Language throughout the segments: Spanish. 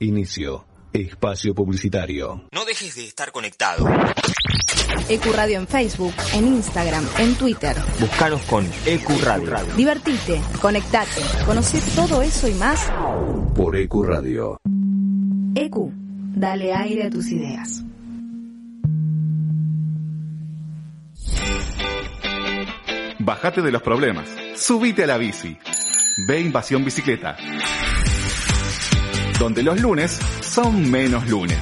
Inicio. Espacio publicitario. No dejes de estar conectado. Radio en Facebook, en Instagram, en Twitter. Búscanos con Radio. Divertite, conectate, conoce todo eso y más por Radio. EQ, dale aire a tus ideas. Bájate de los problemas. Subite a la bici. Ve Invasión Bicicleta. Donde los lunes son menos lunes.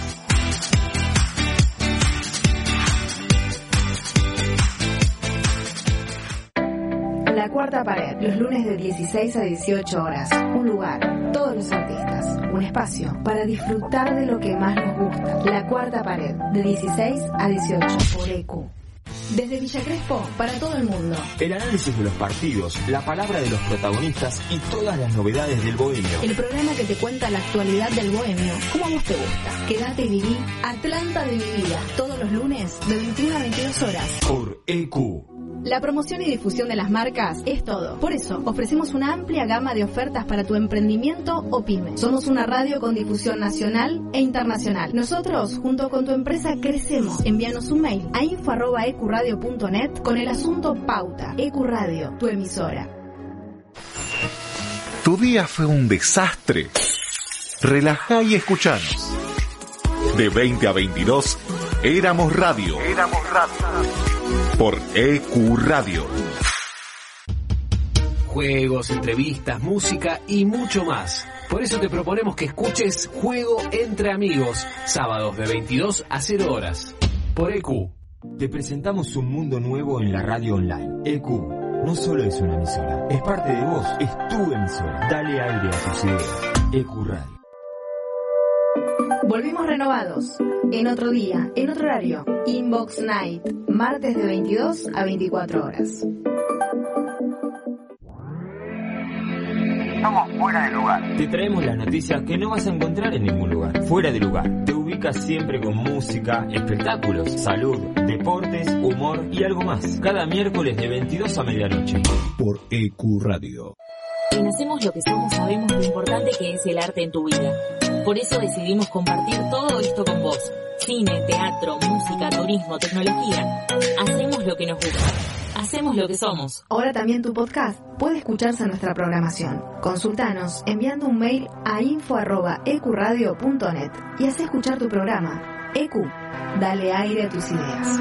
La cuarta pared, los lunes de 16 a 18 horas. Un lugar, todos los artistas. Un espacio para disfrutar de lo que más nos gusta. La cuarta pared, de 16 a 18 por EQ. Desde Villa Crespo, para todo el mundo. El análisis de los partidos, la palabra de los protagonistas y todas las novedades del bohemio. El programa que te cuenta la actualidad del bohemio, como a vos te gusta. Quédate y viví Atlanta de mi vida, todos los lunes de 21 a 22 horas. Por EQ. La promoción y difusión de las marcas es todo. Por eso, ofrecemos una amplia gama de ofertas para tu emprendimiento o pyme. Somos una radio con difusión nacional e internacional. Nosotros, junto con tu empresa, crecemos. Envíanos un mail a info.ecuradio.net con el asunto Pauta. Ecuradio, tu emisora. ¿Tu día fue un desastre? Relajá y escuchanos. De 20 a 22, éramos radio. Éramos radio por EQ Radio. Juegos, entrevistas, música y mucho más. Por eso te proponemos que escuches Juego entre Amigos, sábados de 22 a 0 horas, por EQ. Te presentamos un mundo nuevo en la radio online. EQ no solo es una emisora, es parte de vos, es tu emisora. Dale aire a tus ideas. EQ Radio. Volvimos renovados. En otro día, en otro horario. Inbox Night. Martes de 22 a 24 horas. Estamos fuera de lugar. Te traemos las noticias que no vas a encontrar en ningún lugar. Fuera de lugar. Te ubicas siempre con música, espectáculos, salud, deportes, humor y algo más. Cada miércoles de 22 a medianoche. Por EQ Radio. En Hacemos lo que somos sabemos lo importante que es el arte en tu vida. Por eso decidimos compartir todo esto con vos. Cine, teatro, música, turismo, tecnología. Hacemos lo que nos gusta. Hacemos lo que somos. Ahora también tu podcast puede escucharse en nuestra programación. Consultanos enviando un mail a info.ecuradio.net y haz escuchar tu programa. EQ, dale aire a tus ideas.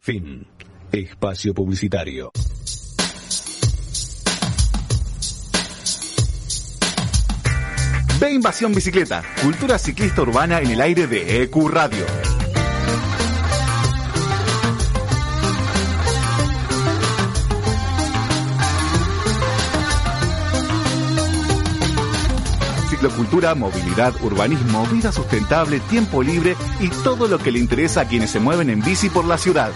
Fin. Espacio Publicitario. Ve Invasión Bicicleta, cultura ciclista urbana en el aire de EQ Radio. Ciclocultura, movilidad, urbanismo, vida sustentable, tiempo libre y todo lo que le interesa a quienes se mueven en bici por la ciudad.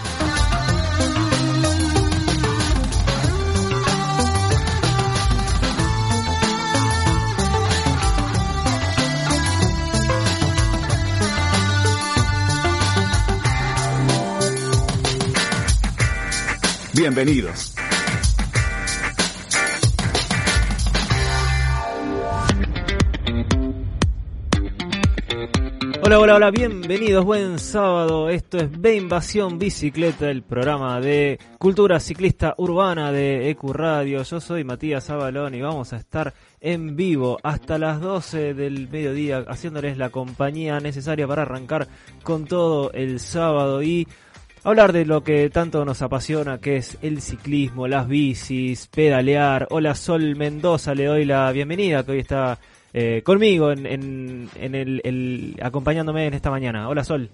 Bienvenidos. Hola, hola, hola, bienvenidos, buen sábado. Esto es B Invasión Bicicleta, el programa de cultura ciclista urbana de EQ Radio. Yo soy Matías Avalón y vamos a estar en vivo hasta las 12 del mediodía haciéndoles la compañía necesaria para arrancar con todo el sábado y hablar de lo que tanto nos apasiona, que es el ciclismo, las bicis, pedalear. Hola Sol Mendoza, le doy la bienvenida, que hoy está eh, conmigo en, en, el, acompañándome en esta mañana. Hola Sol.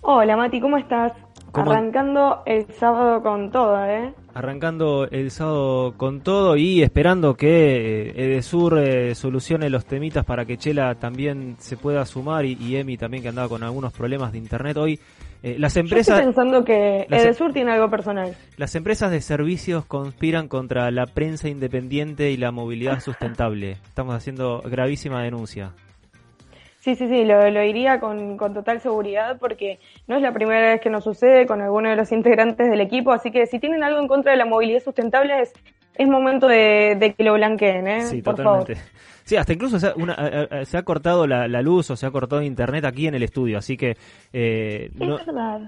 Hola Mati, ¿cómo estás? Arrancando el sábado con todo, ¿eh? Arrancando el sábado con todo y esperando que eh, Edesur eh, solucione los temitas para que Chela también se pueda sumar y, y Emi también que andaba con algunos problemas de internet hoy. Eh, las empresas. estoy pensando que Edesur tiene algo personal. Las empresas de servicios conspiran contra la prensa independiente y la movilidad sustentable. Estamos haciendo gravísima denuncia. Sí, sí, sí, lo, lo diría con, con, total seguridad porque no es la primera vez que nos sucede con alguno de los integrantes del equipo, así que si tienen algo en contra de la movilidad sustentable es es momento de, que lo blanqueen, ¿eh? Sí, Por totalmente. Favor. Sí, hasta incluso se ha, se ha cortado la, luz o se ha cortado internet aquí en el estudio, así que eh,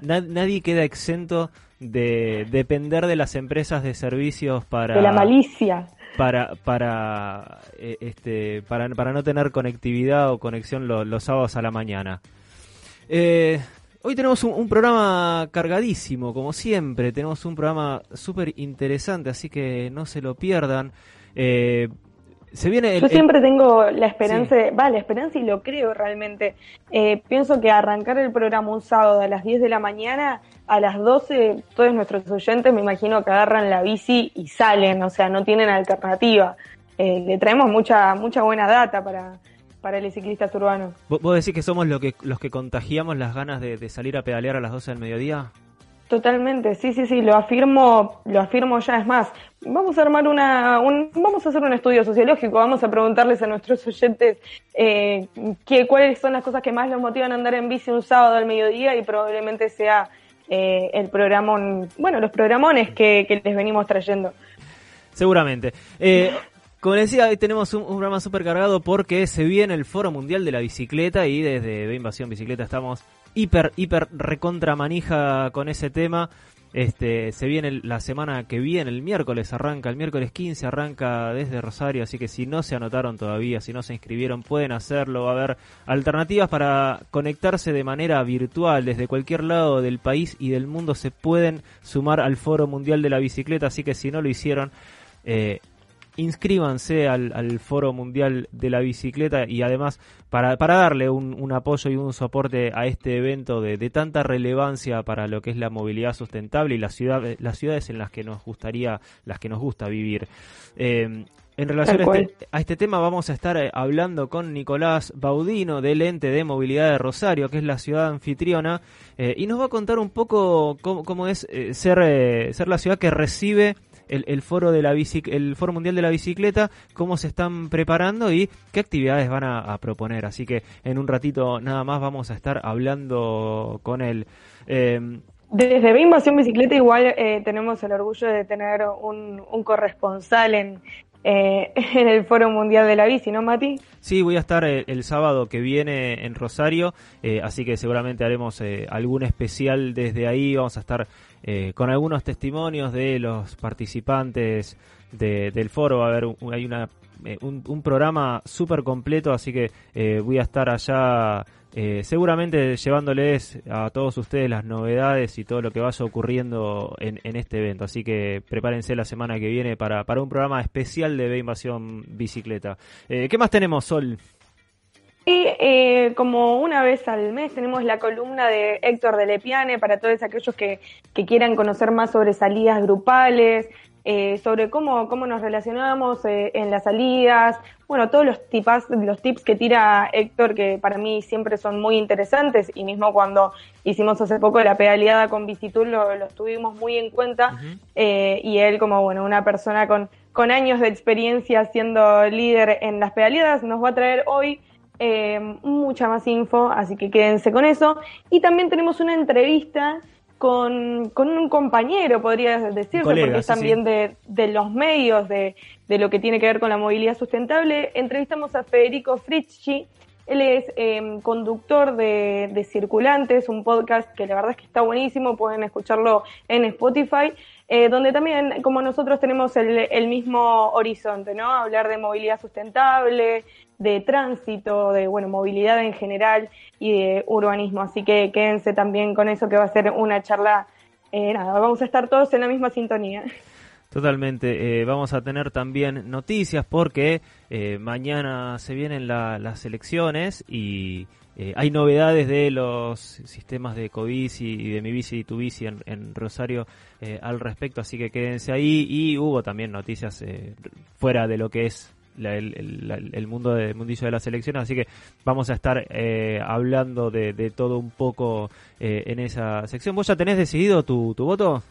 nadie queda exento de depender de las empresas de servicios para... De la malicia. Para, para, eh, este, para, para no tener conectividad o conexión los sábados a la mañana. Eh, Hoy tenemos un, programa cargadísimo, como siempre. Tenemos un programa súper interesante, así que no se lo pierdan. Eh, se viene Yo siempre tengo la esperanza, va, la esperanza y lo creo realmente. Eh, pienso que arrancar el programa un sábado a las 10 de la mañana, a las 12, todos nuestros oyentes me imagino que agarran la bici y salen, o sea, no tienen alternativa. Eh, le traemos mucha, mucha buena data para, para el ciclista urbano. ¿Vos decís que somos lo que, los que contagiamos las ganas de, salir a pedalear a las 12 del mediodía? Totalmente, sí, sí, sí, lo afirmo, lo afirmo ya, es más, vamos a armar una, un, vamos a hacer un estudio sociológico, vamos a preguntarles a nuestros oyentes eh, qué, cuáles son las cosas que más los motivan a andar en bici un sábado al mediodía y probablemente sea eh, el programón, bueno, los programones que, que les venimos trayendo. Seguramente. Eh, como decía, hoy tenemos un, programa súper cargado porque se viene el Foro Mundial de la Bicicleta y desde Invasión Bicicleta estamos hiper, hiper recontra manija con ese tema. Este, se viene la semana que viene, el miércoles arranca, el miércoles 15 arranca desde Rosario, así que si no se anotaron todavía, si no se inscribieron, pueden hacerlo. Va a haber alternativas para conectarse de manera virtual desde cualquier lado del país y del mundo. Se pueden sumar al Foro Mundial de la Bicicleta, así que si no lo hicieron, eh, inscríbanse al, Foro Mundial de la Bicicleta y además para, para darle un, apoyo y un soporte a este evento de, tanta relevancia para lo que es la movilidad sustentable y las ciudades, las ciudades en las que nos gustaría, las que nos gusta vivir. Eh, en relación este, a este, tema vamos a estar eh, hablando con Nicolás Baudino del ente de movilidad de Rosario, que es la ciudad anfitriona, eh, y nos va a contar un poco cómo, es ser, ser la ciudad que recibe el, foro de la el foro mundial de la bicicleta, cómo se están preparando y qué actividades van a, proponer. Así que en un ratito nada más vamos a estar hablando con él. Em, desde Invasión Bicicleta igual eh, tenemos el orgullo de tener un, corresponsal en, eh, en el Foro Mundial de la Bici, ¿no, Mati? Sí, voy a estar el, el sábado que viene en Rosario, eh, así que seguramente haremos algún especial desde ahí. Vamos a estar eh, con algunos testimonios de los participantes del foro. Va a haber un, hay eh, un, programa súper completo, así que eh, voy a estar allá seguramente llevándoles a todos ustedes las novedades y todo lo que vaya ocurriendo en, este evento. Así que prepárense la semana que viene para, para un programa especial de B Invasión Bicicleta. ¿Qué más tenemos, Sol? Y eh, como una vez al mes tenemos la columna de Héctor de Lepiane para todos aquellos que, quieran conocer más sobre salidas grupales, eh, sobre cómo, cómo nos relacionamos eh, en las salidas, bueno, todos los, tipas, los tips que tira Héctor que para mí siempre son muy interesantes y mismo cuando hicimos hace poco la pedaleada con Visitur lo, lo tuvimos muy en cuenta y él como bueno una persona con, con años de experiencia siendo líder en las pedaleadas nos va a traer hoy eh, mucha más info, así que quédense con eso. Y también tenemos una entrevista con, un compañero, podría decirse, porque es también De, los medios, de, lo que tiene que ver con la movilidad sustentable. Entrevistamos a Federico Fritschi, él es em, conductor de, de, Circulantes, un podcast que la verdad es que está buenísimo, pueden escucharlo en Spotify, eh, donde también, como nosotros tenemos el, el, mismo horizonte, ¿no? Hablar de movilidad sustentable, de tránsito, de bueno, movilidad en general y de urbanismo. Así que quédense también con eso que va a ser una charla. Eh, nada, vamos a estar todos en la misma sintonía. Totalmente. Eh, vamos a tener también noticias porque eh, mañana se vienen las elecciones y hay novedades de los sistemas de Cobici y de Mi Bici y Tu Bici en, Rosario al respecto, así que quédense ahí. Y hubo también noticias fuera de lo que es el, mundo de mundillo de las elecciones, así que vamos a estar eh, hablando de, todo un poco eh, en esa sección. ¿Vos ya tenés decidido tu, voto?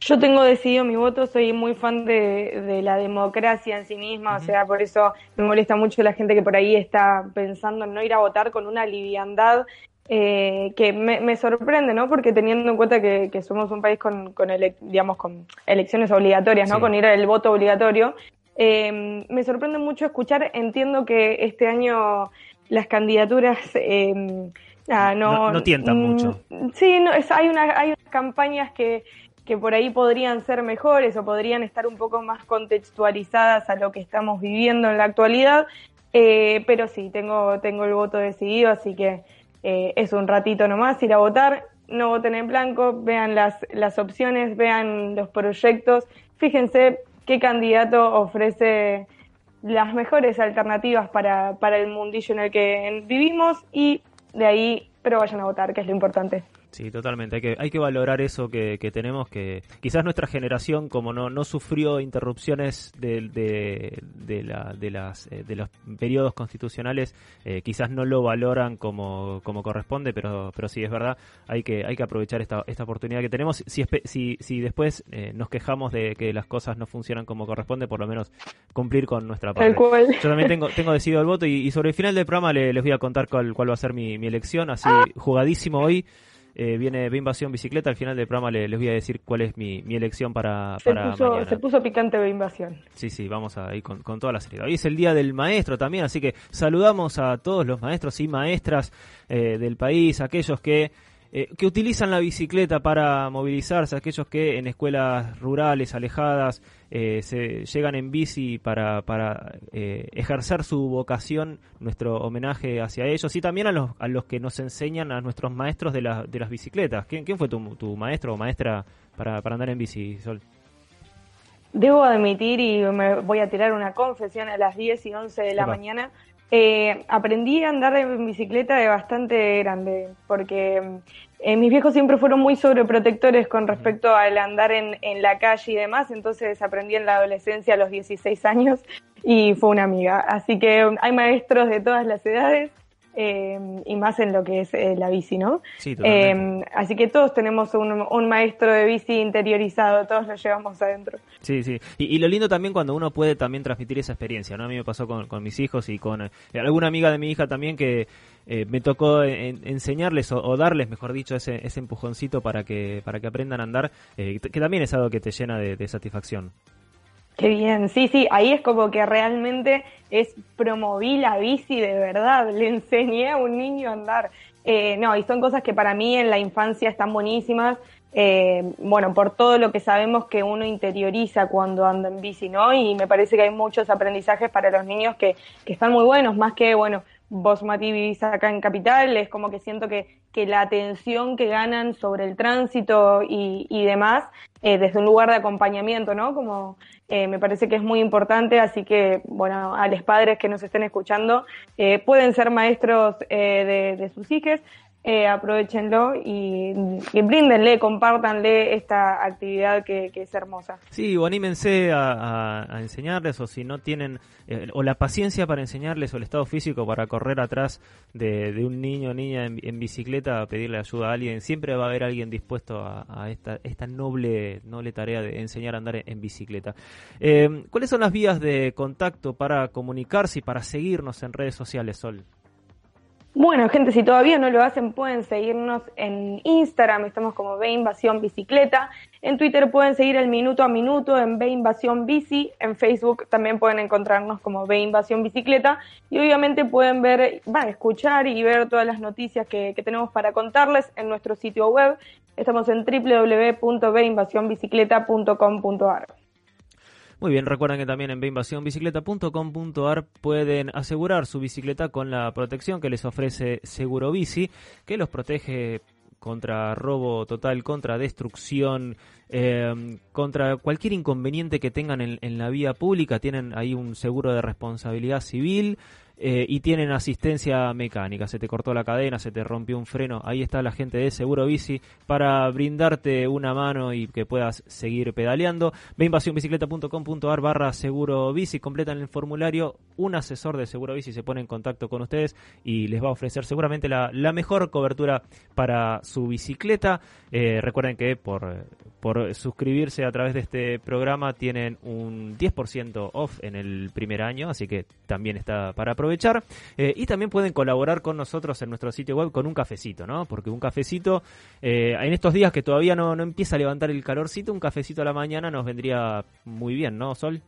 Yo tengo decidido mi voto, soy muy fan de, la democracia en sí misma, o sea, por eso me molesta mucho la gente que por ahí está pensando en no ir a votar con una liviandad eh, que me, sorprende, ¿no? Porque teniendo en cuenta que, somos un país con, con digamos, con elecciones obligatorias, ¿no? Con ir al voto obligatorio, eh, me sorprende mucho escuchar, entiendo que este año las candidaturas... Eh, no, no, tientan mm, mucho. Sí, no, es, hay, una, hay unas campañas que, que por ahí podrían ser mejores o podrían estar un poco más contextualizadas a lo que estamos viviendo en la actualidad, eh, pero sí, tengo, tengo el voto decidido, así que eh, es un ratito nomás ir a votar, no voten en blanco, vean las, las opciones, vean los proyectos, fíjense qué candidato ofrece las mejores alternativas para, para el mundillo en el que vivimos y de ahí, pero vayan a votar, que es lo importante. Sí, totalmente. Hay que, hay que valorar eso que, tenemos, que quizás nuestra generación, como no, no sufrió interrupciones de, de, de, la, de, las, eh, de los periodos constitucionales, eh, quizás no lo valoran como, como corresponde, pero, pero sí, es verdad, hay que, hay que aprovechar esta, esta oportunidad que tenemos. Si, si, si después eh, nos quejamos de que las cosas no funcionan como corresponde, por lo menos cumplir con nuestra parte. Yo también tengo, tengo decidido el voto y, sobre el final del programa les voy a contar cuál, cuál va a ser mi, mi elección, así ah. jugadísimo hoy. Eh, viene Invasión Bicicleta. Al final del programa les, voy a decir cuál es mi, elección para, se para puso, Se puso picante Invasión. Sí, sí, vamos a ir con, toda la seriedad. Hoy es el Día del Maestro también, así que saludamos a todos los maestros y maestras eh, del país, aquellos que eh, que utilizan la bicicleta para movilizarse, aquellos que en escuelas rurales, alejadas, eh, se llegan en bici para, para eh, ejercer su vocación, nuestro homenaje hacia ellos y también a los, a los que nos enseñan, a nuestros maestros de, la, de las bicicletas. ¿Quién, quién fue tu, tu maestro o maestra para, para andar en bici, Sol? Debo admitir, y me voy a tirar una confesión a las 10 y 11 de la mañana, eh, aprendí a andar en bicicleta de bastante grande, porque eh, mis viejos siempre fueron muy sobreprotectores con respecto al andar en, en, la calle y demás, entonces aprendí en la adolescencia a los 16 años y fue una amiga. Así que hay maestros de todas las edades eh, y más en lo que es eh, la bici, ¿no? Sí, eh, así que todos tenemos un, maestro de bici interiorizado, todos lo llevamos adentro. Sí, sí. Y, lo lindo también cuando uno puede también transmitir esa experiencia, ¿no? A mí me pasó con, mis hijos y con alguna amiga de mi hija también que me tocó enseñarles o, darles, mejor dicho, ese, ese empujoncito para que, para que aprendan a andar, que también es algo que te llena de satisfacción. Qué bien, sí, sí, ahí es como que realmente es promoví la bici de verdad, le enseñé a un niño a andar. Eh, no, y son cosas que para mí en la infancia están buenísimas. Eh, bueno, por todo lo que sabemos que uno interioriza cuando anda en bici, ¿no? Y me parece que hay muchos aprendizajes para los niños que, que están muy buenos, más que, bueno, Mati, vivís acá en Capital, es como que siento que, que la atención que ganan sobre el tránsito y, y demás, eh, desde un lugar de acompañamiento, ¿no? Como eh, me parece que es muy importante, así que, bueno, a los padres que nos estén escuchando, eh, pueden ser maestros eh, de, de, sus hijos, eh, aprovechenlo y, y, bríndenle, compártanle esta actividad que, es hermosa. Sí, o anímense a, enseñarles, o si no tienen, eh, o la paciencia para enseñarles, o el estado físico para correr atrás de, un niño o niña en, bicicleta a pedirle ayuda a alguien, siempre va a haber alguien dispuesto a, esta, esta noble, noble tarea de enseñar a andar en, bicicleta. Eh, ¿Cuáles son las vías de contacto para comunicarse y para seguirnos en redes sociales, Sol? Bueno, gente, si todavía no lo hacen, pueden seguirnos en Instagram, estamos como Ve Invasión Bicicleta. En Twitter pueden seguir el minuto a minuto en Ve Invasión Bici. En Facebook también pueden encontrarnos como Ve Invasión Bicicleta. Y obviamente pueden ver, van a escuchar y ver todas las noticias que, tenemos para contarles en nuestro sitio web. Estamos en www.veinvasionbicicleta.com.ar. Muy bien, recuerden que también en beinvasionbicicleta.com.ar pueden asegurar su bicicleta con la protección que les ofrece Seguro Bici, que los protege contra robo total, contra destrucción, eh, contra cualquier inconveniente que tengan en, en, la vía pública. Tienen ahí un seguro de responsabilidad civil eh, y tienen asistencia mecánica. Se te cortó la cadena, se te rompió un freno. Ahí está la gente de Seguro Bici para brindarte una mano y que puedas seguir pedaleando. Ve invasiónbicicleta.com.ar barra Seguro Bici. Completan el formulario. Un asesor de Seguro Bici se pone en contacto con ustedes y les va a ofrecer seguramente la, mejor cobertura para su bicicleta. Eh, recuerden que por, por suscribirse a través de este programa tienen un 10% off en el primer año, así que también está para aprovechar Eh, y también pueden colaborar con nosotros en nuestro sitio web con un cafecito, ¿no? Porque un cafecito, eh, en estos días que todavía no, no empieza a levantar el calorcito, un cafecito a la mañana nos vendría muy bien, ¿no, Sol?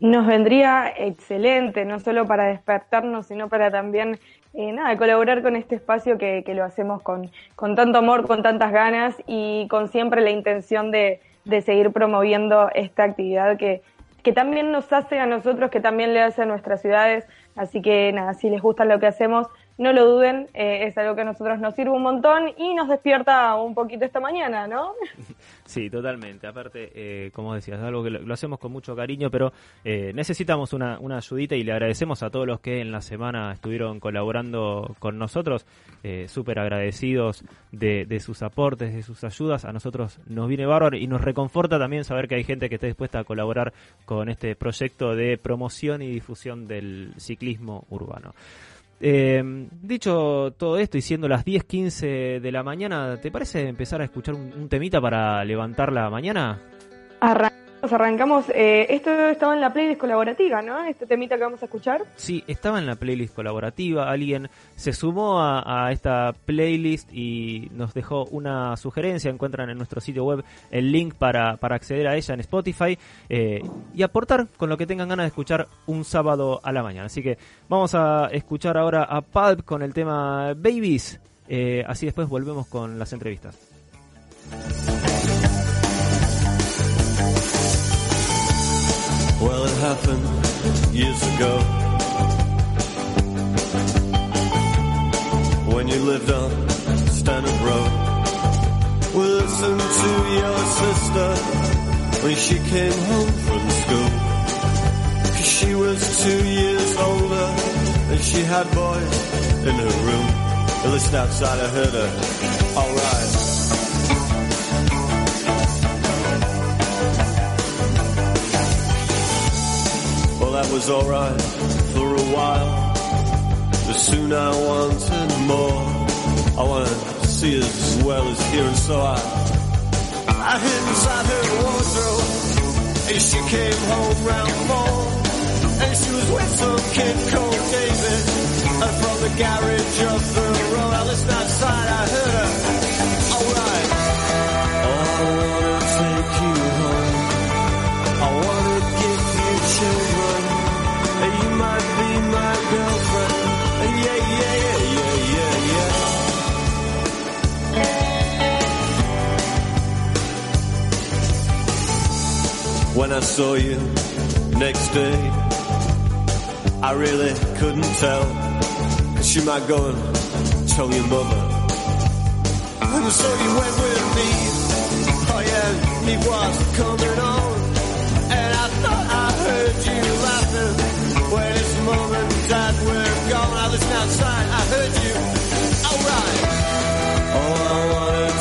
Nos vendría excelente, no solo para despertarnos, sino para también eh, nada, colaborar con este espacio que, que lo hacemos con, con, tanto amor, con tantas ganas y con siempre la intención de, de seguir promoviendo esta actividad que, que también nos hace a nosotros, que también le hace a nuestras ciudades. Así que nada, si les gusta lo que hacemos, no lo duden, eh, es algo que a nosotros nos sirve un montón y nos despierta un poquito esta mañana, ¿no? Sí, totalmente. Aparte, eh, como decías, es algo que lo, hacemos con mucho cariño, pero eh, necesitamos una, ayudita y le agradecemos a todos los que en la semana estuvieron colaborando con nosotros, eh, súper agradecidos de, de, sus aportes, de sus ayudas. A nosotros nos viene bárbaro y nos reconforta también saber que hay gente que está dispuesta a colaborar con este proyecto de promoción y difusión del ciclismo urbano. Eh, dicho todo esto y siendo las 10.15 de la mañana, ¿te parece empezar a escuchar un, temita para levantar la mañana? Arrancamos. Eh, esto estaba en la playlist colaborativa, ¿no? Este temita que vamos a escuchar. Sí, estaba en la playlist colaborativa. Alguien se sumó a, esta playlist y nos dejó una sugerencia. Encuentran en nuestro sitio web el link para, para acceder a ella en Spotify eh, y aportar con lo que tengan ganas de escuchar un sábado a la mañana. Así que vamos a escuchar ahora a Pulp con el tema Babies. Eh, así después volvemos con las entrevistas. Well, it happened years ago when you lived on Standard Road. We listened to your sister when she came home from school. Cause she was two years older and she had boys in her room. I listened outside, I heard her. Alright. Was alright for a while. But soon I wanted more. I wanted to see as well as hear, and so I, I hid inside her wardrobe. And she came home round four. And she was with some kid called David. And from the garage of the road, I listened outside, I heard her. When I saw you next day, I really couldn't tell. Cause you might go and tell your mother. And so you went with me. Oh yeah, me was coming on. And I thought I heard you laughing when it's mom and dad were gone. I listened outside, I heard you. Alright. Oh, I wanna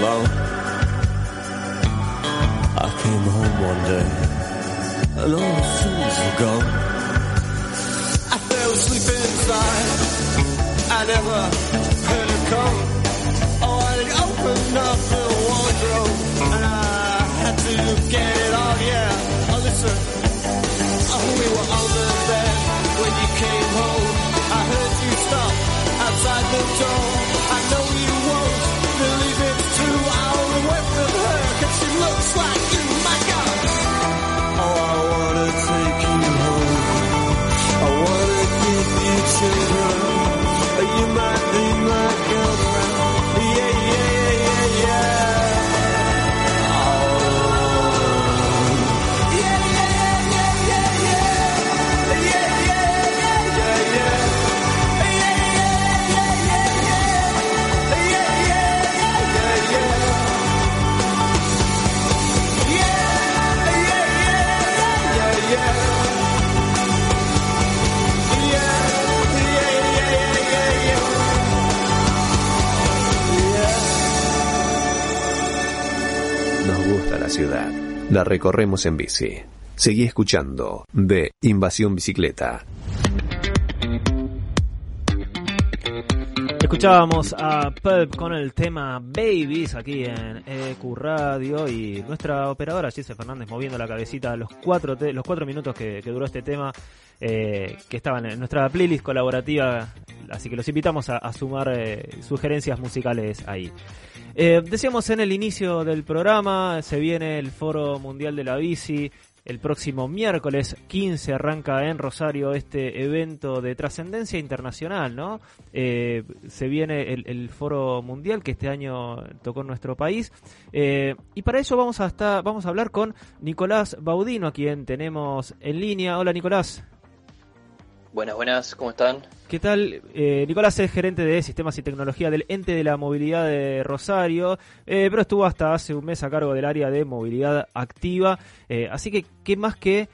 long. I came home one day and all the things were gone. I fell asleep inside. I never heard her come. Oh, I opened up the wardrobe and I had to get it on. Yeah, oh listen. Oh, we were the bed when you came home. I heard you stop outside the door. La ciudad. La recorremos en bici. Seguí escuchando de Invasión Bicicleta. Escuchábamos a Pulp con el tema Babies aquí en EQ Radio y nuestra operadora Gise Fernández moviendo la cabecita los cuatro, los cuatro minutos que, duró este tema eh, que estaban en nuestra playlist colaborativa, así que los invitamos a, sumar eh, sugerencias musicales ahí. Eh, decíamos en el inicio del programa, se viene el Foro Mundial de la Bici, el próximo miércoles 15 arranca en Rosario este evento de trascendencia internacional, ¿no? Eh, se viene el, foro mundial que este año tocó en nuestro país. Eh, y para eso vamos a, vamos a hablar con Nicolás Baudino, a quien tenemos en línea. Hola Nicolás. Buenas, buenas, ¿cómo están? ¿Qué tal? Eh, Nicolás es gerente de Sistemas y Tecnología del Ente de la Movilidad de Rosario, eh, pero estuvo hasta hace un mes a cargo del área de movilidad activa. Eh, así que, ¿qué más que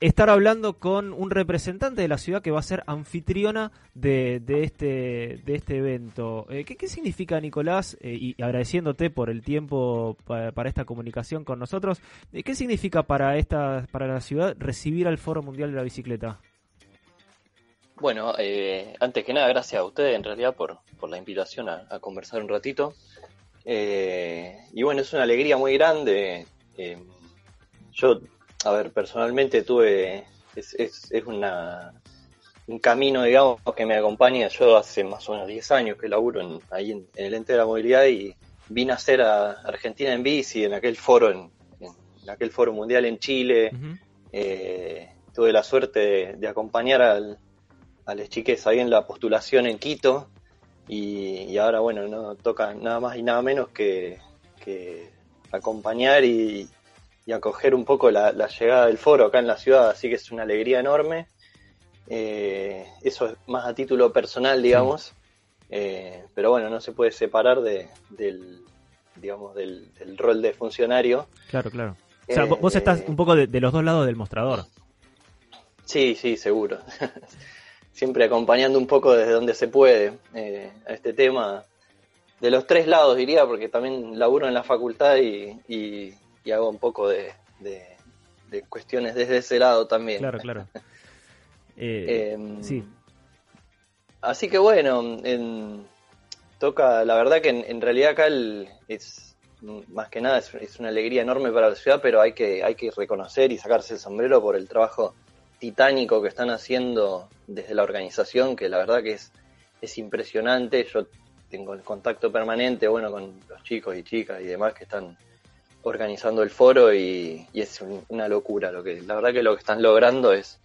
estar hablando con un representante de la ciudad que va a ser anfitriona de, este, de este evento? ¿qué, significa, Nicolás? y agradeciéndote por el tiempo para esta comunicación con nosotros, ¿qué significa para, esta, para la ciudad recibir al Foro Mundial de la Bicicleta? Bueno, eh, antes que nada, gracias a ustedes en realidad por, por la invitación a, conversar un ratito. Eh, y bueno, es una alegría muy grande. Eh, yo, a ver, personalmente tuve, es, es, es una, un camino, digamos, que me acompaña. Yo hace más o menos 10 años que laburo en, ahí en, el ente de la movilidad y vine a hacer a Argentina en bici en aquel foro, en, aquel foro mundial en Chile. tuve la suerte de acompañar al, a las chiques ahí en la postulación en Quito y, ahora bueno, no toca nada más y nada menos que, acompañar y, acoger un poco la, llegada del foro acá en la ciudad, así que es una alegría enorme. Eh, eso es más a título personal, digamos, eh, pero bueno, no se puede separar de, del, digamos, del, rol de funcionario. Claro, claro. O sea, vos eh, estás un poco de, de los dos lados del mostrador. Sí, sí, seguro. siempre acompañando un poco desde donde se puede eh, a este tema. De los tres lados diría, porque también laburo en la facultad y, hago un poco de, cuestiones desde ese lado también. Claro, claro. Eh, em, sí. Así que bueno, toca, la verdad que en, realidad acá es más que nada es, es, una alegría enorme para la ciudad, pero hay que, hay que reconocer y sacarse el sombrero por el trabajo titánico que están haciendo desde la organización, que la verdad que es, es impresionante. Yo tengo el contacto permanente, bueno, con los chicos y chicas y demás que están organizando el foro y, es una locura. Lo que, la verdad que lo que están logrando es,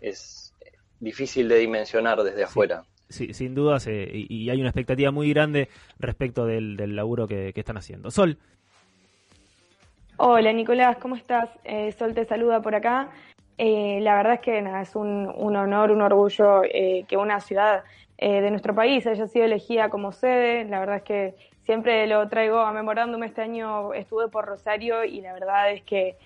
es difícil de dimensionar desde afuera. Sí, sin dudas, y, hay una expectativa muy grande respecto del, del laburo que, están haciendo. Sol. Hola Nicolás, ¿cómo estás? Eh, Sol te saluda por acá. Eh, la verdad es que es un, honor, un orgullo eh, que una ciudad eh, de nuestro país haya sido elegida como sede. La verdad es que siempre lo traigo a memorándome. Este año estuve por Rosario y la verdad es que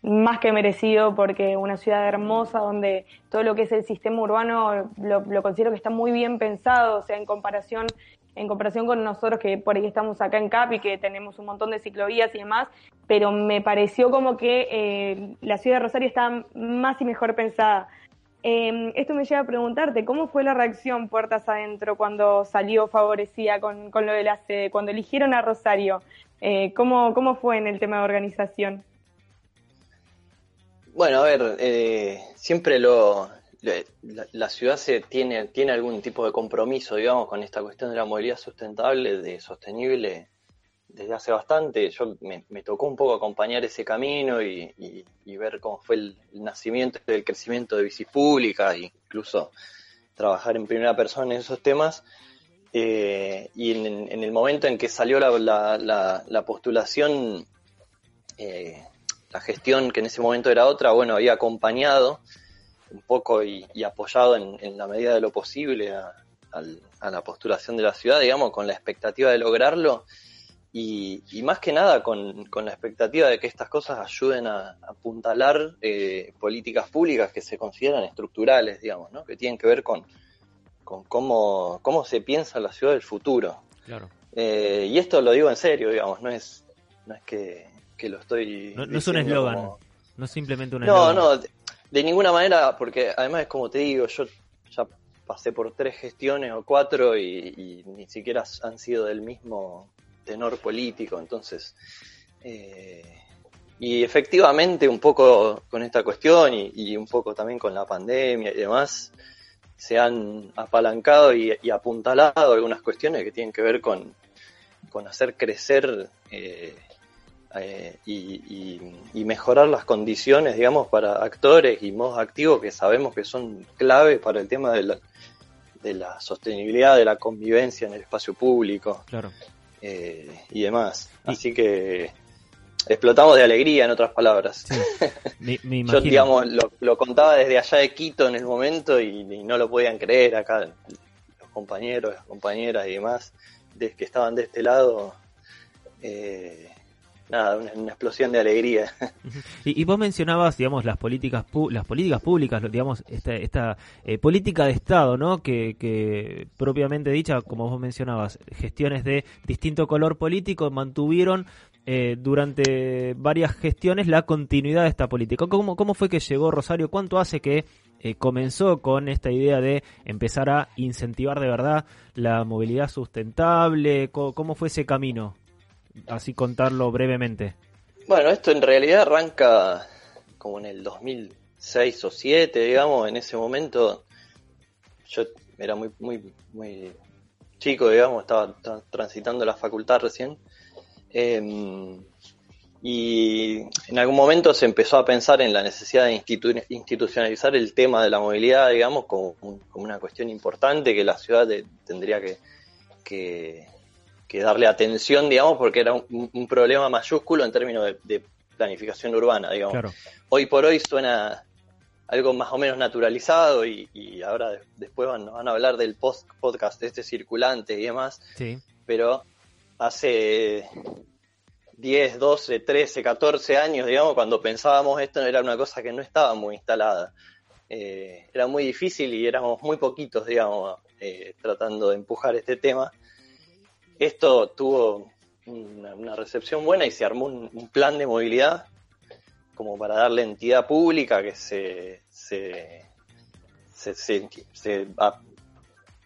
más que merecido porque una ciudad hermosa donde todo lo que es el sistema urbano lo, lo considero que está muy bien pensado, o sea, en comparación en comparación con nosotros que por ahí estamos acá en CAP y que tenemos un montón de ciclovías y demás, pero me pareció como que eh, la ciudad de Rosario está más y mejor pensada. Em, esto me lleva a preguntarte, ¿cómo fue la reacción puertas adentro cuando salió favorecida con, lo de la sede, cuando eligieron a Rosario? Eh, ¿cómo, ¿Cómo fue en el tema de organización? Bueno, a ver, eh, siempre lo, la, ciudad se tiene, tiene algún tipo de compromiso, digamos, con esta cuestión de la movilidad sustentable, de sostenible, desde hace bastante. Yo me, tocó un poco acompañar ese camino y, ver cómo fue el, nacimiento y el crecimiento de bici pública, e incluso trabajar en primera persona en esos temas. Eh, y en, el momento en que salió la, postulación, eh, la gestión, que en ese momento era otra, bueno, había acompañado un poco y, apoyado en, la medida de lo posible a, la postulación de la ciudad, digamos, con la expectativa de lograrlo y, más que nada con, la expectativa de que estas cosas ayuden a, apuntalar eh, políticas públicas que se consideran estructurales, digamos, ¿no? que tienen que ver con, con cómo, cómo se piensa la ciudad del futuro. Claro. Eh, y esto lo digo en serio, digamos, no es no es que, que lo estoy. No, no es un eslogan, como- no es simplemente un No, eslogan. no, de, de ninguna manera, porque además es como te digo, yo ya pasé por tres gestiones o cuatro y, ni siquiera han sido del mismo tenor político, entonces. eh, y efectivamente, un poco con esta cuestión y, y un poco también con la pandemia y demás, se han apalancado y, y apuntalado algunas cuestiones que tienen que ver con, con hacer crecer eh, eh, y, y- y mejorar las condiciones, digamos, para actores y modos activos que sabemos que son clave para el tema de la, de la sostenibilidad de la convivencia en el espacio público Claro. eh, y demás. Así que explotamos de alegría, en otras palabras. Me, me Yo, digamos, lo, lo contaba desde allá de Quito en el momento y, y no lo podían creer acá los compañeros, las compañeras y demás de que estaban de este lado. eh, nada, una, explosión de alegría. Y, vos mencionabas, digamos, las políticas pu- las políticas públicas, digamos, esta, esta eh, política de Estado, ¿no? Que, propiamente dicha, como vos mencionabas, gestiones de distinto color político mantuvieron eh, durante varias gestiones la continuidad de esta política. ¿Cómo, cómo fue que llegó Rosario? ¿Cuánto hace que eh, comenzó con esta idea de empezar a incentivar de verdad la movilidad sustentable? ¿Cómo, cómo fue ese camino? Así contarlo brevemente. Bueno, esto en realidad arranca como en el 2006 o 2007, digamos, en ese momento yo era muy muy muy chico, digamos, estaba, transitando la facultad recién. eh, y en algún momento se empezó a pensar en la necesidad de institu- institucionalizar el tema de la movilidad, digamos, como, un- como una cuestión importante que la ciudad tendría que, que darle atención, digamos, porque era un, un problema mayúsculo en términos de, de planificación urbana, digamos. Claro. Hoy por hoy suena algo más o menos naturalizado y, y ahora de- después van, van a hablar del post podcast este circulante y demás, Sí. pero hace 10, 12, 13, 14 años, digamos, cuando pensábamos esto era una cosa que no estaba muy instalada. Eh, era muy difícil y éramos muy poquitos, digamos, eh, tratando de empujar este tema. Esto tuvo una, recepción buena y se armó un, plan de movilidad como para darle entidad pública que se, se, se, se-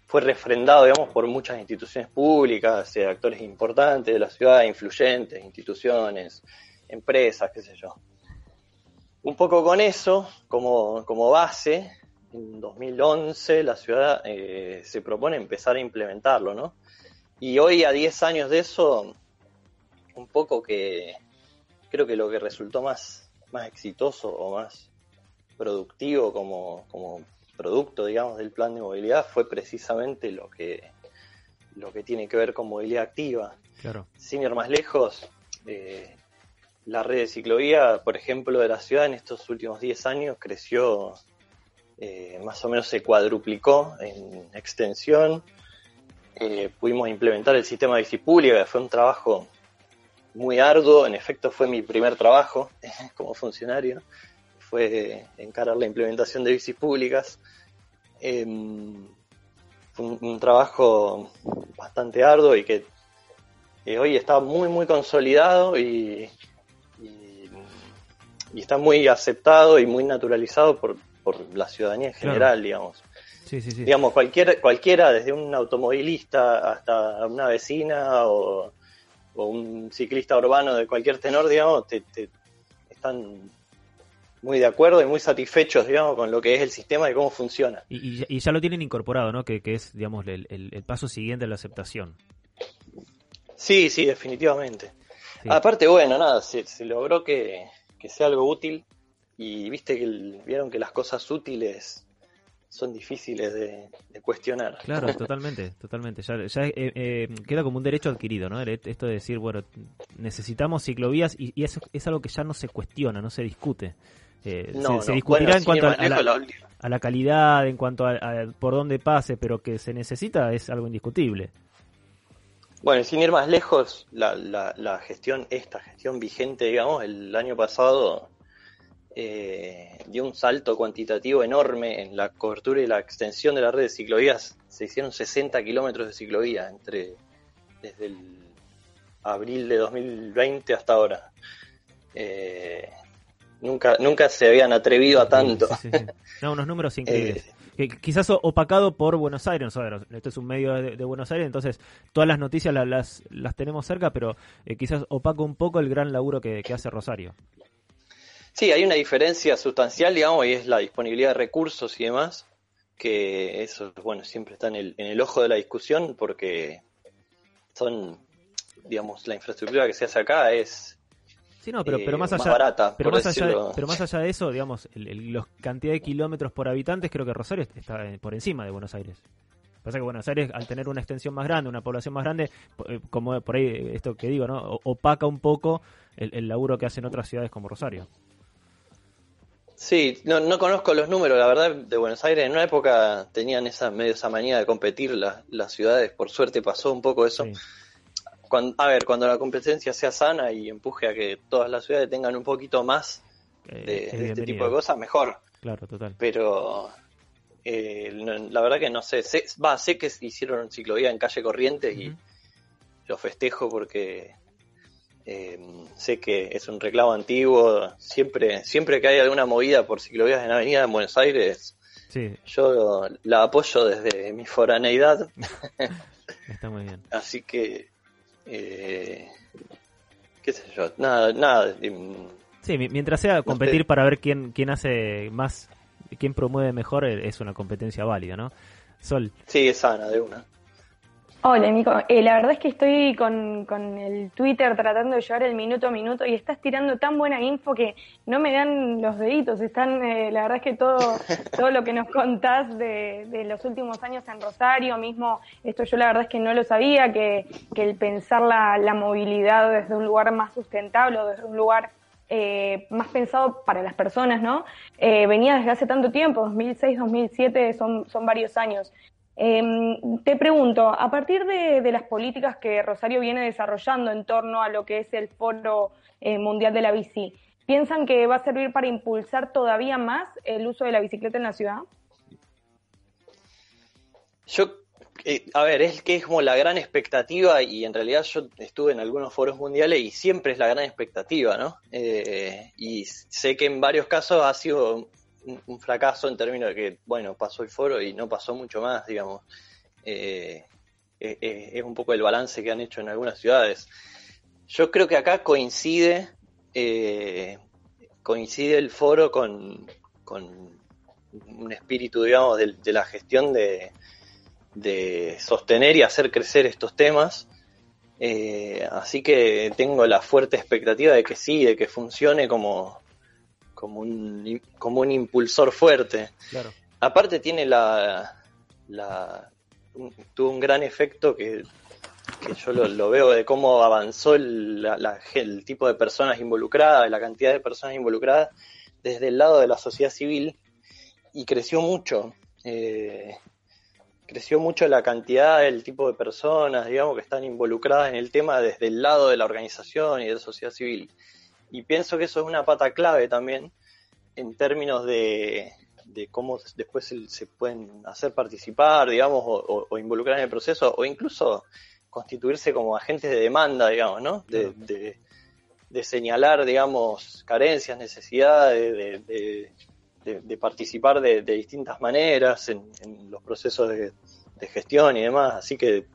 fue refrendado, digamos, por muchas instituciones públicas, eh, actores importantes de la ciudad, influyentes, instituciones, empresas, qué sé yo. Un poco con eso, como, como base, en 2011 la ciudad eh, se propone empezar a implementarlo, ¿no? Y hoy, a 10 años de eso, un poco que creo que lo que resultó más, más exitoso o más productivo como, como producto, digamos, del plan de movilidad fue precisamente lo que, lo que tiene que ver con movilidad activa. Claro. Sin ir más lejos, eh, la red de ciclovía, por ejemplo, de la ciudad en estos últimos 10 años creció, eh, más o menos se cuadruplicó en extensión. Eh, pudimos implementar el sistema de pública, que fue un trabajo muy arduo, en efecto fue mi primer trabajo como funcionario, fue encarar la implementación de bicis públicas. Em, fue un, un trabajo bastante arduo y que eh, hoy está muy muy consolidado y, y, y está muy aceptado y muy naturalizado por, por la ciudadanía en Claro. general, digamos. Sí, sí, sí. Digamos, cualquier, cualquiera, desde un automovilista hasta una vecina o, o un ciclista urbano de cualquier tenor, digamos, te, te- están muy de acuerdo y muy satisfechos, digamos, con lo que es el sistema y cómo funciona. Y, y ya- y ya lo tienen incorporado, ¿no? Que, que es, digamos, el, el- el paso siguiente a la aceptación. Sí, sí, definitivamente. Sí. Aparte, bueno, nada, se, se logró que, que sea algo útil y viste que el- vieron que las cosas útiles son difíciles de, de cuestionar. Claro, totalmente, totalmente. Ya, ya eh, eh, queda como un derecho adquirido, ¿no? Esto de decir, bueno, necesitamos ciclovías y, y eso es algo que ya no se cuestiona, no se discute. Eh, No, se, discutirá Bueno, en cuanto a, la, lejos, la última- a la calidad, en cuanto a, a por dónde pase, pero que se necesita es algo indiscutible. Bueno, y sin ir más lejos, la, la, la gestión, esta gestión vigente, digamos, el año pasado eh, dio un salto cuantitativo enorme en la cobertura y la extensión de la red de ciclovías. Se hicieron 60 kilómetros de ciclovía entre desde el abril de 2020 hasta ahora. Eh, nunca, nunca se habían atrevido a tanto. Sí, sí, sí. No, unos números increíbles. Que quizás opacado por Buenos Aires, nosotros, esto es un medio de, de Buenos Aires, entonces todas las noticias la- las, las tenemos cerca, pero eh, quizás opaca un poco el gran laburo que, que hace Rosario. Sí, hay una diferencia sustancial, digamos, y es la disponibilidad de recursos y demás, que eso, bueno, siempre está en el, en el ojo de la discusión porque son, digamos, la infraestructura que se hace acá es Sí, no, pero, eh, pero más allá, barata, pero más allá, de, pero más allá de eso, digamos, los cantidad de kilómetros por habitantes, creo que Rosario está eh, por encima de Buenos Aires. Pasa que Buenos Aires, al tener una extensión más grande, una población más grande, eh, como por ahí esto que digo, ¿no? Opaca un poco el, el laburo que hacen otras ciudades como Rosario. Sí, no, no conozco los números, la verdad, de Buenos Aires. En una época tenían esa medio esa manía de competir la- las ciudades. Por suerte pasó un poco eso. Cuando, a ver, cuando la competencia sea sana y empuje a que todas las ciudades tengan un poquito más de, es de este tipo de cosas, mejor. Claro, total. Pero eh, no- la verdad que no sé. sé. Va, sé que hicieron ciclovía en calle Corrientes y lo festejo porque eh, sé que es un reclamo antiguo. Siempre, siempre que hay alguna movida por ciclovías en avenida en Buenos Aires, Sí, yo la apoyo desde mi foraneidad. está muy bien. Así que, eh, qué sé yo, nada, nada. em, Sí, mi- mientras sea competir sé. para ver quién, quién hace más, quién promueve mejor, es una competencia válida, ¿no? Sol. Sí, es sana, de una. Hola, Nico. Eh, la verdad es que estoy con, con el Twitter tratando de llevar el minuto a minuto y estás tirando tan buena info que no me dan los deditos. Están, eh, la verdad es que todo, todo lo que nos contás de, de los últimos años en Rosario, mismo, esto yo la verdad es que no lo sabía, que, que el pensar la, la movilidad desde un lugar más sustentable o desde un lugar eh, más pensado para las personas, ¿no? Eh, venía desde hace tanto tiempo, 2006, 2007, son, son varios años. Eh, te pregunto, a partir de, de las políticas que Rosario viene desarrollando en torno a lo que es el Foro eh, Mundial de la Bici, ¿piensan que va a servir para impulsar todavía más el uso de la bicicleta en la ciudad? Yo, eh, a ver, es que es como la gran expectativa y en realidad yo estuve en algunos foros mundiales y siempre es la gran expectativa, ¿no? Eh, y sé que en varios casos ha sido un, fracaso en términos de que, bueno, pasó el foro y no pasó mucho más, digamos. Eh, eh, eh, es un poco el balance que han hecho en algunas ciudades. Yo creo que acá coincide, coincide el foro con, con un espíritu, digamos, de, de la gestión de, de sostener y hacer crecer estos temas. Así que tengo la fuerte expectativa de que sí, de que funcione como, como, un, como un impulsor fuerte. Claro. Aparte tiene la, la un- tuvo un gran efecto que, que yo lo, lo veo de cómo avanzó el, la- la- el tipo de personas involucradas, la cantidad de personas involucradas desde el lado de la sociedad civil y creció mucho. Eh, creció mucho la cantidad, el tipo de personas, digamos, que están involucradas en el tema desde el lado de la organización y de la sociedad civil. Y pienso que eso es una pata clave también en términos de, de cómo después se, se pueden hacer participar, digamos, o, o- o involucrar en el proceso, o incluso constituirse como agentes de demanda, digamos, ¿no? De, de- de señalar, digamos, carencias, necesidades, de, de- participar de, de distintas maneras en, en los procesos de gestión y demás. Así que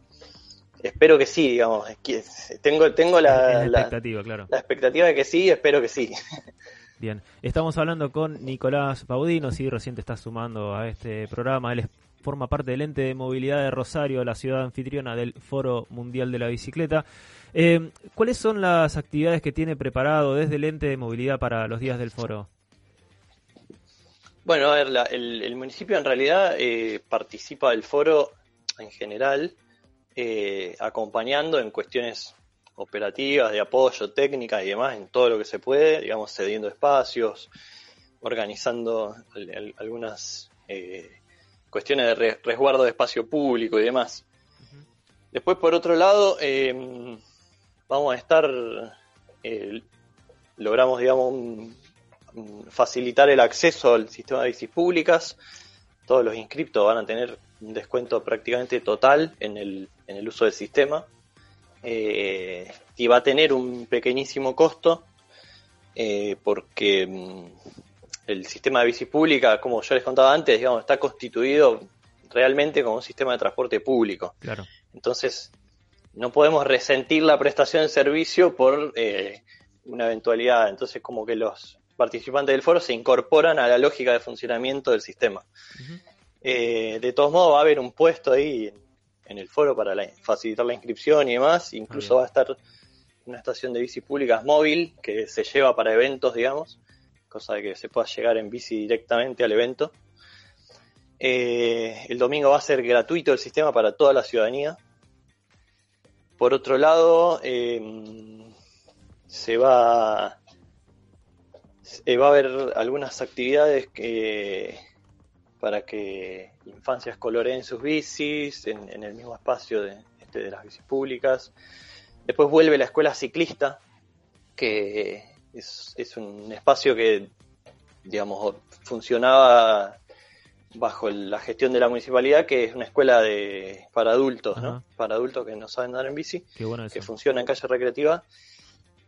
espero que sí, digamos. es que Tengo, tengo la, expectativa, claro. la expectativa de que sí, espero que sí. Bien, estamos hablando con Nicolás Baudino, si recién te estás sumando a este programa, él es- forma parte del ente de movilidad de Rosario, la ciudad anfitriona del Foro Mundial de la Bicicleta. Eh, ¿Cuáles son las actividades que tiene preparado desde el ente de movilidad para los días del foro? Bueno, a ver, la- el, el municipio en realidad eh, participa del foro en general, eh, acompañando en cuestiones operativas, de apoyo, técnicas y demás, en todo lo que se puede, digamos, cediendo espacios, organizando al- al- algunas eh, cuestiones de re- resguardo de espacio público y demás. Después, por otro lado, eh, vamos a estar, eh, logramos, digamos, un- un- facilitar el acceso al sistema de bicis públicas. Todos los inscriptos van a tener un descuento prácticamente total en el, en el uso del sistema. eh, y va a tener un pequeñísimo costo eh, porque mm, el sistema de bici pública, como yo les contaba antes, digamos, está constituido realmente como un sistema de transporte público. Claro. Entonces, no podemos resentir la prestación de servicio por eh, una eventualidad. Entonces, como que los participantes del foro se incorporan a la lógica de funcionamiento del sistema. Eh, de todos modos, va a haber un puesto ahí en, en el foro para la- facilitar la inscripción y demás. Incluso va a estar una estación de bici públicas móvil que se lleva para eventos, digamos, cosa de que se pueda llegar en bici directamente al evento. Eh, el domingo va a ser gratuito el sistema para toda la ciudadanía. Por otro lado, eh, se va, eh, va a haber algunas actividades que, para que infancias coloreen sus bicis en, en el mismo espacio de, este, de las bicis públicas. Después vuelve la escuela ciclista, que es, es un espacio que, digamos, funcionaba bajo la gestión de la municipalidad, que es una escuela de para adultos, ¿no? Para adultos que no saben andar en bici, bueno que funciona en calle recreativa.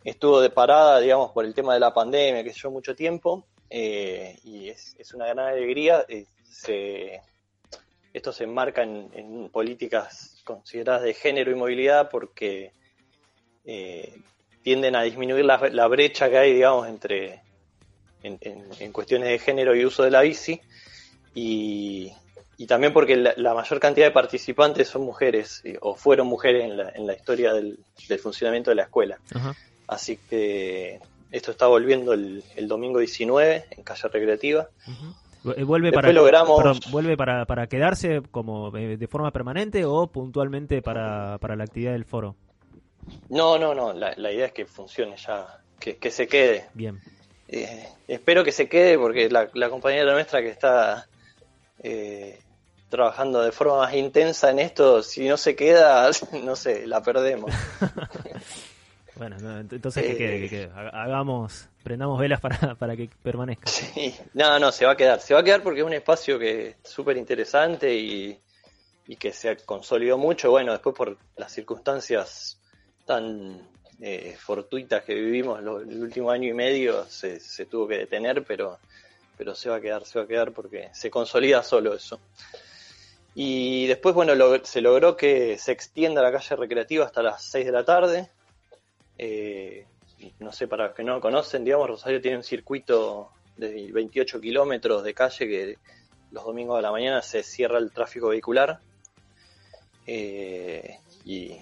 Estuvo de parada, digamos, por el tema de la pandemia, que llevó mucho tiempo, eh, y es, es una gran alegría. eh, se, esto se enmarca en, en políticas consideradas de género y movilidad porque eh, tienden a disminuir la, la brecha que hay, digamos, entre en, en- en cuestiones de género y uso de la bici y, y también porque la, la mayor cantidad de participantes son mujeres eh, o fueron mujeres en la, en la historia del, del funcionamiento de la escuela. Ajá. Así que esto está volviendo el, el domingo 19 en calle recreativa. Vuelve Después para, logramos- perdón, vuelve para, para quedarse como eh, de forma permanente o puntualmente para, para la actividad del foro. No, no, no, la, la idea es que funcione ya, que, que se quede. Bien. Eh, espero que se quede porque la, la compañera nuestra que está eh, trabajando de forma más intensa en esto, si no se queda, no sé, la perdemos. Bueno, no, ent- entonces que Eh. quede, que quede. Ha- Hagamos, prendamos velas para, para que permanezca. Sí, no, no, se va a quedar. Se va a quedar porque es un espacio que es súper interesante y, y que se consolidó mucho. Bueno, después por las circunstancias tan eh, fortuitas que vivimos el último año y medio, se, se tuvo que detener, pero, pero se va a quedar, se va a quedar porque se consolida solo eso. Y después, bueno, lo- se logró que se extienda la calle recreativa hasta las 6 de la tarde. Eh, no sé, para los que no lo conocen, digamos, Rosario tiene un circuito de 28 kilómetros de calle que los domingos de la mañana se cierra el tráfico vehicular. Eh, y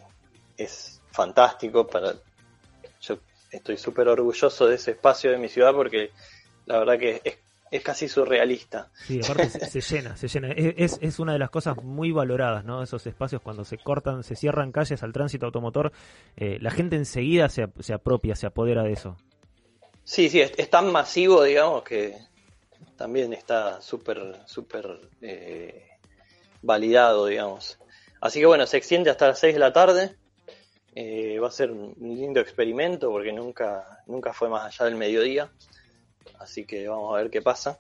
es fantástico para yo estoy súper orgulloso de ese espacio de mi ciudad porque la verdad que es, es casi surrealista. Sí, aparte se, se llena, se llena. Es, es- una de las cosas muy valoradas, ¿no? Esos espacios cuando se cortan, se cierran calles al tránsito automotor, eh, la gente enseguida se, se apropia, se apodera de eso. Sí, sí, es, es tan masivo, digamos, que también está súper, súper eh, validado, digamos. Así que bueno, se extiende hasta las 6 de la tarde. Eh, va a ser un lindo experimento porque nunca, nunca fue más allá del mediodía. Así que vamos a ver qué pasa.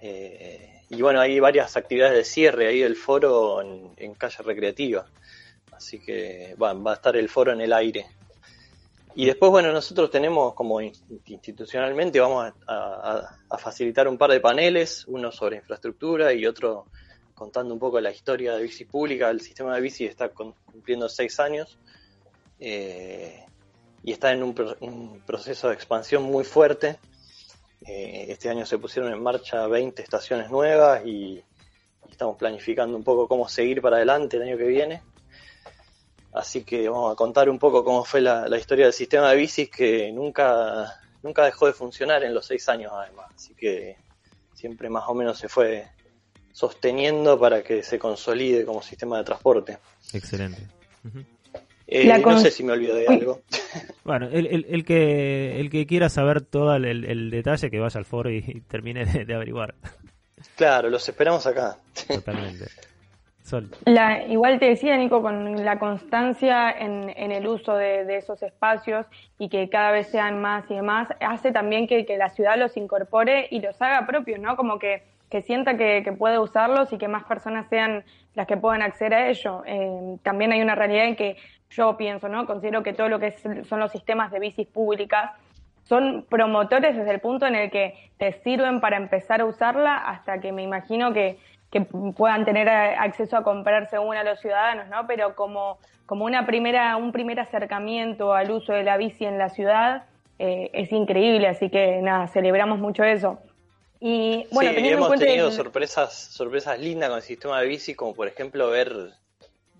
Eh, y bueno, hay varias actividades de cierre ahí del foro en, en calle recreativa. Así que va, a estar el foro en el aire. Y después, bueno, nosotros tenemos como in- institucionalmente, vamos a, facilitar un par de paneles, uno sobre infraestructura y otro contando un poco la historia de bici pública. El sistema de bici está cumpliendo seis años eh, y está en un proceso de expansión muy fuerte. Eh, este año se pusieron en marcha 20 estaciones nuevas y, estamos planificando un poco cómo seguir para adelante el año que viene. Así que vamos a contar un poco cómo fue la, historia del sistema de bicis que nunca, nunca dejó de funcionar en los seis años además. Así que siempre más o menos se fue sosteniendo para que se consolide como sistema de transporte. Excelente. Eh, no sé si me olvido de algo. Bueno, el, el, el que el que quiera saber todo el, el- detalle, que vaya al foro y, y termine de, de averiguar. Claro, los esperamos acá. Totalmente. Sol. La, igual te decía, Nico, con la constancia en, en el uso de, de esos espacios y que cada vez sean más y demás, hace también que, que la ciudad los incorpore y los haga propios, ¿no? Como que, que sienta que, que puede usarlos y que más personas sean las que puedan acceder a ello. Eh, también hay una realidad en que yo pienso, ¿no? Considero que todo lo que son los sistemas de bicis públicas son promotores desde el punto en el que te sirven para empezar a usarla hasta que me imagino que, que puedan tener acceso a comprarse una a los ciudadanos, ¿no? Pero como, como una primera, un primer acercamiento al uso de la bici en la ciudad eh, es increíble, así que nada, celebramos mucho eso. Y bueno, hemos tenido sorpresas, sorpresas lindas con el sistema de bici, como por ejemplo ver,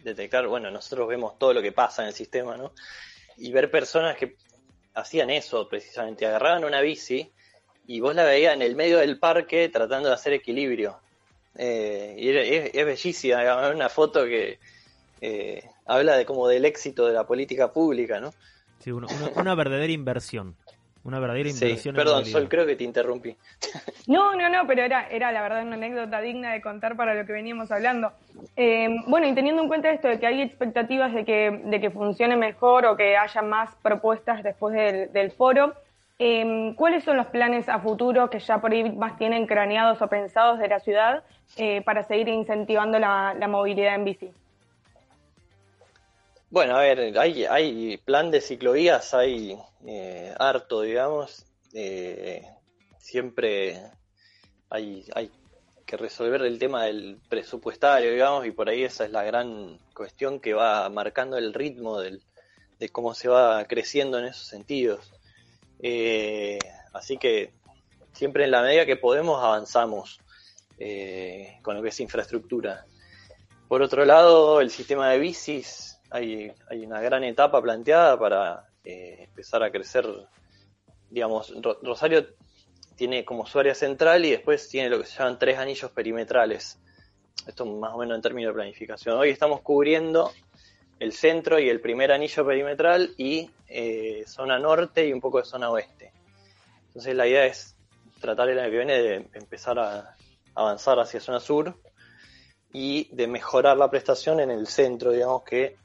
detectar, bueno, nosotros vemos todo lo que pasa en el sistema, ¿no? Y ver personas que hacían eso precisamente, agarraban una bici y vos la veías en el medio del parque tratando de hacer equilibrio. Eh, y es, bellísima, una foto que eh, habla de como del éxito de la política pública, ¿no? Sí, una verdadera inversión. Una verdadera inversión. Sí, perdón, Sol, creo que te interrumpí. No, no, no, pero era, era la verdad una anécdota digna de contar para lo que veníamos hablando. Eh, bueno, y teniendo en cuenta esto de que hay expectativas de que, de que funcione mejor o que haya más propuestas después del, foro, eh, ¿cuáles son los planes a futuro que ya por ahí más tienen craneados o pensados de la ciudad eh, para seguir incentivando la, la movilidad en bici? Bueno, a ver, hay, hay plan de ciclovías, hay eh, harto, digamos. Eh, siempre hay, hay que resolver el tema del presupuestario, digamos, y por ahí esa es la gran cuestión que va marcando el ritmo del, de cómo se va creciendo en esos sentidos. Eh, así que siempre en la medida que podemos avanzamos con lo que es infraestructura. Por otro lado, el sistema de bicis hay, una gran etapa planteada para eh, empezar a crecer. Digamos, Rosario tiene como su área central y después tiene lo que se llaman tres anillos perimetrales. Esto más o menos en términos de planificación. Hoy estamos cubriendo el centro y el primer anillo perimetral y eh, zona norte y un poco de zona oeste. Entonces la idea es tratar el año que viene de empezar a avanzar hacia zona sur y de mejorar la prestación en el centro, digamos que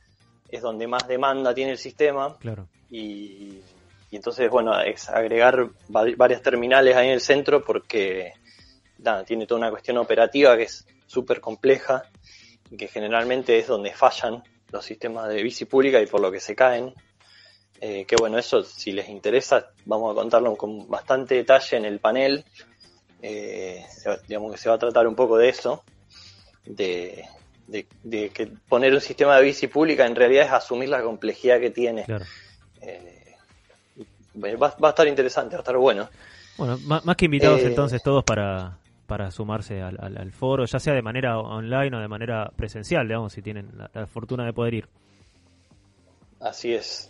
es donde más demanda tiene el sistema. Claro. Y, entonces, bueno, es agregar varias terminales ahí en el centro porque tiene toda una cuestión operativa que es súper compleja y que generalmente es donde fallan los sistemas de bici pública y por lo que se caen. Eh, que bueno, eso si les interesa, vamos a contarlo con bastante detalle en el panel. Eh, digamos que se va a tratar un poco de eso, de, de, que poner un sistema de bici pública en realidad es asumir la complejidad que tiene. Eh, va, a estar interesante, va a estar bueno. Bueno, más, que invitados eh, entonces todos para, para sumarse al, foro, ya sea de manera online o de manera presencial, digamos, si tienen la fortuna de poder ir. Así es.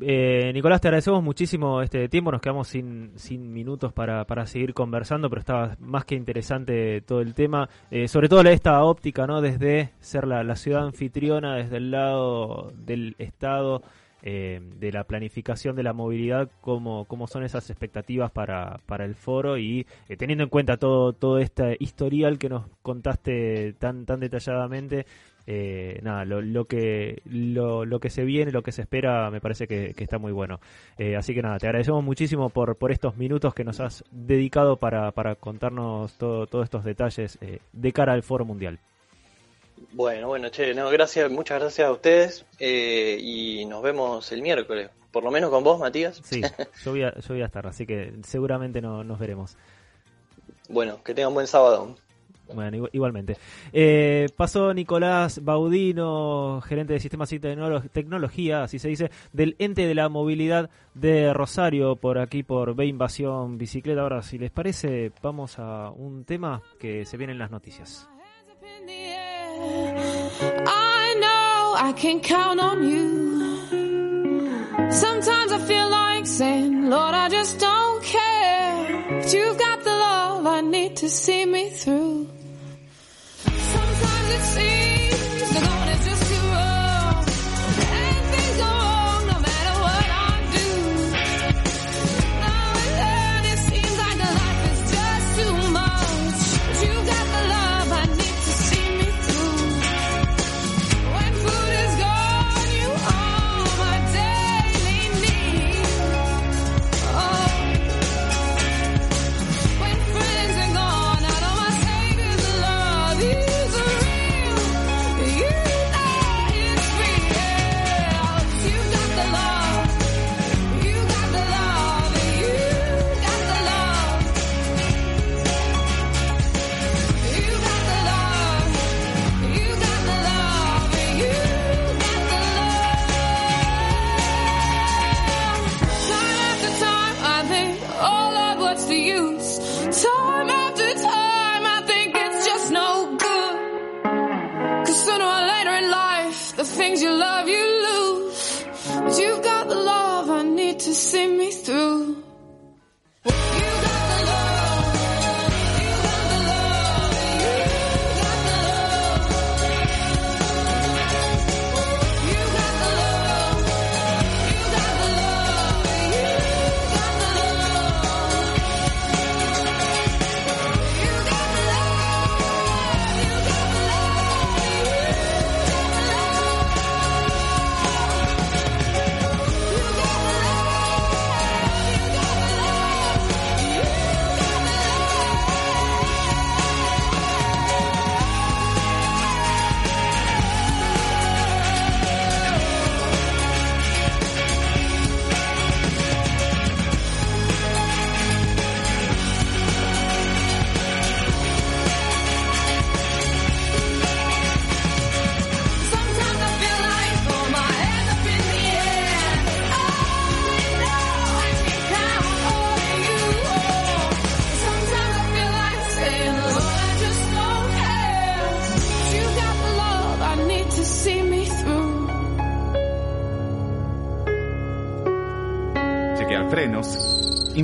Eh, Nicolás, te agradecemos muchísimo este tiempo. Nos quedamos sin, minutos para, seguir conversando, pero estaba más que interesante todo el tema. Eh, sobre todo esta óptica, ¿no? Desde ser la, ciudad anfitriona, desde el lado del Estado, eh, de la planificación de la movilidad, cómo, son esas expectativas para, el foro y teniendo en cuenta todo, todo este historial que nos contaste tan, tan detalladamente eh, nada, lo, lo que lo, lo, que se viene, lo que se espera, me parece que, está muy bueno. Eh, así que nada, te agradecemos muchísimo por, por estos minutos que nos has dedicado para, para contarnos todos estos detalles eh, de cara al Foro Mundial. Bueno, bueno, che, no, gracias, muchas gracias a ustedes y nos vemos el miércoles, por lo menos con vos, Matías. Sí, yo voy a, yo voy a estar, así que seguramente no, nos veremos. Bueno, que tengan buen sábado. Bueno, igualmente. Eh, pasó Nicolás Baudino, gerente de Sistemas y Tecnología, así se dice, del ente de la movilidad de Rosario, por aquí por B Invasión Bicicleta. Ahora, si les parece, vamos a un tema que se viene en las noticias. I need to see me through. see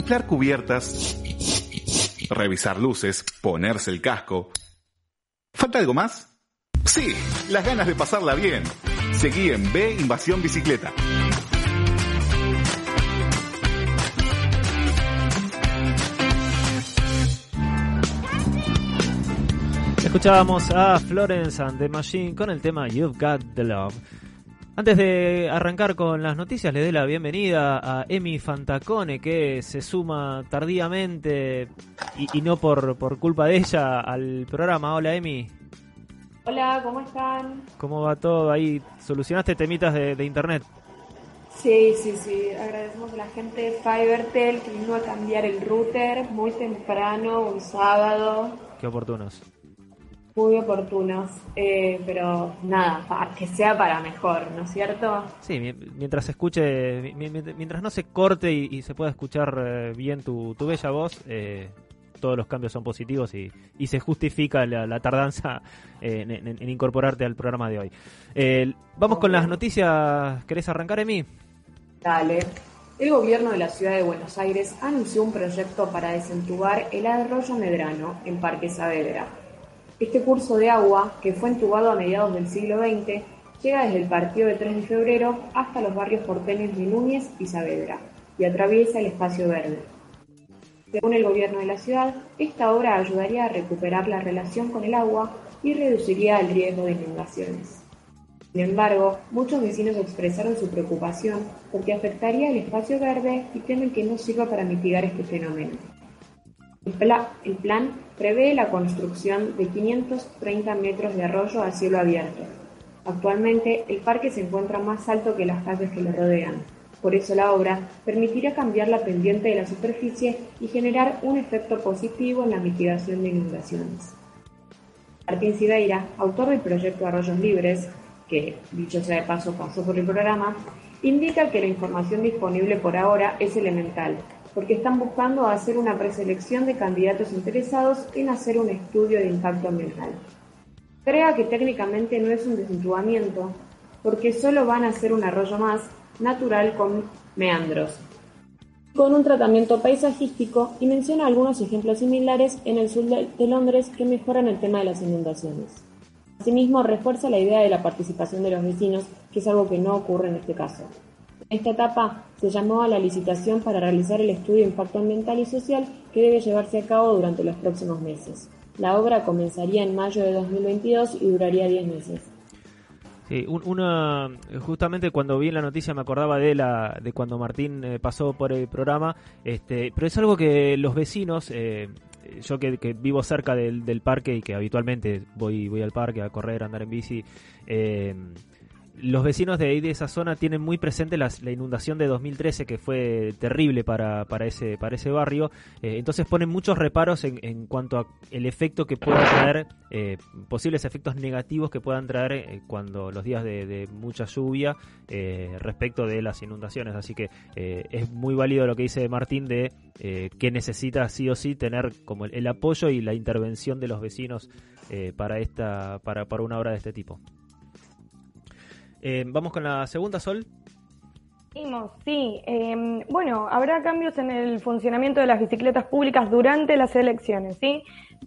inflar cubiertas, revisar luces, ponerse el casco. ¿Falta algo más? Sí, las ganas de pasarla bien. Seguí en B Invasión Bicicleta. Escuchábamos a Florence and the Machine con el tema You've Got the Love. Antes de arrancar con las noticias, le doy la bienvenida a Emi Fantacone, que se suma tardíamente y, y no por, por culpa de ella al programa. Hola, Emi. Hola, ¿cómo están? ¿Cómo va todo ahí? ¿Solucionaste temitas de, de internet? Sí, sí, sí. Agradecemos a la gente de Fivertel que vino a cambiar el router muy temprano, un sábado, Qué oportunos. Muy oportunos. Eh, pero nada, que sea para mejor, ¿no es cierto? Sí, mi- mientras se escuche, mi- mi- mientras no se corte y, y se pueda escuchar eh, bien tu, tu bella voz, eh, todos los cambios son positivos y, y se justifica la, la tardanza eh, en, en- en incorporarte al programa de hoy. Vamos con las noticias. ¿Querés arrancar, Emi? Dale. El gobierno de la ciudad de Buenos Aires anunció un proyecto para desentubar el arroyo Medrano en Parque Saavedra. Este curso de agua, que fue entubado a mediados del siglo XX, llega desde el partido de 3 de febrero hasta los barrios porteños de Núñez y Saavedra y atraviesa el espacio verde. Según el gobierno de la ciudad, esta obra ayudaría a recuperar la relación con el agua y reduciría el riesgo de inundaciones. Sin embargo, muchos vecinos expresaron su preocupación porque afectaría el espacio verde y temen que no sirva para mitigar este fenómeno. El, pla- el plan prevé la construcción de 530 metros de arroyo a cielo abierto. Actualmente, el parque se encuentra más alto que las calles que lo rodean. Por eso la obra permitirá cambiar la pendiente de la superficie y generar un efecto positivo en la mitigación de inundaciones. Martín Sideira, autor del proyecto Arroyos Libres, que dicho sea de paso pasó por el programa, indica que la información disponible por ahora es elemental, porque están buscando hacer una preselección de candidatos interesados en hacer un estudio de impacto ambiental. Crea que técnicamente no es un desentubamiento, porque solo van a hacer un arroyo más natural con meandros, con un tratamiento paisajístico y menciona algunos ejemplos similares en el sur de de Londres que mejoran el tema de las inundaciones. Asimismo, refuerza la idea de la participación de los vecinos, que es algo que no ocurre en este caso. Esta etapa se llamó a la licitación para realizar el estudio de impacto ambiental y social que debe llevarse a cabo durante los próximos meses. La obra comenzaría en mayo de 2022 y duraría 10 meses. Sí, un- una justamente cuando vi la noticia me acordaba de la de cuando Martín eh, pasó por el programa, este, pero es algo que los vecinos, eh, yo que, que vivo cerca del, del parque y que habitualmente voy voy al parque a correr, a andar en bici, eh, los vecinos de ahí de esa zona tienen muy presente la inundación de 2013 que fue terrible para, para ese para ese barrio. Eh, entonces ponen muchos reparos en, en cuanto a el efecto que pueda traer eh, posibles efectos negativos que puedan traer eh, cuando los días de, mucha lluvia eh, respecto de las inundaciones. Así que es muy válido lo que dice Martín de que necesita sí o sí tener como el, el apoyo y la intervención de los vecinos para esta para, para una obra de este tipo Eh, Vamos con la segunda, Sol. Sí. Eh, bueno, habrá cambios en el funcionamiento de las bicicletas públicas durante las elecciones, ¿sí?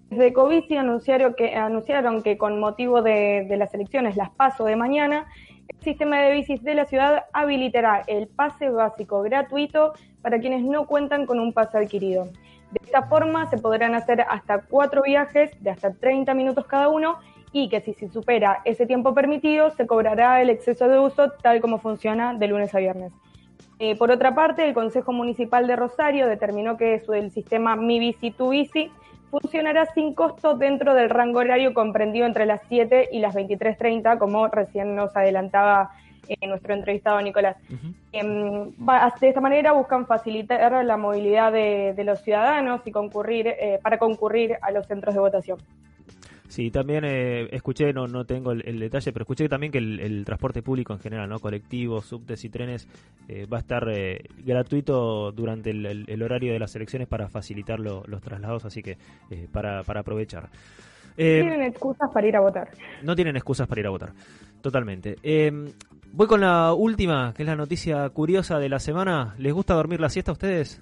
Desde Covici anunciaron que, anunciaron que con motivo de, de las elecciones, las PASO de mañana, el sistema de bicis de la ciudad habilitará el pase básico gratuito para quienes no cuentan con un pase adquirido. De esta forma se podrán hacer hasta cuatro viajes de hasta 30 minutos cada uno y que si se supera ese tiempo permitido se cobrará el exceso de uso tal como funciona de lunes a viernes. Eh, por otra parte, el Consejo Municipal de Rosario determinó que su- el sistema Mi Bici Tu Bici funcionará sin costo dentro del rango horario comprendido entre las 7 y las 23.30, como recién nos adelantaba eh, nuestro entrevistado Nicolás. Em, de esta manera buscan facilitar la movilidad de, de los ciudadanos y concurrir eh, para concurrir a los centros de votación. Sí, también eh, escuché, no, no tengo el, el detalle, pero escuché también que el, el transporte público en general, ¿no? colectivos, subtes y trenes, eh, va a estar eh, gratuito durante el, el- horario de las elecciones para facilitar lo- los traslados, así que eh, para, para aprovechar. Eh, Tienen excusas para ir a votar. no tienen excusas para ir a votar, totalmente. Eh, voy con la última, que es la noticia curiosa de la semana. ¿Les gusta dormir la siesta a ustedes?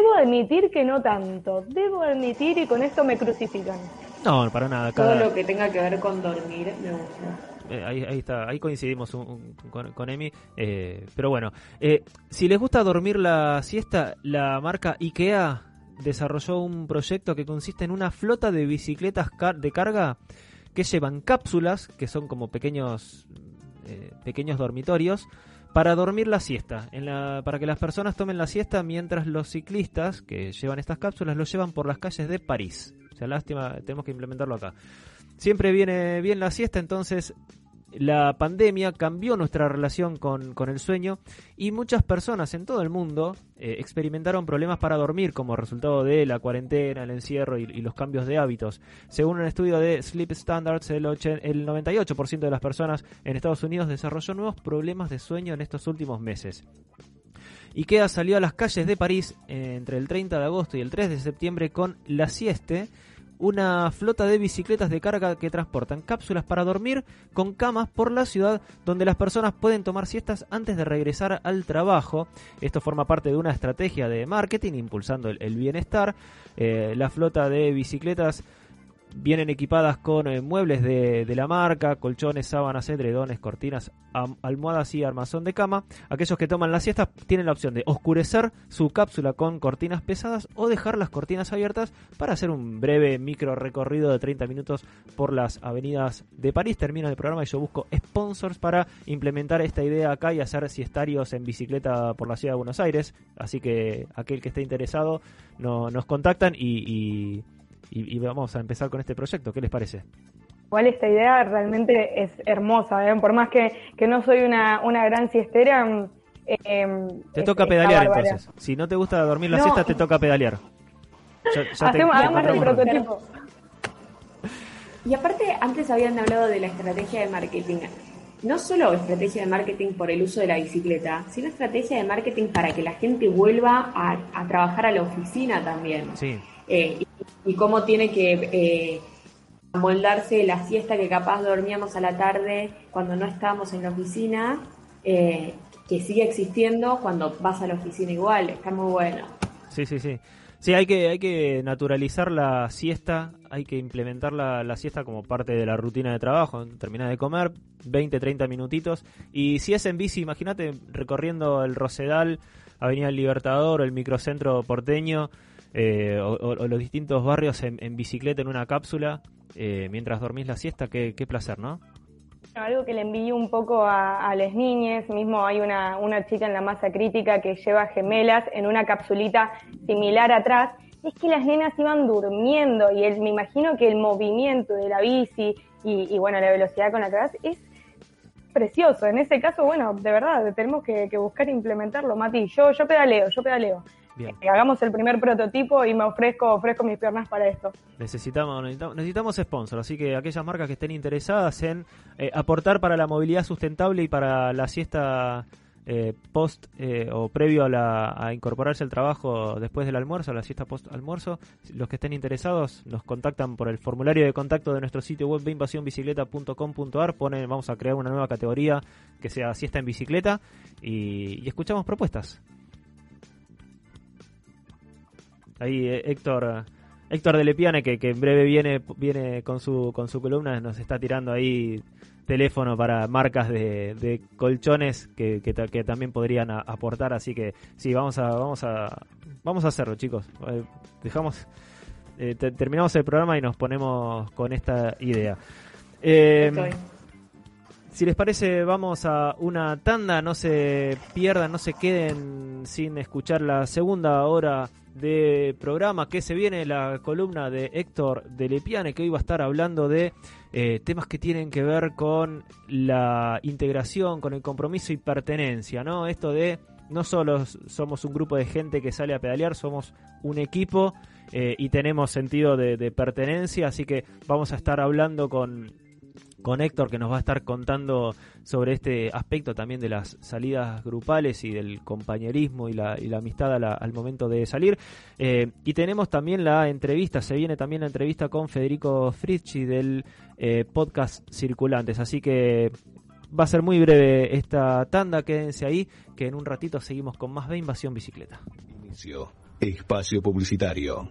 Debo admitir que no tanto. Debo admitir y con esto me crucifican. No, para nada. Todo Cada, lo que tenga que ver con dormir me gusta. Eh, ahí, ahí está, ahí coincidimos un- un- con, con Emi. eh, pero bueno, eh, si les gusta dormir la siesta, la marca IKEA desarrolló un proyecto que consiste en una flota de bicicletas car- de carga que llevan cápsulas, que son como pequeños, eh, pequeños dormitorios, para dormir la siesta, en la, para que las personas tomen la siesta mientras los ciclistas que llevan estas cápsulas lo llevan por las calles de París. O sea, lástima, tenemos que implementarlo acá. Siempre viene bien la siesta, entonces la pandemia cambió nuestra relación con, con el sueño y muchas personas en todo el mundo eh, experimentaron problemas para dormir como resultado de la cuarentena, el encierro y, los cambios de hábitos. Según un estudio de Sleep Standards, el, el 98% de las personas en Estados Unidos desarrolló nuevos problemas de sueño en estos últimos meses. IKEA salió a las calles de París entre el 30 de agosto y el 3 de septiembre con La Sieste, una flota de bicicletas de carga que transportan cápsulas para dormir con camas por la ciudad donde las personas pueden tomar siestas antes de regresar al trabajo. Esto forma parte de una estrategia de marketing impulsando el, bienestar. Eh, la flota de bicicletas vienen equipadas con eh, muebles de, de la marca, colchones, sábanas, edredones, cortinas, almohadas y armazón de cama. Aquellos que toman la siesta tienen la opción de oscurecer su cápsula con cortinas pesadas o dejar las cortinas abiertas para hacer un breve micro recorrido de 30 minutos por las avenidas de París. Termina el programa y yo busco sponsors para implementar esta idea acá y hacer siestarios en bicicleta por la ciudad de Buenos Aires. Así que aquel que esté interesado no- nos contactan y y, y vamos a empezar con este proyecto. ¿Qué les parece? Igual esta idea realmente es hermosa, ¿eh? por más que, que no soy una, una gran siestera. mm, eh, Te es- toca pedalear bárbara. entonces. Si no te gusta dormir la No. siesta, te toca pedalear. Ya- ya Hacemos, te hagamos el prototipo. Y aparte, antes habían hablado de la estrategia de marketing. No solo estrategia de marketing por el uso de la bicicleta, sino estrategia de marketing para que la gente vuelva a, a trabajar a la oficina también. Sí. Eh, y, y cómo tiene que eh, moldarse la siesta que capaz dormíamos a la tarde cuando no estábamos en la oficina, eh, que sigue existiendo cuando vas a la oficina igual. Está muy bueno. Sí, sí, sí. Sí, hay que, hay que naturalizar la siesta, hay que implementar la, la siesta como parte de la rutina de trabajo. Terminas de comer, 20, 30 minutitos. Y si es en bici, imagínate recorriendo el Rosedal, Avenida Libertador, el microcentro porteño, eh, o, los distintos barrios en, bicicleta en una cápsula, eh, mientras dormís la siesta, qué, placer, ¿no? Algo que le envío un poco a, a las niñas, mismo hay una, una chica en la masa crítica que lleva gemelas en una capsulita similar atrás, es que las nenas iban durmiendo y el, me imagino que el movimiento de la bici y, y, bueno, la velocidad con la que vas es precioso. En ese caso, bueno, de verdad, tenemos que, que buscar implementarlo, Mati. Yo, yo pedaleo, yo pedaleo. Bien. Que hagamos el primer prototipo y me ofrezco, ofrezco mis piernas para esto. Necesitamos, necesitamos, necesitamos sponsor, así que aquellas marcas que estén interesadas en eh, aportar para la movilidad sustentable y para la siesta eh, post eh, o previo a, la, a incorporarse al trabajo después del almuerzo, a la siesta post almuerzo. Los que estén interesados nos contactan por el formulario de contacto de nuestro sitio web invasiónbicicleta.com.ar. Ponen, vamos a crear una nueva categoría que sea siesta en bicicleta y, y escuchamos propuestas. Ahí eh, Héctor Héctor de Lepiane que, que en breve viene viene con su con su columna nos está tirando ahí teléfono para marcas de, de colchones que, que, ta- que también podrían a- aportar. Así que sí vamos a vamos a vamos a hacerlo chicos. Eh, dejamos eh, te- terminamos el programa y nos ponemos con esta idea. Eh. Si les parece, vamos a una tanda. No se pierdan, no se queden sin escuchar la segunda hora de programa que se viene la columna de Héctor de Lepiane, que hoy va a estar hablando de eh, temas que tienen que ver con la integración, con el compromiso y pertenencia, ¿no? Esto de no solo somos un grupo de gente que sale a pedalear, somos un equipo eh, y tenemos sentido de, de pertenencia, así que vamos a estar hablando con con Héctor que nos va a estar contando sobre este aspecto también de las salidas grupales y del compañerismo y la, amistad al momento de salir. Eh, y tenemos también la entrevista, se viene también la entrevista con Federico Fritchi del eh, podcast Circulantes, así que va a ser muy breve esta tanda, quédense ahí, que en un ratito seguimos con más de Invasión Bicicleta. Inicio. Espacio publicitario.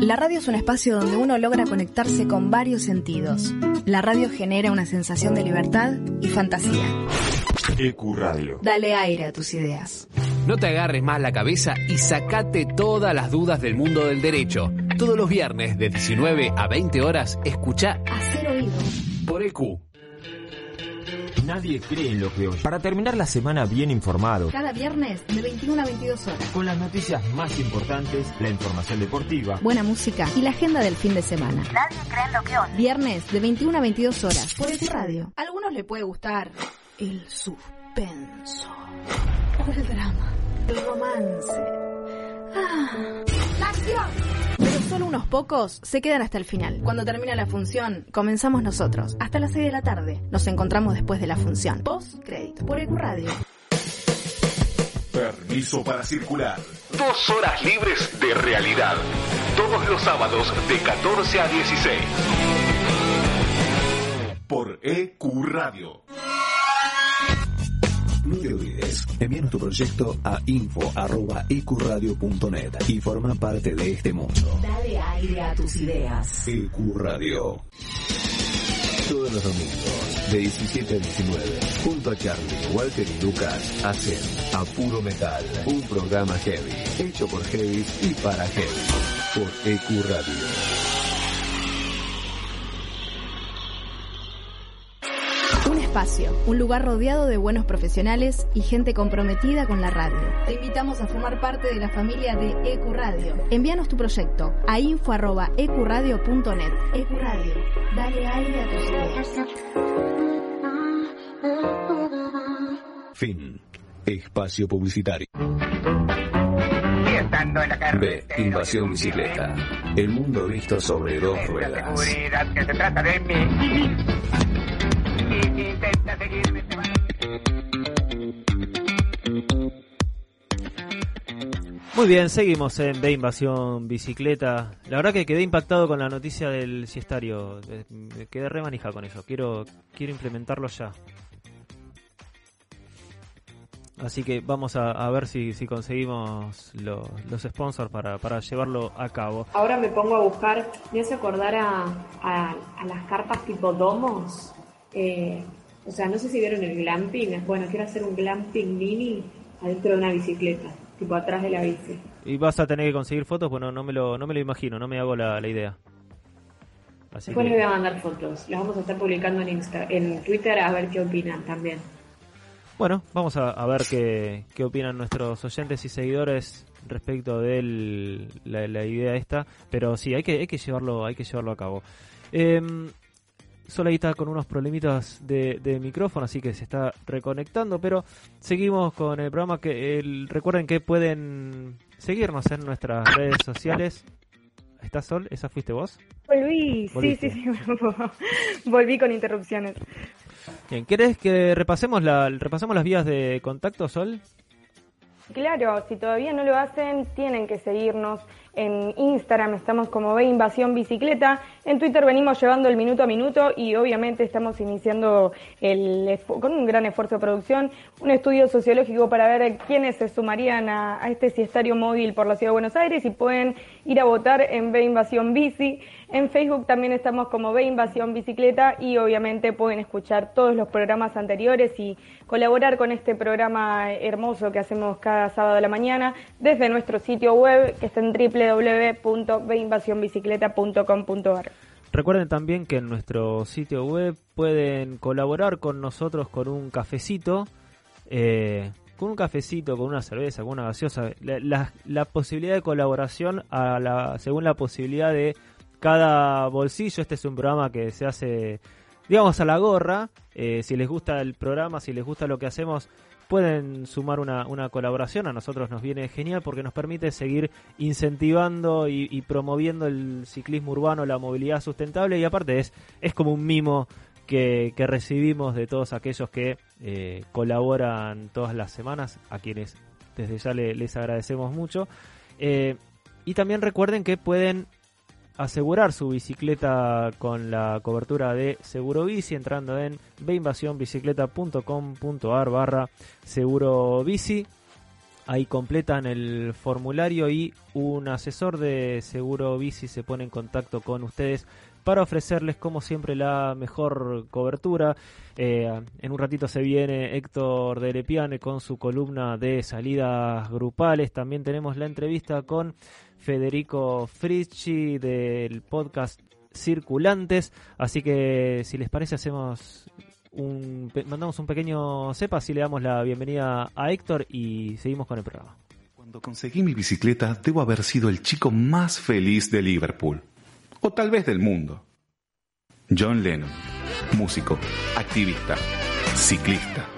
La radio es un espacio donde uno logra conectarse con varios sentidos. La radio genera una sensación de libertad y fantasía. EQ Radio. Dale aire a tus ideas. No te agarres más la cabeza y sacate todas las dudas del mundo del derecho. Todos los viernes de 19 a 20 horas, escucha Hacer oído. por EQ. Nadie cree en lo que oye. Para terminar la semana bien informado, Cada viernes de 21 a 22 horas. con las noticias más importantes, la información deportiva, Buena música y la agenda del fin de semana. Nadie cree en lo que oye. Viernes de 21 a 22 horas por EQ Radio. A algunos le puede gustar el suspenso o el drama, el romance. Ah. Pero solo unos pocos se quedan hasta el final. Cuando termina la función, comenzamos nosotros. Hasta las 6 de la tarde. Nos encontramos después de la función. Post crédito por EQ Radio. Permiso para circular. Dos horas libres de realidad. Todos los sábados de 14 a 16. Por EQ Radio. Envíanos tu proyecto a info.ecuradio.net y forma parte de este mundo. Dale aire a tus ideas. EQ Radio. Todos los domingos, de 17 a 19, junto a Charlie, Walter y Lucas, hacen A Puro Metal, un programa heavy, hecho por heavy y para heavy, por EQ Radio. Un espacio, un lugar rodeado de buenos profesionales y gente comprometida con la radio. Te invitamos a formar parte de la familia de EQ Radio. Envíanos tu proyecto a info.ecuradio.net. EQ Radio, dale aire a tus ideas. Fin. Espacio publicitario. B. Invasión bicicleta. El mundo visto sobre dos ruedas. Muy bien, seguimos en de Invasión Bicicleta. La verdad que quedé impactado con la noticia del siestario. Eh, quedé re manija con eso. Quiero, quiero implementarlo ya. Así que vamos a, ver si, si conseguimos lo- los sponsors para, para llevarlo a cabo. Ahora me pongo a buscar, me hace acordar a, a- a las carpas tipo domos. Eh, o sea, no sé si vieron el glamping. Bueno, quiero hacer un glamping mini adentro de una bicicleta, tipo atrás de la bici. Y vas a tener que conseguir fotos, bueno, no me lo, no me lo imagino, no me hago la, la idea. Así Después les voy que, a mandar fotos. Las vamos a estar publicando en, Insta, en Twitter a ver qué opinan también. bueno, vamos a, a ver qué, qué opinan nuestros oyentes y seguidores respecto de la, la idea esta, pero sí, hay que, hay que llevarlo, hay que llevarlo a cabo. Eh, Solo ahí está con unos problemitas de, de micrófono, así que se está reconectando, pero seguimos con el programa que el, recuerden que pueden seguirnos en nuestras redes sociales. ¿Estás Sol? ¿Esa fuiste vos? Volví, sí, sí, sí, volví con interrupciones. Bien, ¿querés que repasemos la repasemos las vías de contacto, Sol? Claro, si todavía no lo hacen, tienen que seguirnos en Instagram, estamos como Ve Invasión Bicicleta, en Twitter venimos llevando el minuto a minuto y obviamente estamos iniciando el, con un gran esfuerzo de producción un estudio sociológico para ver quiénes se sumarían a, este siestario móvil por la Ciudad de Buenos Aires y pueden ir a votar en Ve Invasión Bici. En Facebook también estamos como Invasión Bicicleta y obviamente pueden escuchar todos los programas anteriores y colaborar con este programa hermoso que hacemos cada sábado a la mañana desde nuestro sitio web que está en www.veinvasionbicicleta.com.ar. Recuerden también que en nuestro sitio web pueden colaborar con nosotros con un cafecito, eh, con un cafecito, con una cerveza, con una gaseosa. La, la- la posibilidad de colaboración a la, según la posibilidad de cada bolsillo. Este es un programa que se hace, digamos, a la gorra. Eh, si les gusta el programa, si les gusta lo que hacemos, pueden sumar una, una colaboración. A nosotros nos viene genial porque nos permite seguir incentivando y, promoviendo el ciclismo urbano, la movilidad sustentable y aparte es, es como un mimo que, que recibimos de todos aquellos que eh, colaboran todas las semanas, a quienes desde ya le- les agradecemos mucho. Eh, y también recuerden que pueden asegurar su bicicleta con la cobertura de Seguro Bici entrando en veinvasionbicicleta.com.ar barra Seguro Bici. Ahí completan el formulario y un asesor de Seguro Bici se pone en contacto con ustedes para ofrecerles como siempre la mejor cobertura. Eh, en un ratito se viene Héctor de Lepiane con su columna de salidas grupales. También tenemos la entrevista con Federico Fricci del podcast Circulantes. Así que si les parece hacemos un, mandamos un pequeño cepa, si le damos la bienvenida a Héctor y seguimos con el programa. Cuando conseguí mi bicicleta, debo haber sido el chico más feliz de Liverpool. O tal vez del mundo. John Lennon, músico, activista, ciclista.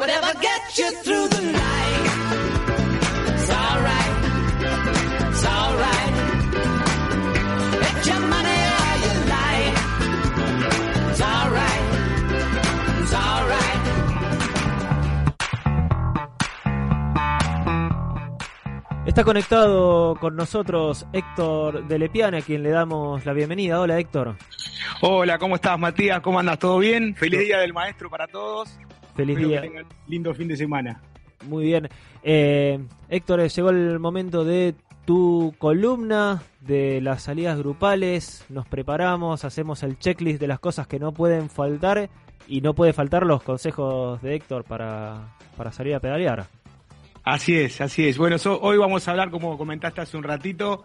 Está conectado con nosotros Héctor de Lepiane, a quien le damos la bienvenida. Hola Héctor. Hola, ¿cómo estás, Matías? ¿Cómo andas? ¿Todo bien? Feliz Día del Maestro para todos. Feliz Espero día. que tengan lindo fin de semana. Muy bien. Eh, Héctor, eh, llegó el momento de tu columna de las salidas grupales. Nos preparamos, hacemos el checklist de las cosas que no pueden faltar y no puede faltar los consejos de Héctor para, para salir a pedalear. Así es, así es. Bueno, so- hoy vamos a hablar, como comentaste hace un ratito,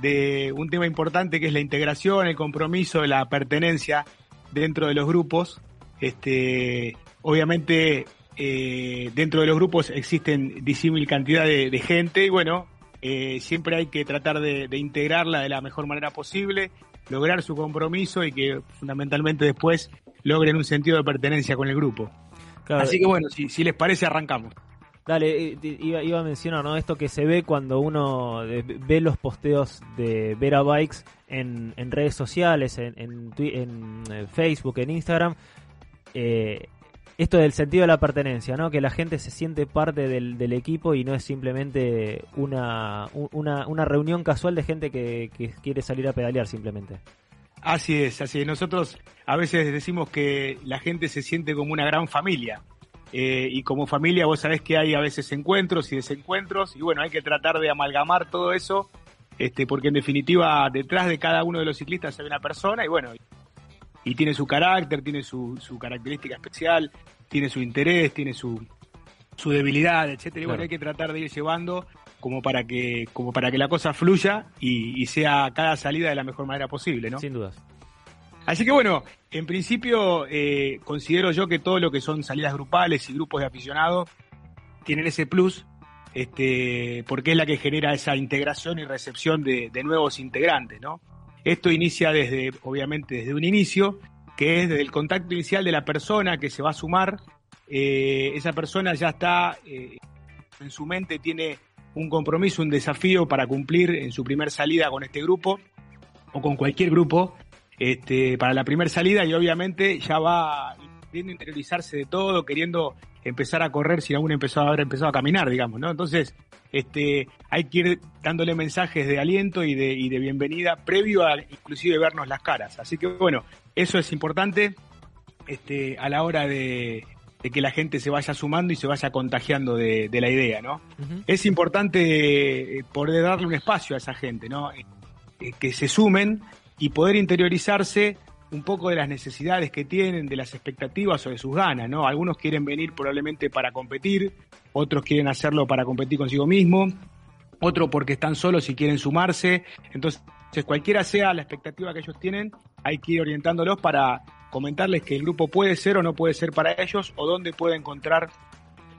de un tema importante que es la integración, el compromiso, la pertenencia dentro de los grupos. Este, obviamente, eh, dentro de los grupos existen disímil cantidad de, de gente y bueno, eh, siempre hay que tratar de, de integrarla de la mejor manera posible, lograr su compromiso y que fundamentalmente después logren un sentido de pertenencia con el grupo. Claro. Así que bueno, si, si les parece, arrancamos. Dale, eh, iba, iba a mencionar. Esto que se ve cuando uno eh, ve los posteos de Vera Bikes en, redes sociales, en, Facebook, en Instagram. eh, esto del sentido de la pertenencia, ¿no? Que la gente se siente parte del, equipo y no es simplemente una, un- una, una reunión casual de gente que, que quiere salir a pedalear simplemente. Así es, así es. Nosotros a veces decimos que la gente se siente como una gran familia. Eh, y como familia vos sabés que hay a veces encuentros y desencuentros y bueno, hay que tratar de amalgamar todo eso, este, porque en definitiva detrás de cada uno de los ciclistas hay una persona y bueno, y tiene su carácter, tiene su, su característica especial, tiene su interés, tiene su, su debilidad, etcétera. Y bueno, Claro. hay que tratar de ir llevando como para que, como para que la cosa fluya y, y sea cada salida de la mejor manera posible, ¿no? Sin dudas. Así que bueno, en principio eh, considero yo que todo lo que son salidas grupales y grupos de aficionados tienen ese plus este, porque es la que genera esa integración y recepción de, nuevos integrantes, ¿no? Esto inicia desde, obviamente, desde un inicio, que es desde el contacto inicial de la persona que se va a sumar. Eh, esa persona ya está eh, en su mente, tiene un compromiso, un desafío para cumplir en su primer salida con este grupo o con cualquier grupo este, para la primera salida y obviamente ya va queriendo interiorizarse de todo, queriendo empezar a correr si aún empezó a haber empezado a caminar, digamos, ¿no? Entonces, este, hay que ir dándole mensajes de aliento y de, y de bienvenida previo a inclusive vernos las caras. Así que bueno, eso es importante este, a la hora de, de que la gente se vaya sumando y se vaya contagiando de, de la idea, ¿no? Es importante eh, poder darle un espacio a esa gente, ¿no? Eh, que se sumen y poder interiorizarse un poco de las necesidades que tienen, de las expectativas o de sus ganas, ¿no? Algunos quieren venir probablemente para competir, otros quieren hacerlo para competir consigo mismo, otros porque están solos y quieren sumarse. Entonces, cualquiera sea la expectativa que ellos tienen, hay que ir orientándolos para comentarles que el grupo puede ser o no puede ser para ellos o dónde puede encontrar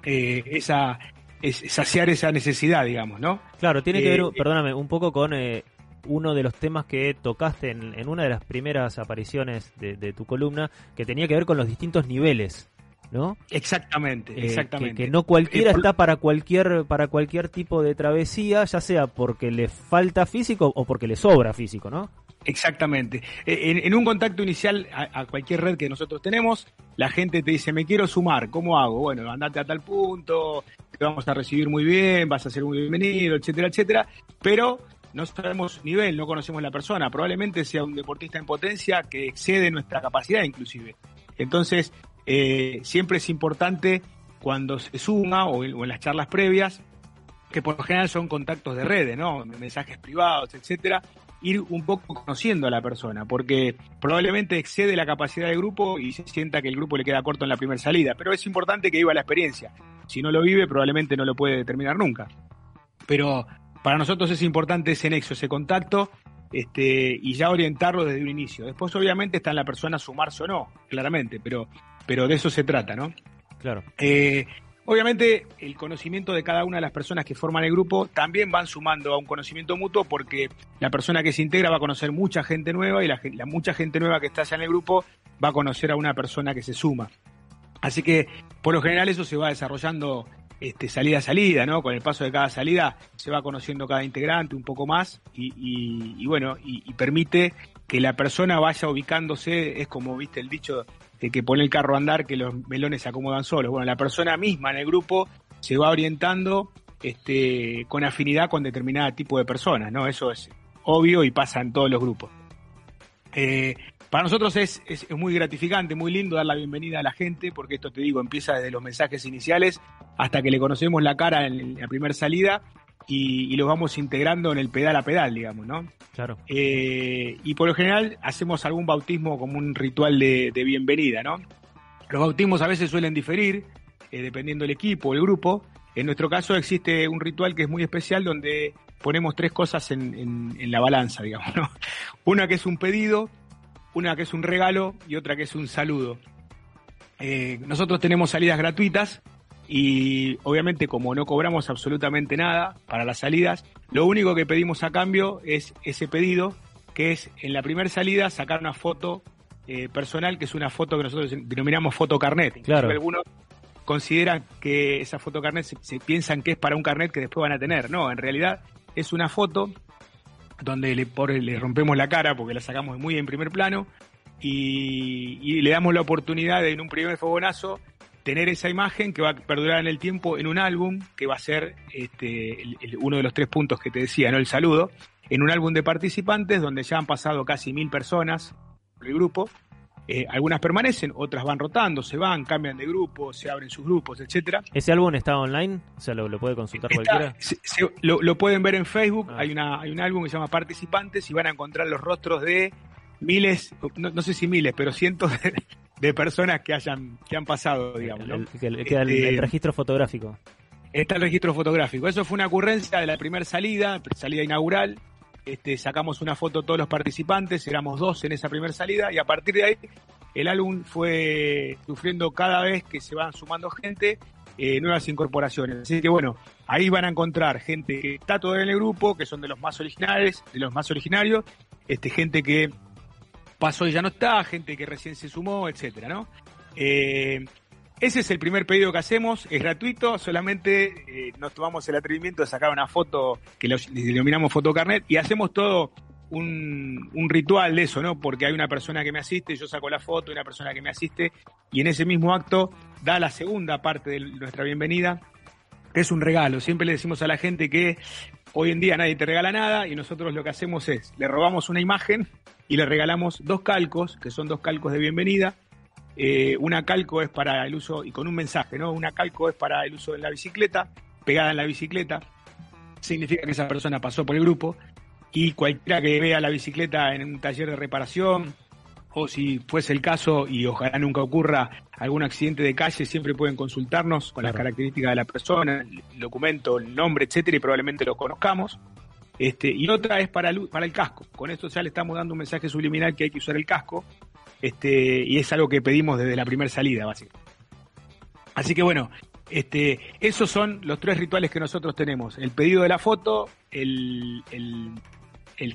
eh, esa, es- saciar esa necesidad, digamos, ¿no? Claro, tiene que Eh, ver, perdóname, un poco con eh, uno de los temas que tocaste en, en una de las primeras apariciones de, de tu columna, que tenía que ver con los distintos niveles, ¿no? Exactamente, Eh, exactamente. Que, que no cualquiera Eh, por- está para cualquier para cualquier tipo de travesía, ya sea porque le falta físico o porque le sobra físico, ¿no? Exactamente. Eh, En, en un contacto inicial a, a cualquier red que nosotros tenemos, la gente te dice, me quiero sumar, ¿cómo hago? Bueno, andate a tal punto, te vamos a recibir muy bien, vas a ser muy bienvenido, etcétera, etcétera. Pero no sabemos nivel, no conocemos la persona. Probablemente sea un deportista en potencia que excede nuestra capacidad inclusive. Entonces, eh, siempre es importante cuando se suma o en, las charlas previas, que por lo general son contactos de redes, ¿no? Mensajes privados, etcétera, ir un poco conociendo a la persona, porque probablemente excede la capacidad del grupo y se sienta que el grupo le queda corto en la primera salida, pero es importante que viva la experiencia. Si no lo vive, probablemente no lo puede determinar nunca. Pero para nosotros es importante ese nexo, ese contacto, este, y ya orientarlo desde un inicio. Después, obviamente, está en la persona sumarse o no, claramente, pero, pero de eso se trata, ¿no? Claro. Eh, obviamente, el conocimiento de cada una de las personas que forman el grupo también van sumando a un conocimiento mutuo porque la persona que se integra va a conocer mucha gente nueva y la, la mucha gente nueva que está ya en el grupo va a conocer a una persona que se suma. Así que, por lo general, eso se va desarrollando este, salida a salida, ¿no? Con el paso de cada salida se va conociendo cada integrante un poco más y, bueno, y, y permite que la persona vaya ubicándose, es como viste el dicho de que pone el carro a andar, que los melones se acomodan solos. Bueno, la persona misma en el grupo se va orientando este, con afinidad con determinado tipo de personas, ¿no? Eso es obvio y pasa en todos los grupos. Eh, para nosotros es, es, es muy gratificante, muy lindo dar la bienvenida a la gente, porque esto te digo, empieza desde los mensajes iniciales hasta que le conocemos la cara en la primera salida y, y los vamos integrando en el pedal a pedal, digamos, ¿no? Claro. Eh, y por lo general hacemos algún bautismo como un ritual de, de bienvenida, ¿no? Los bautismos a veces suelen diferir, eh, dependiendo del equipo o el grupo. En nuestro caso existe un ritual que es muy especial donde ponemos tres cosas en, en- en la balanza, digamos, ¿no? Una que es un pedido, una que es un regalo y otra que es un saludo. Eh, nosotros tenemos salidas gratuitas y obviamente como no cobramos absolutamente nada para las salidas, lo único que pedimos a cambio es ese pedido, que es en la primera salida sacar una foto eh, personal, que es una foto que nosotros denominamos foto carnet. Claro. Algunos consideran que esa foto carnet se, se piensan que es para un carnet que después van a tener. No, en realidad es una foto donde le, por- le rompemos la cara porque la sacamos muy en primer plano y, le damos la oportunidad de en un primer fogonazo tener esa imagen que va a perdurar en el tiempo en un álbum que va a ser este, uno de los tres puntos que te decía, ¿no? El saludo, en un álbum de participantes donde ya han pasado casi mil personas por el grupo. Eh, algunas permanecen, otras van rotando, se van, cambian de grupo, se abren sus grupos, etcétera. ¿Ese álbum está online? O sea, lo, lo puede consultar Está- cualquiera. se- se- lo, lo pueden ver en Facebook, Ah. hay, una, hay un álbum que se llama Participantes y van a encontrar los rostros de miles, no, no sé si miles, pero cientos de, de personas que hayan que han pasado, digamos. ¿no? El, el- queda el- Este, el registro fotográfico. Está el registro fotográfico. Eso fue una ocurrencia de la primera salida, salida inaugural. Este, sacamos una foto todos los participantes, éramos dos en esa primera salida y a partir de ahí el álbum fue sufriendo cada vez que se van sumando gente, eh, nuevas incorporaciones. Así que bueno, ahí van a encontrar gente que está todavía en el grupo, que son de los más originales, de los más originarios, este, gente que pasó y ya no está, gente que recién se sumó, etcétera, ¿no? Eh, ese es el primer pedido que hacemos, es gratuito, solamente eh, nos tomamos el atrevimiento de sacar una foto que lo denominamos fotocarnet y hacemos todo un, un ritual de eso, ¿no? Porque hay una persona que me asiste, yo saco la foto, una persona que me asiste y en ese mismo acto da la segunda parte de nuestra bienvenida, que es un regalo. Siempre le decimos a la gente que hoy en día nadie te regala nada y nosotros lo que hacemos es, le robamos una imagen y le regalamos dos calcos, que son dos calcos de bienvenida. Eh, una calco es para el uso, y con un mensaje, ¿no? Una calco es para el uso en la bicicleta, pegada en la bicicleta. Significa que esa persona pasó por el grupo y cualquiera que vea la bicicleta en un taller de reparación o si fuese el caso y ojalá nunca ocurra algún accidente de calle, siempre pueden consultarnos con las características de la persona, el documento, el nombre, etcétera, y probablemente lo conozcamos. Este, y otra es para el, para el casco. Con esto ya le estamos dando un mensaje subliminal que hay que usar el casco. Este, y es algo que pedimos desde la primera salida, básicamente. Así que bueno, este, esos son los tres rituales que nosotros tenemos. El pedido de la foto, el,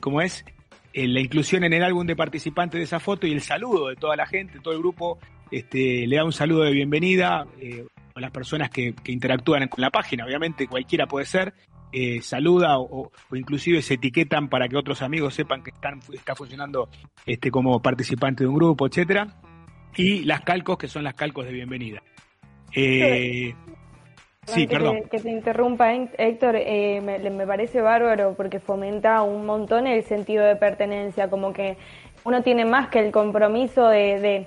¿cómo es? La inclusión en el álbum de participantes de esa foto y el saludo de toda la gente, todo el grupo, este, le da un saludo de bienvenida eh, a las personas que interactúan con la página. Obviamente cualquiera puede ser, eh, saluda o, o inclusive se etiquetan para que otros amigos sepan que están, está funcionando este, como participante de un grupo, etcétera. Y las calcos, que son las calcos de bienvenida. Eh, sí, Perdón que que te interrumpa, Hé- Héctor, eh, me, parece bárbaro porque fomenta un montón el sentido de pertenencia, como que uno tiene más que el compromiso de, de-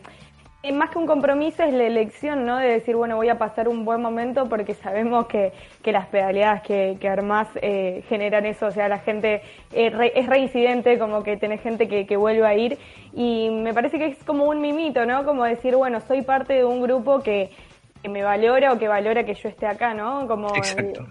eh, más que un compromiso es la elección, ¿no? De decir, bueno, voy a pasar un buen momento porque sabemos que, que las pedaleadas que, que armás eh, generan eso, o sea, la gente eh, es reincidente, como que tenés gente que, que vuelve a ir y me parece que es como un mimito, ¿no? Como decir, bueno, soy parte de un grupo que, que me valora o que valora que yo esté acá, ¿no? Como Exacto.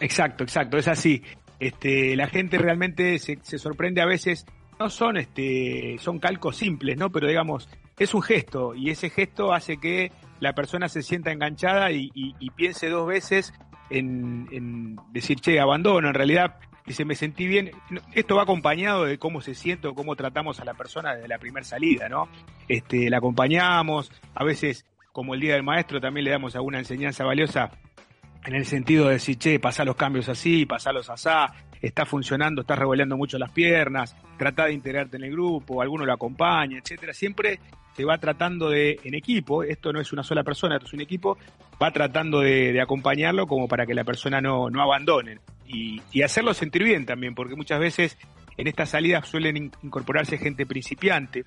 Exacto, exacto, es así. Este, la gente realmente se, se sorprende a veces, no son este, son calcos simples, ¿no? Pero digamos, es un gesto, y ese gesto hace que la persona se sienta enganchada y, piense dos veces en, decir, che, abandono, en realidad dice, me sentí bien. Esto va acompañado de cómo se siente o cómo tratamos a la persona desde la primera salida, ¿no? Este, la acompañamos, a veces, como el Día del Maestro, también le damos alguna enseñanza valiosa en el sentido de decir, che, pasá los cambios así, pasalos asá, está funcionando, estás revolviendo mucho las piernas, trata de integrarte en el grupo, alguno lo acompaña, etcétera. Siempre se va tratando de, en equipo, esto no es una sola persona, esto es un equipo, va tratando de, acompañarlo como para que la persona no, no abandone. Y, y hacerlo sentir bien también, porque muchas veces en estas salidas suelen in- incorporarse gente principiante,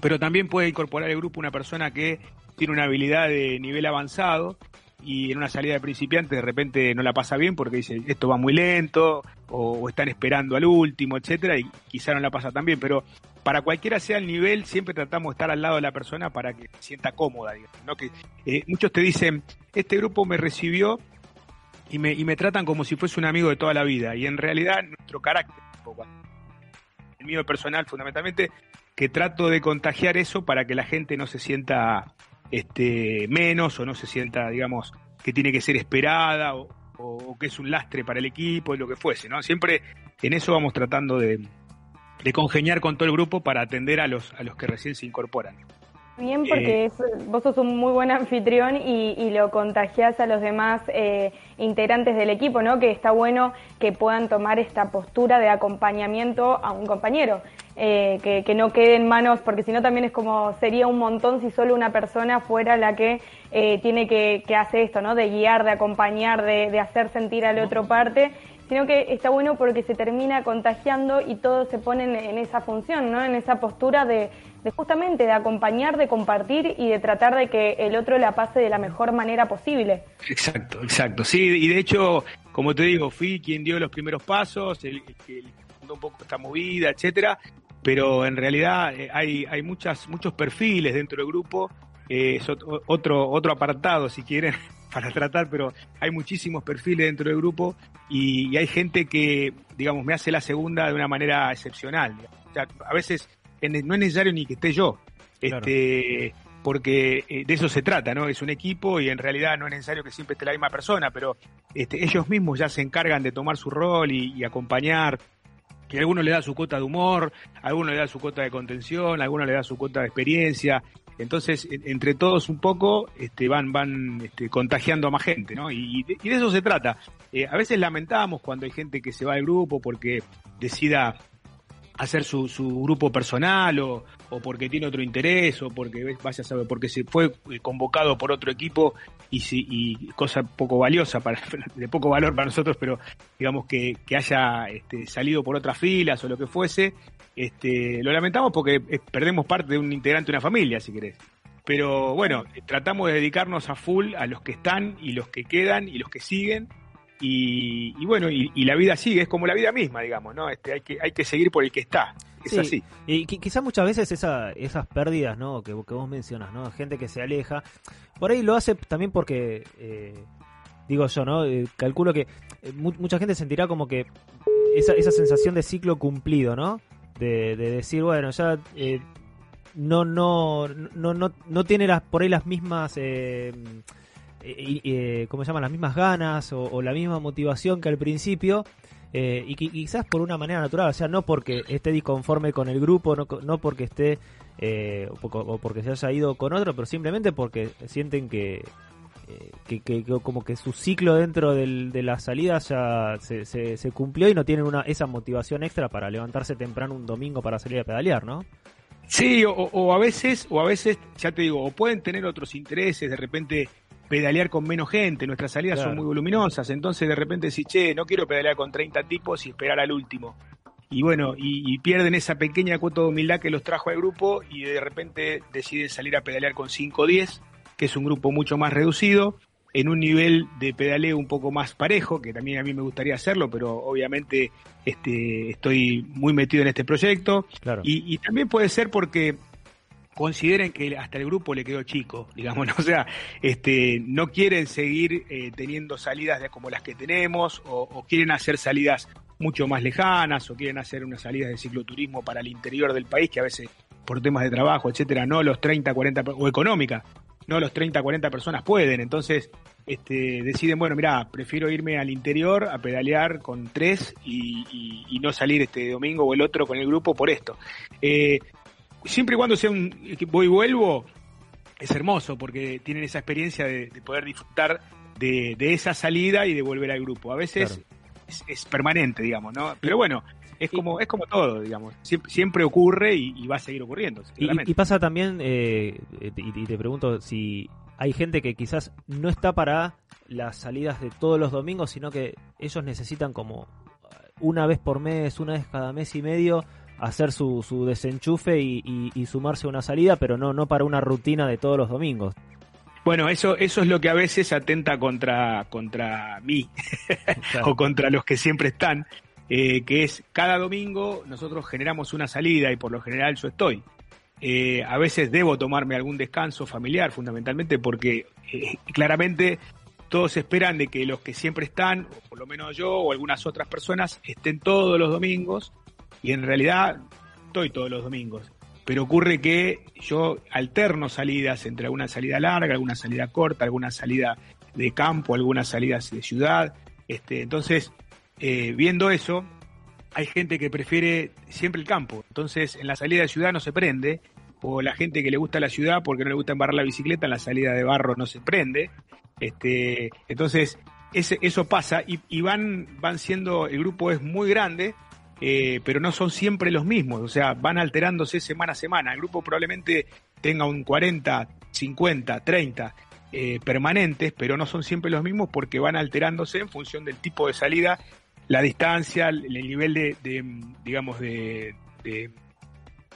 pero también puede incorporar el grupo una persona que tiene una habilidad de nivel avanzado y en una salida de principiante de repente no la pasa bien porque dice esto va muy lento o, están esperando al último, etcétera, y quizá no la pasa tan bien, pero para cualquiera sea el nivel, siempre tratamos de estar al lado de la persona para que se sienta cómoda, ¿no? Que eh, muchos te dicen, este grupo me recibió y me, y me tratan como si fuese un amigo de toda la vida, y en realidad nuestro carácter, un poco, el mío personal fundamentalmente, que trato de contagiar eso para que la gente no se sienta este, menos o no se sienta, digamos, que tiene que ser esperada o, o que es un lastre para el equipo lo que fuese, ¿no? Siempre en eso vamos tratando de, de congeniar con todo el grupo para atender a los, a los que recién se incorporan. Bien, porque Eh, es- vos sos un muy buen anfitrión y, y lo contagiás a los demás eh, integrantes del equipo, ¿no? Que está bueno que puedan tomar esta postura de acompañamiento a un compañero, eh, que, que no quede en manos, porque si no también es como sería un montón si solo una persona fuera la que eh, tiene que, que hacer esto, ¿no? De guiar, de acompañar, de, de hacer sentir al otro parte sino que está bueno porque se termina contagiando y todos se ponen en esa función, ¿no? En esa postura de, de justamente de acompañar, de compartir y de tratar de que el otro la pase de la mejor manera posible. Exacto, exacto. Sí, y de hecho, como te digo, fui quien dio los primeros pasos, el, el que el un poco esta movida, etcétera. Pero en realidad eh, hay, hay muchas, muchos perfiles dentro del grupo. eh, es ot- otro, otro apartado, si quieren, para tratar, pero hay muchísimos perfiles dentro del grupo y, y hay gente que, digamos, me hace la segunda de una manera excepcional. digamos. O sea, a veces en- no es necesario ni que esté yo. Este, porque eh, de eso se trata, ¿no? Es un equipo y en realidad no es necesario que siempre esté la misma persona, pero este, ellos mismos ya se encargan de tomar su rol y, y acompañar. Y alguno le da su cuota de humor, alguno le da su cuota de contención, alguno le da su cuota de experiencia. Entonces, en- entre todos un poco este, van, van este, contagiando a más gente, ¿no? Y de eso se trata. Eh, a veces lamentamos cuando hay gente que se va del grupo porque decida hacer su, su grupo personal o, o porque tiene otro interés o porque vaya a saber porque se fue eh, convocado por otro equipo y si y cosa poco valiosa para de poco valor para nosotros pero digamos que, que haya este, salido por otras filas o lo que fuese este lo lamentamos porque eh, perdemos parte de un integrante de una familia si querés. Pero bueno tratamos de dedicarnos a full a los que están y los que quedan y los que siguen y, y bueno, y, y la vida sigue, es como la vida misma, digamos, ¿no? Este, hay, que, hay que seguir por el que está, es Sí, así. Y qui- quizás muchas veces esa, esas pérdidas, ¿no? Que, que vos mencionas, ¿no? Gente que se aleja. Por ahí lo hace también porque, eh, digo yo, ¿no? Eh, calculo que eh, mu- mucha gente sentirá como que esa, esa sensación de ciclo cumplido, ¿no? De, de decir, bueno, ya eh, no, no, no, no, no tiene las, por ahí las mismas, eh, eh, ¿cómo se llaman? Las mismas ganas o, la misma motivación que al principio. eh, y qui- quizás por una manera natural, o sea, no porque esté disconforme con el grupo, no, porque esté eh, o porque se haya ido con otro, pero simplemente porque sienten que, que, como que su ciclo dentro de la salida ya se, se, se cumplió y no tienen una esa motivación extra para levantarse temprano un domingo para salir a pedalear, ¿no? Sí, o, o a veces, o a veces, ya te digo, o pueden tener otros intereses, de repente pedalear con menos gente, nuestras salidas Claro. son muy voluminosas, entonces de repente si, che, no quiero pedalear con 30 tipos y esperar al último. Y bueno, y, y pierden esa pequeña cuota de humildad que los trajo al grupo y de repente deciden salir a pedalear con 5 o 10, que es un grupo mucho más reducido, en un nivel de pedaleo un poco más parejo, que también a mí me gustaría hacerlo, pero obviamente este, estoy muy metido en este proyecto. Claro. Y, y también puede ser porque consideren que hasta el grupo le quedó chico, digamos, ¿no? o sea, este, no quieren seguir eh, teniendo salidas como las que tenemos, o, quieren hacer salidas mucho más lejanas, o quieren hacer unas salidas de cicloturismo para el interior del país, que a veces por temas de trabajo, etcétera, no los 30, 40, per- o económica, no los 30, 40 personas pueden, entonces este, deciden, bueno, mira, prefiero irme al interior a pedalear con tres y, y- y no salir este domingo o el otro con el grupo por esto. Eh, siempre y cuando sea un voy y vuelvo, es hermoso porque tienen esa experiencia de, de poder disfrutar de, de esa salida y de volver al grupo. A veces es, es permanente, digamos, ¿no? Pero bueno, es como, es como todo, digamos. Siempre, siempre ocurre y, y va a seguir ocurriendo. Y pasa también, eh, y, y te pregunto si hay gente que quizás no está para las salidas de todos los domingos, sino que ellos necesitan como una vez por mes, una vez cada mes y medio, hacer su, su desenchufe y, y- y sumarse a una salida, pero no, no para una rutina de todos los domingos. Bueno, eso, eso es lo que a veces atenta contra, contra mí o contra los que siempre están, eh, que es cada domingo nosotros generamos una salida y por lo general yo estoy. Eh, a veces debo tomarme algún descanso familiar, fundamentalmente porque eh, claramente todos esperan de que los que siempre están, o por lo menos yo o algunas otras personas, estén todos los domingos y en realidad estoy todos los domingos. Pero ocurre que yo alterno salidas entre alguna salida larga, alguna salida corta, alguna salida de campo, algunas salidas de ciudad. Este, entonces, eh, viendo eso, hay gente que prefiere siempre el campo. Entonces, en la salida de ciudad no se prende, o la gente que le gusta la ciudad porque no le gusta embarrar la bicicleta, en la salida de barro no se prende. Este, entonces, ese, eso pasa y, y van, van siendo, el grupo es muy grande, eh, pero no son siempre los mismos, o sea, van alterándose semana a semana. El grupo probablemente tenga un 40, 50, 30 eh, permanentes, pero no son siempre los mismos porque van alterándose en función del tipo de salida, la distancia, el el nivel de, de, digamos, de, de,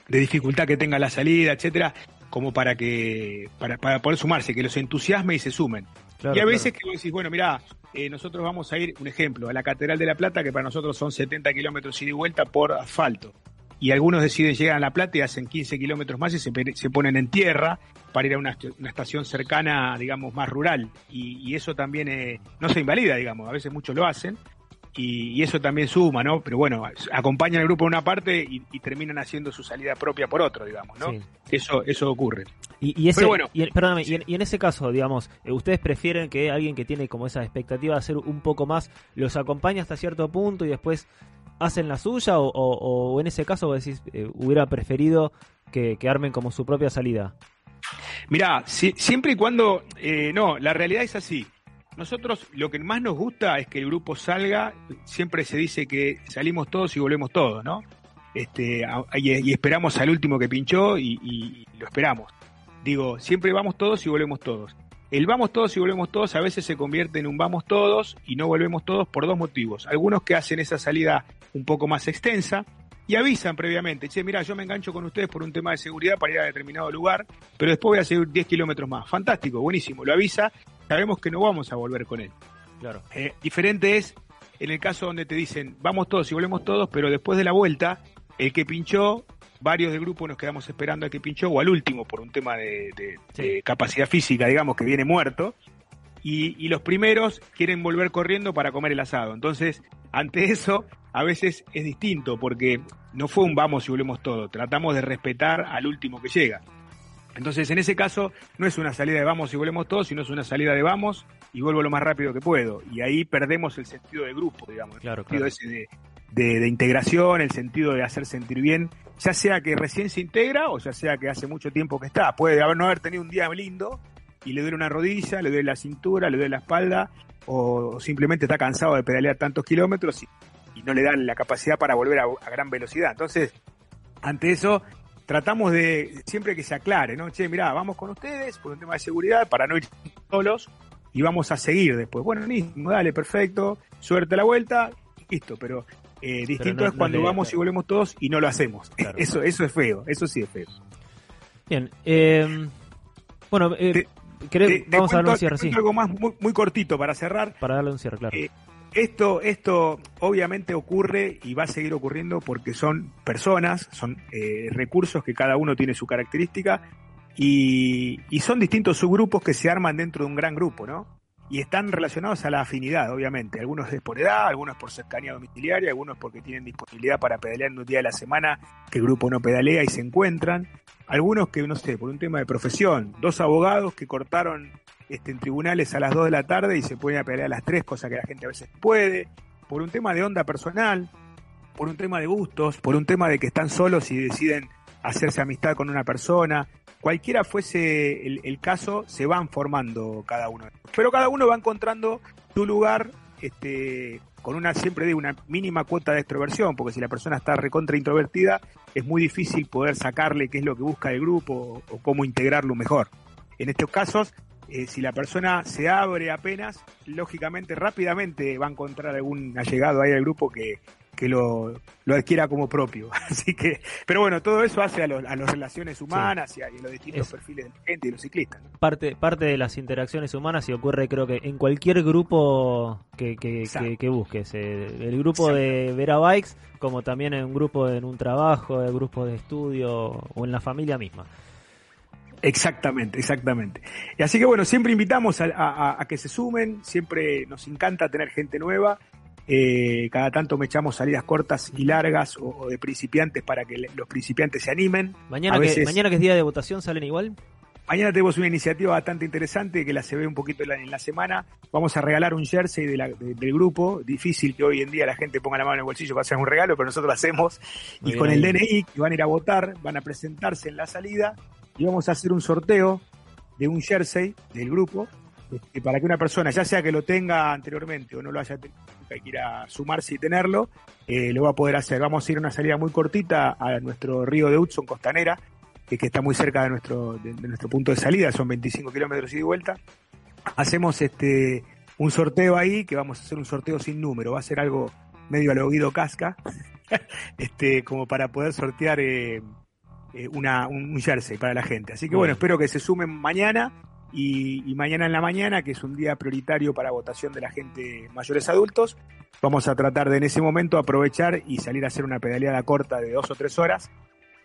de dificultad que tenga la salida, etcétera, como para que para, para poder sumarse, que los entusiasme y se sumen. Claro, y a claro. veces que vos decís, bueno, mirá, eh, nosotros vamos a ir, un ejemplo, a la Catedral de la Plata, que para nosotros son 70 kilómetros ida y vuelta por asfalto. Y algunos deciden llegar a La Plata y hacen 15 kilómetros más y se, se ponen en tierra para ir a una, una estación cercana, digamos, más rural. Y, y eso también eh, no se invalida, digamos, a veces muchos lo hacen. Y, y eso también suma, ¿no? Pero bueno, acompañan al grupo en una parte y, y terminan haciendo su salida propia por otro, digamos, ¿no? Sí. Eso, eso ocurre. Y, y ese, Pero bueno, y, perdóname, y, en, y en ese caso, digamos, eh, ¿ustedes prefieren que alguien que tiene como esa expectativa de hacer un poco más los acompañe hasta cierto punto y después hacen la suya? ¿O, o- o en ese caso vos decís, eh, hubiera preferido que, que armen como su propia salida? Mirá, si- siempre y cuando, eh, no, la realidad es así. Nosotros lo que más nos gusta es que el grupo salga, siempre se dice que salimos todos y volvemos todos, ¿no? Este, y, esperamos al último que pinchó y- y lo esperamos. Digo, siempre vamos todos y volvemos todos. El vamos todos y volvemos todos a veces se convierte en un vamos todos y no volvemos todos por dos motivos. Algunos que hacen esa salida un poco más extensa y avisan previamente, che, mira, yo me engancho con ustedes por un tema de seguridad para ir a determinado lugar, pero después voy a seguir 10 kilómetros más. Fantástico, buenísimo, lo avisa, sabemos que no vamos a volver con él. Claro. Eh, diferente es en el caso donde te dicen, vamos todos y volvemos todos, pero después de la vuelta, el que pinchó, varios del grupo nos quedamos esperando al que pinchó, o al último, por un tema de, de- de capacidad física, digamos, que viene muerto, y, y los primeros quieren volver corriendo para comer el asado. Entonces, ante eso, a veces es distinto, porque no fue un vamos y volvemos todos, tratamos de respetar al último que llega. Entonces, en ese caso, no es una salida de vamos y volvemos todos, sino es una salida de vamos y vuelvo lo más rápido que puedo. Y ahí perdemos el sentido de grupo, digamos, Claro, el sentido claro. ese de, de- de integración, el sentido de hacer sentir bien, ya sea que recién se integra o ya sea que hace mucho tiempo que está. Puede haber, no haber tenido un día lindo y le duele una rodilla, le duele la cintura, le duele la espalda, o simplemente está cansado de pedalear tantos kilómetros y, y no le dan la capacidad para volver a, a gran velocidad. Entonces, ante eso, tratamos de siempre que se aclare, ¿no? Che, mirá, vamos con ustedes por un tema de seguridad para no ir solos y vamos a seguir después. Bueno, buenísimo, dale, perfecto, suerte a la vuelta, listo, pero eh, distinto no- es cuando vamos y volvemos todos y no lo hacemos. eso, eso es feo, eso sí es feo. Bien. eh, bueno, eh, querés- Te- te vamos a darle un cierre, sí. algo más muy, muy cortito para cerrar. Para darle un cierre, claro. Esto, esto obviamente ocurre y va a seguir ocurriendo porque son personas, son eh, recursos que cada uno tiene su característica y, y son distintos subgrupos que se arman dentro de un gran grupo, ¿no? Y están relacionados a la afinidad, obviamente. Algunos es por edad, algunos por cercanía domiciliaria, algunos porque tienen disponibilidad para pedalear en un día de la semana que el grupo no pedalea y se encuentran. Algunos que, no sé, por un tema de profesión. Dos abogados que cortaron este, en tribunales a las 2 de la tarde y se pueden a pelear a las 3, cosa que la gente a veces puede, por un tema de onda personal, por un tema de gustos, por un tema de que están solos y deciden hacerse amistad con una persona. Cualquiera fuese el, caso, se van formando cada uno. Pero cada uno va encontrando su lugar este, con una, siempre de una mínima cuota de extroversión, porque si la persona está recontra introvertida, es muy difícil poder sacarle qué es lo que busca el grupo o, o cómo integrarlo mejor. En estos casos, eh, si la persona se abre apenas, lógicamente rápidamente va a encontrar algún allegado ahí al grupo que, que lo, lo adquiera como propio. Así que, pero bueno, todo eso hace a, los- a las relaciones humanas y a, y a los distintos Es- perfiles de la gente y los ciclistas. ¿no? parte, parte de las interacciones humanas y ocurre creo que en cualquier grupo que, que, que, que busques. eh, el grupo de Vera Bikes, como también en un grupo en un trabajo, el grupo de estudio o en la familia misma. Exactamente, exactamente. Y así que bueno, siempre invitamos a, a- a que se sumen, siempre nos encanta tener gente nueva. Eh, cada tanto me echamos salidas cortas y largas o, o de principiantes para que le- los principiantes se animen. Mañana que, mañana que es día de votación, ¿salen igual? Mañana tenemos una iniciativa bastante interesante que la se ve un poquito en la, en la semana. Vamos a regalar un jersey de la- de- del grupo. Difícil que hoy en día la gente ponga la mano en el bolsillo para hacer un regalo, pero nosotros lo hacemos. Muy y bien con el. DNI que van a ir a votar, van a presentarse en la salida y vamos a hacer un sorteo de un jersey del grupo este, para que una persona, ya sea que lo tenga anteriormente o no lo haya tenido, que quiera sumarse y tenerlo, eh, lo va a poder hacer. Vamos a ir a una salida muy cortita a nuestro río de Hudson, Costanera, que, que está muy cerca de nuestro, de, de nuestro punto de salida, son 25 kilómetros y vuelta. Hacemos este un sorteo ahí, que vamos a hacer un sorteo sin número, va a ser algo medio al oído casca, este, como para poder sortear eh, eh, una, un, un jersey para la gente. Así que bueno, Bueno. espero que se sumen mañana y, y mañana en la mañana, que es un día prioritario para votación de la gente mayores adultos, vamos a tratar de en ese momento aprovechar y salir a hacer una pedaleada corta de dos o tres horas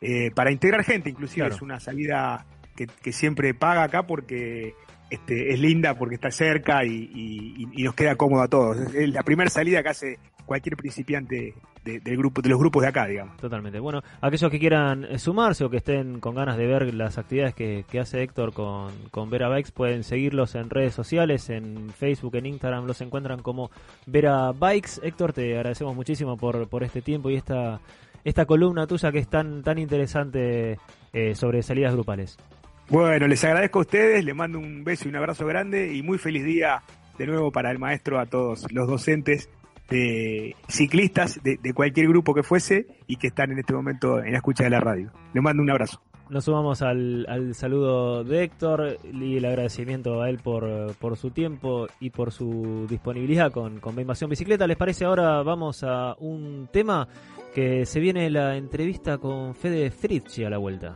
eh, para integrar gente, inclusive Claro. es una salida que, que siempre paga acá porque este, es linda, porque está cerca y, nos queda cómodo a todos. Es- la primera salida que hace cualquier principiante de, del grupo, de los grupos de acá, digamos. Totalmente. Bueno, aquellos que quieran sumarse o que estén con ganas de ver las actividades que, que hace Héctor con, con Vera Bikes, pueden seguirlos en redes sociales, en Facebook, en Instagram, los encuentran como Vera Bikes. Héctor, te agradecemos muchísimo por, por este tiempo y esta, esta columna tuya que es tan, tan interesante eh, sobre salidas grupales. Bueno, les agradezco a ustedes, les mando un beso y un abrazo grande y muy feliz día de nuevo para el maestro, a todos los docentes de ciclistas de, de cualquier grupo que fuese y que están en este momento en la escucha de la radio. Les mando un abrazo. Nos sumamos al, al saludo de Héctor y el agradecimiento a él por, por su tiempo y por su disponibilidad con, con Invasión Bicicleta. ¿Les parece? Ahora vamos a un tema que se viene la entrevista con Fede Fritzi a la vuelta.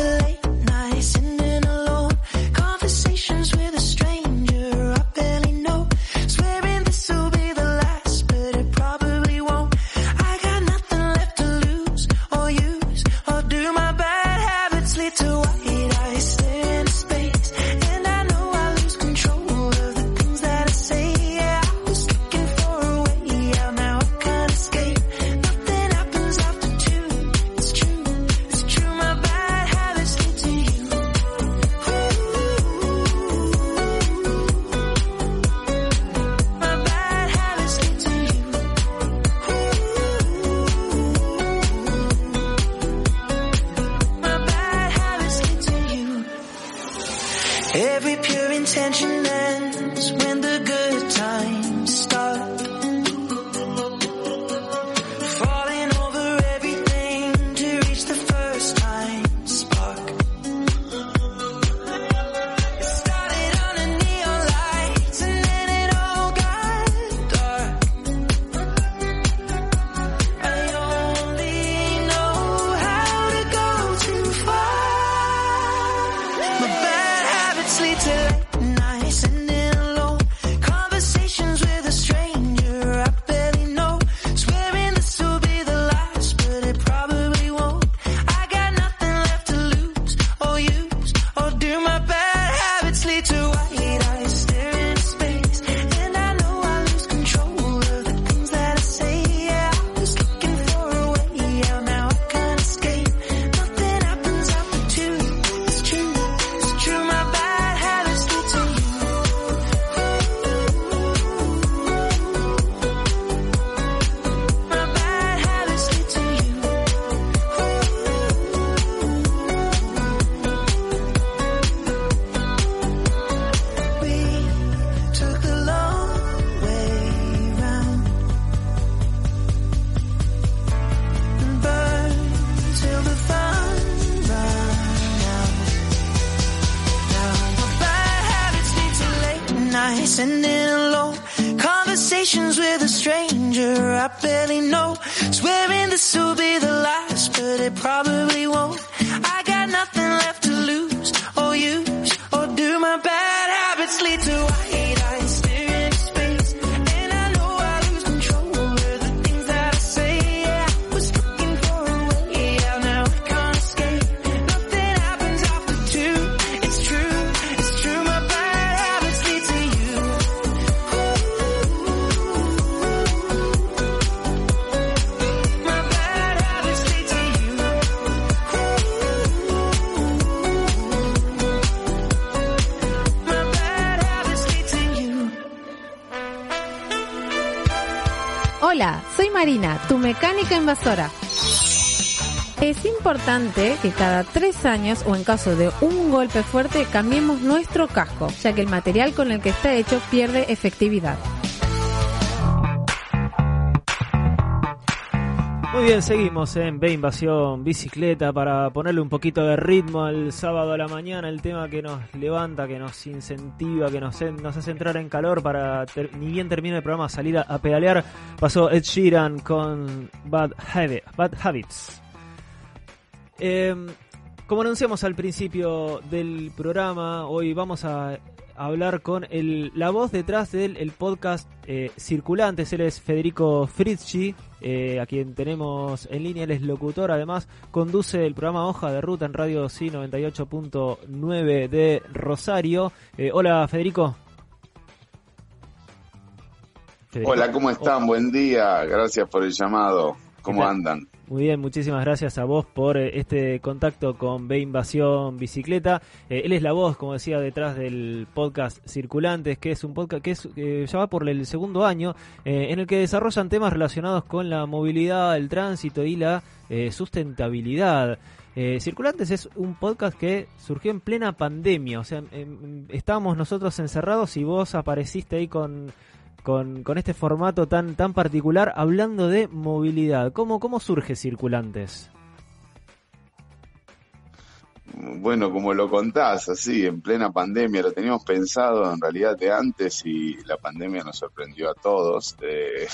Habits lead to late Hola, soy Marina, tu mecánica invasora. Es importante que cada tres años o en caso de un golpe fuerte cambiemos nuestro casco, ya que el material con el que está hecho pierde efectividad. Muy bien, seguimos en B Invasión Bicicleta para ponerle un poquito de ritmo al sábado a la mañana, el tema que nos levanta, que nos incentiva, que nos, hace entrar en calor para, ter- ni bien termine el programa, salir a, pedalear. Pasó Ed Sheeran con Bad, Habi- Bad Habits. Eh, como anunciamos al principio del programa, hoy vamos a hablar con el, la voz detrás del el podcast eh, Circulantes. Él es Federico Fritzschi, eh, a quien tenemos en línea. Él es locutor, además conduce el programa Hoja de Ruta en Radio Sí 98.9 de Rosario. Eh, hola, Federico. Federico. Hola, ¿cómo están? Buen día. Gracias por el llamado. ¿Cómo andan? Muy bien, muchísimas gracias a vos por eh, este contacto con B Invasión Bicicleta. Eh, él es la voz, como decía, detrás del podcast Circulantes, que es un podcast que es, eh, ya va por el segundo año, eh, en el que desarrollan temas relacionados con la movilidad, el tránsito y la sustentabilidad. Eh, Circulantes es un podcast que surgió en plena pandemia, o sea, em, estábamos nosotros encerrados y vos apareciste ahí con, con, con este formato tan, tan particular hablando de movilidad. ¿Cómo, cómo surge Circulantes? Bueno, como lo contás, así, en plena pandemia, lo teníamos pensado en realidad de antes y la pandemia nos sorprendió a todos, eh,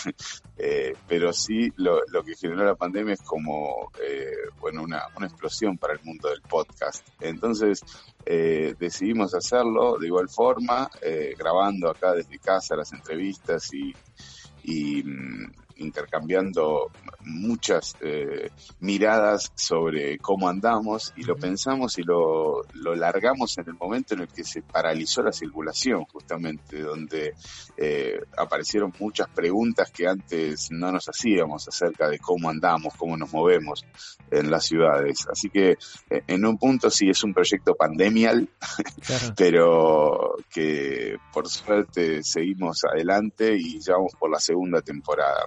eh, pero sí lo, lo que generó la pandemia es como, eh, bueno, una, una explosión para el mundo del podcast. Entonces eh, decidimos hacerlo de igual forma, eh, grabando acá desde casa las entrevistas y, y mm, intercambiando muchas eh, miradas sobre cómo andamos y lo pensamos y lo, lo largamos en el momento en el que se paralizó la circulación, justamente, donde eh, aparecieron muchas preguntas que antes no nos hacíamos acerca de cómo andamos, cómo nos movemos en las ciudades. Así que eh, en un punto sí es un proyecto pandemial, pero que por suerte seguimos adelante y ya vamos por la segunda temporada.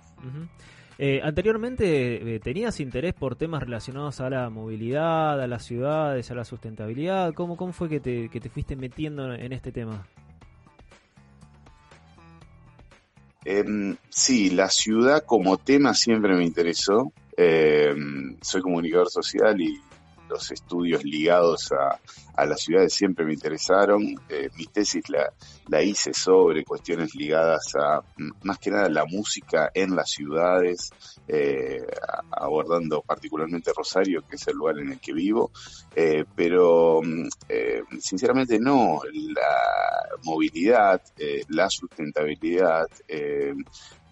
Eh, anteriormente eh, tenías interés por temas relacionados a la movilidad, a las ciudades, a la sustentabilidad. ¿Cómo, cómo fue que te, te fuiste metiendo en este tema? Em, sí, la ciudad como tema siempre me interesó. Em, soy comunicador social y los estudios ligados a, a las ciudades siempre me interesaron. Eh, mi tesis la, la hice sobre cuestiones ligadas a, más que nada, la música en las ciudades, eh, abordando particularmente Rosario, que es el lugar en el que vivo. Eh, pero, sinceramente, no. La movilidad, la sustentabilidad,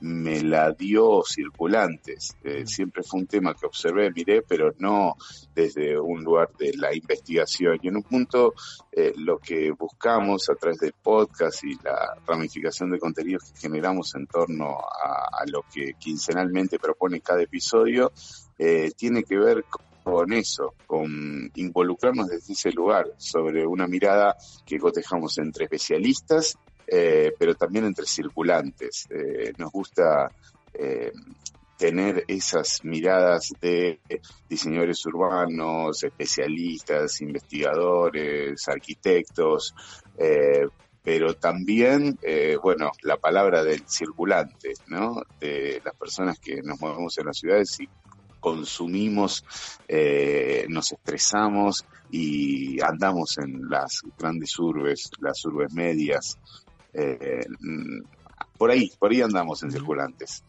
me la dio circulantes. Eh, siempre fue un tema que observé, miré, pero no desde un lugar de la investigación. Y en un punto, eh, lo que buscamos a través del podcast y la ramificación de contenidos que generamos en torno a, a lo que quincenalmente propone cada episodio, eh, tiene que ver con eso, con involucrarnos desde ese lugar, sobre una mirada que cotejamos entre especialistas eh, pero también entre circulantes. Eh, nos gusta eh, tener esas miradas de diseñadores urbanos, especialistas, investigadores, arquitectos, eh, pero también, eh, bueno, la palabra del circulante, ¿no? De las personas que nos movemos en las ciudades y consumimos, eh, nos estresamos y andamos en las grandes urbes, las urbes medias. Eh, mm, por ahí, por ahí andamos en circulantes.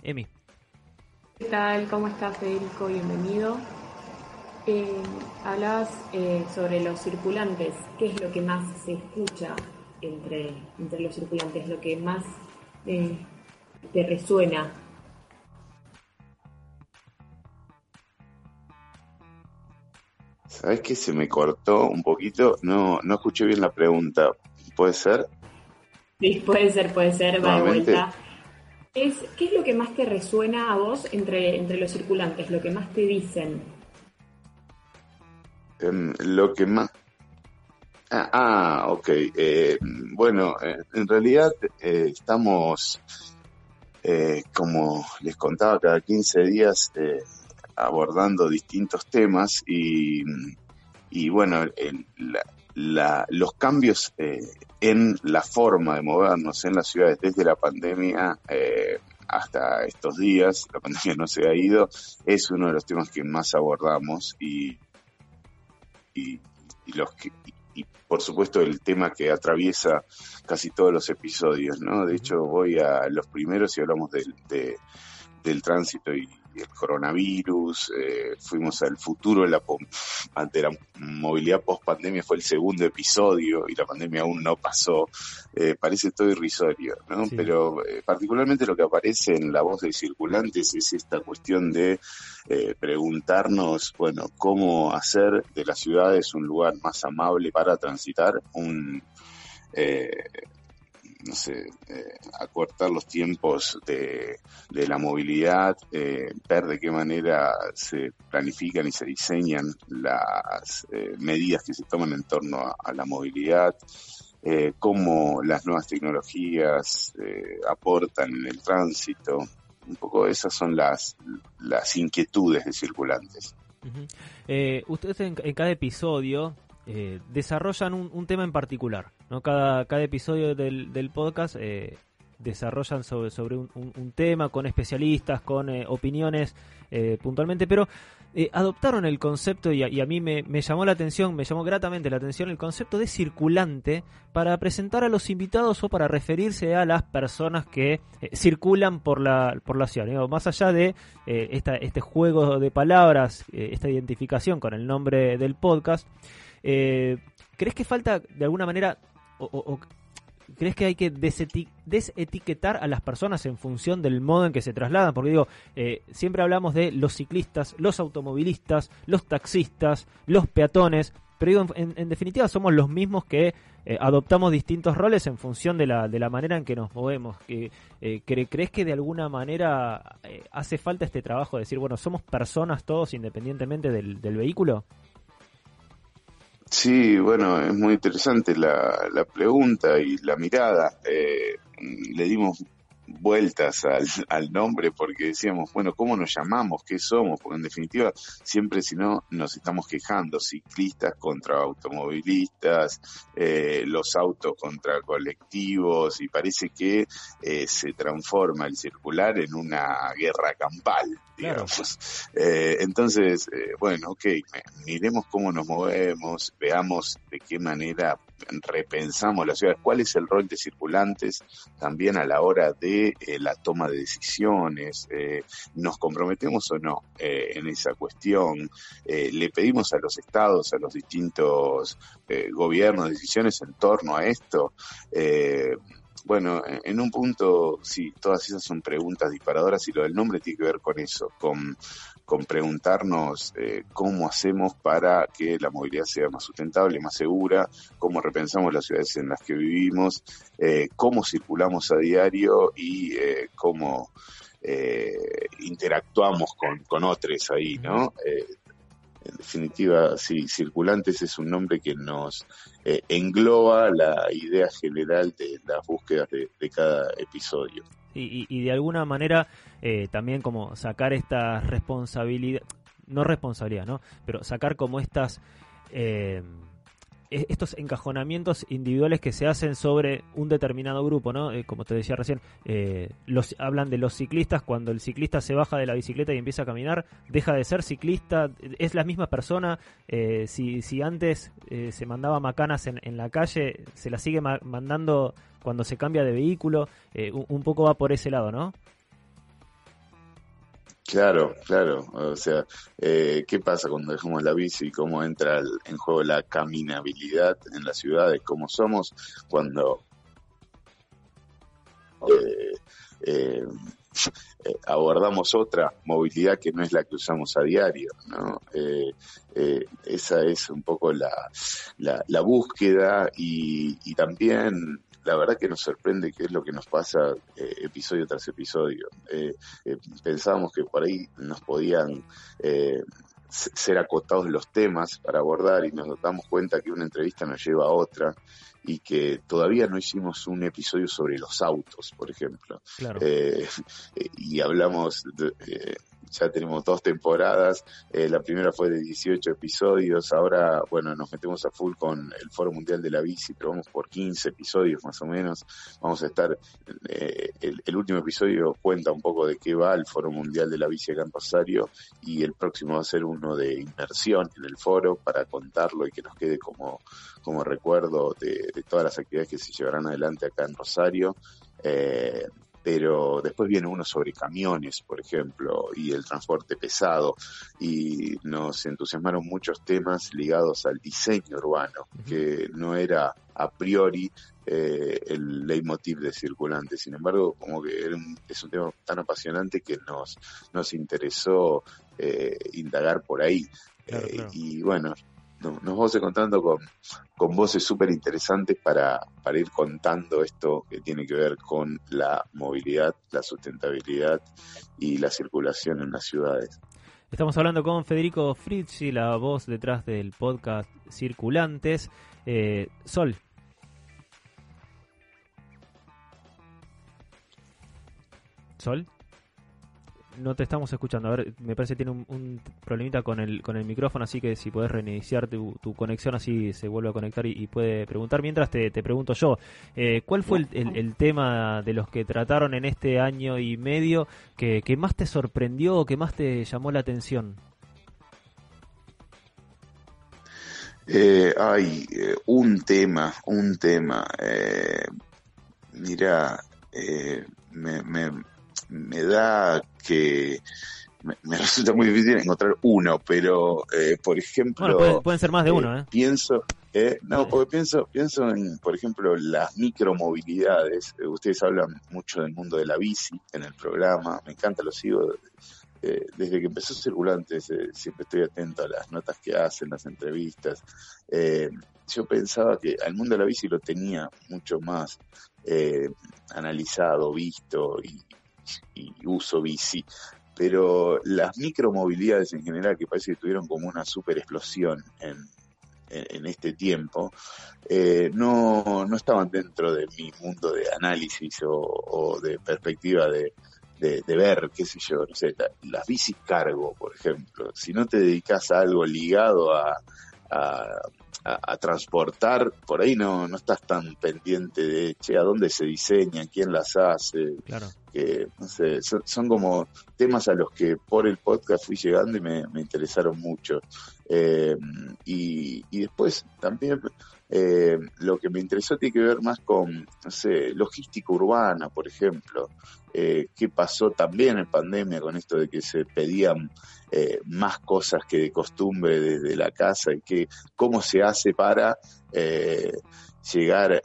Emi. ¿Qué tal? ¿Cómo estás, Federico? Bienvenido. Eh, hablabas eh, sobre los circulantes. ¿Qué es lo que más se escucha entre, entre los circulantes? Lo que más eh, te resuena. ¿Sabes que se me cortó un poquito? No, no escuché bien la pregunta. ¿Puede ser? Sí, puede ser, puede ser, va de vuelta. Es, ¿Qué es lo que más te resuena a vos entre, entre los circulantes? Lo que más te dicen. Em, lo que más... Ah, ah, ok. Eh, bueno, eh, en realidad eh, estamos, eh, como les contaba, cada 15 días eh, abordando distintos temas y, y bueno, el- la- la- los cambios eh, en la forma de movernos en las ciudades desde la pandemia eh, hasta estos días, la pandemia no se ha ido, es uno de los temas que más abordamos y, y, y los que, y, por supuesto el tema que atraviesa casi todos los episodios, ¿no? De hecho voy a los primeros y hablamos del, de, del tránsito y el coronavirus, eh, fuimos al futuro de la, ante la movilidad post pandemia, fue el segundo episodio y la pandemia aún no pasó. Eh, parece todo irrisorio, ¿no? Sí. Pero eh, particularmente lo que aparece en la voz de circulantes es esta cuestión de preguntarnos, bueno, cómo hacer de las ciudades un lugar más amable para transitar, un eh, no sé, eh, acortar los tiempos de, la movilidad, eh, ver de qué manera se planifican y se diseñan las eh, medidas que se toman en torno a, la movilidad, eh, cómo las nuevas tecnologías aportan en el tránsito. Un poco esas son las, las inquietudes de circulantes. Ustedes en, en cada episodio desarrollan un tema en particular, ¿no? Cada, cada episodio del, del podcast eh, desarrollan sobre, sobre un, un- tema con especialistas, con eh, opiniones eh, puntualmente, pero adoptaron el concepto y a, mí me, me llamó la atención, me llamó gratamente la atención el concepto de circulante para presentar a los invitados o para referirse a las personas que circulan por la, por la ciudad. Más allá de esta, este juego de palabras, esta identificación con el nombre del podcast, ¿crees que falta de alguna manera o, crees que hay que deseti- desetiquetar a las personas en función del modo en que se trasladan? Porque digo, eh, siempre hablamos de los ciclistas, los automovilistas, los taxistas, los peatones, pero digo, en, definitiva somos los mismos que eh, adoptamos distintos roles en función de la, de la manera en que nos movemos. Eh, cre- ¿Crees que de alguna manera eh, hace falta este trabajo de decir, bueno, somos personas todos independientemente del, del vehículo? Sí, bueno, es muy interesante la, la pregunta y la mirada. Eh, le dimos vueltas al, al nombre porque decíamos, bueno, ¿cómo nos llamamos? ¿Qué somos? Porque en definitiva siempre si no nos estamos quejando, ciclistas contra automovilistas, eh, los autos contra colectivos y parece que eh, se transforma el circular en una guerra campal, digamos. Eh, entonces, bueno, ok, miremos cómo nos movemos, veamos de qué manera repensamos las ciudades, cuál es el rol de circulantes también a la hora de eh, la toma de decisiones, eh, nos comprometemos o no eh, en esa cuestión, le pedimos a los estados, a los distintos gobiernos decisiones en torno a esto. Bueno, en- en un punto, sí, todas esas son preguntas disparadoras y lo del nombre tiene que ver con eso, con, con preguntarnos eh, cómo hacemos para que la movilidad sea más sustentable, más segura, cómo repensamos las ciudades en las que vivimos, eh, cómo circulamos a diario y eh, cómo eh, interactuamos con, con otros ahí, ¿no? Eh, en definitiva, sí, Circulantes es un nombre que nos eh, engloba la idea general de las búsquedas de, de cada episodio. Y, de alguna manera eh, también como sacar esta responsabilidad, no responsabilidad, ¿no? Pero sacar como estas... eh, e- estos encajonamientos individuales que se hacen sobre un determinado grupo, ¿no? Eh, como te decía recién, eh, los hablan de los ciclistas cuando el ciclista se baja de la bicicleta y empieza a caminar, deja de ser ciclista, es la misma persona. eh, si, si antes eh, se mandaba macanas en, en la calle, se las sigue ma- mandando cuando se cambia de vehículo. eh, un, poco va por ese lado, ¿no? Claro, claro. O sea, eh, ¿qué pasa cuando dejamos la bici? ¿Cómo entra en juego la caminabilidad en las ciudades? ¿Cómo somos cuando eh, abordamos otra movilidad que no es la que usamos a diario? ¿no? Esa es un poco la, búsqueda y también la verdad que nos sorprende qué es lo que nos pasa eh, episodio tras episodio. Eh, eh, pensábamos que por ahí nos podían eh, ser acotados los temas para abordar y nos damos cuenta que una entrevista nos lleva a otra y que todavía no hicimos un episodio sobre los autos, por ejemplo. Claro. Eh, y hablamos de, eh, ya tenemos dos temporadas, eh, la primera fue de 18 episodios, ahora, bueno, nos metemos a full con el Foro Mundial de la Bici, pero vamos por 15 episodios más o menos, vamos a estar, eh, el, último episodio cuenta un poco de qué va el Foro Mundial de la Bici acá en Rosario y el próximo va a ser uno de inmersión en el foro para contarlo y que nos quede como, como recuerdo de, de todas las actividades que se llevarán adelante acá en Rosario. Eh, pero después viene uno sobre camiones, por ejemplo, y el transporte pesado, y nos entusiasmaron muchos temas ligados al diseño urbano, que no era a priori eh, el leitmotiv de circulante. Sin embargo, como que era un- es un tema tan apasionante que nos, nos interesó eh, indagar por ahí. Claro, Eh, claro. Y bueno, no- nos vamos encontrando con, con voces súper interesantes para, para ir contando esto que tiene que ver con la movilidad, la sustentabilidad y la circulación en las ciudades. Estamos hablando con Federico Frizzi, la voz detrás del podcast Circulantes. Eh, Sol. Sol. No te estamos escuchando. A ver, me parece que tiene un, un problemita con el, con el micrófono, así que si podés reiniciar tu, tu conexión, así se vuelve a conectar y, y puede preguntar. Mientras te, te pregunto yo, eh, ¿cuál fue el, el- el tema de los que trataron en este año y medio que, que más te sorprendió o que más te llamó la atención? Eh, hay eh, un tema, un tema. Eh, mira, eh, me, me, me da que me, me resulta muy difícil encontrar uno, pero eh, por ejemplo, Bueno, pueden, pueden ser más de eh, uno, ¿eh? Pienso, eh, no, porque pienso, pienso en, por ejemplo, las micromovilidades. Eh, ustedes hablan mucho del mundo de la bici en el programa, me encanta, lo sigo. eh, desde que empezó Circulantes, eh, siempre estoy atento a las notas que hacen, las entrevistas. Eh, yo pensaba que al mundo de la bici lo tenía mucho más eh, analizado, visto y, y uso bici pero las micromovilidades en general que parece que tuvieron como una super explosión en, en, en este tiempo, eh, no, no estaban dentro de mi mundo de análisis o, de perspectiva de, de, ver, qué sé yo, no sé, la- las bicis cargo, por ejemplo. Si no te dedicas a algo ligado a, a, transportar, por ahí no, no estás tan pendiente de, che, a dónde se diseñan, quién las hace, Claro. Que, no sé, son, como temas a los que por el podcast fui llegando y me, interesaron mucho. Eh, y, después también eh, lo que me interesó tiene que ver más con, no sé, logística urbana, por ejemplo. Eh, ¿Qué pasó también en pandemia con esto de que se pedían más cosas que de costumbre desde la casa y que cómo se hace para llegar, eh,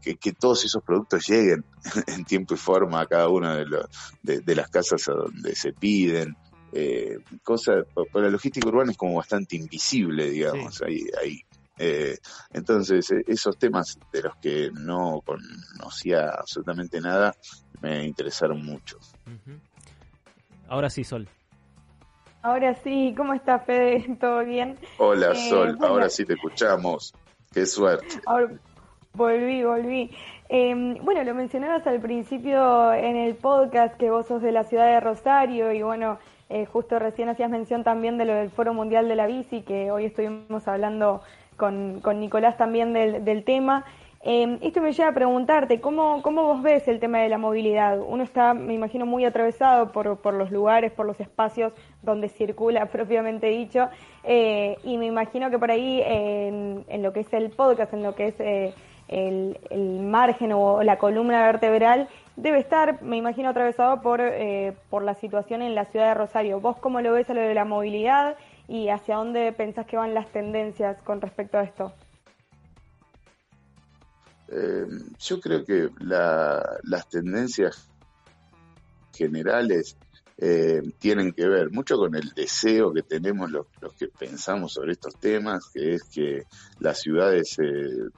que, que todos esos productos lleguen en tiempo y forma a cada una de, los- de, de las casas a donde se piden. Eh, cosas, por por la logística urbana es como bastante invisible, digamos, ahí, ahí. Eh, entonces, eh, esos temas de los que no conocía absolutamente nada me interesaron mucho. Ahora sí, Sol. Ahora sí, ¿cómo está Fede? ¿Todo bien? Hola, Eh, Sol, bueno, ahora sí te escuchamos. Qué suerte. ahora- volví, volví. Eh, bueno, lo mencionabas al principio en el podcast que vos sos de la ciudad de Rosario y bueno, eh, justo recién hacías mención también de lo del Foro Mundial de la Bici, que hoy estuvimos hablando con, con Nicolás también del, del tema. Eh, esto me lleva a preguntarte, ¿cómo, ¿cómo vos ves el tema de la movilidad? Uno está, me imagino, muy atravesado por, por los lugares, por los espacios donde circula propiamente dicho, eh, y me imagino que por ahí en, en lo que es el podcast, en lo que es eh, el, el margen o la columna vertebral, debe estar, me imagino, atravesado por, eh, por la situación en la ciudad de Rosario. ¿Vos cómo lo ves a lo de la movilidad y hacia dónde pensás que van las tendencias con respecto a esto? Eh, yo creo que la- las tendencias generales eh, tienen que ver mucho con el deseo que tenemos los, los que pensamos sobre estos temas, que es que las ciudades eh,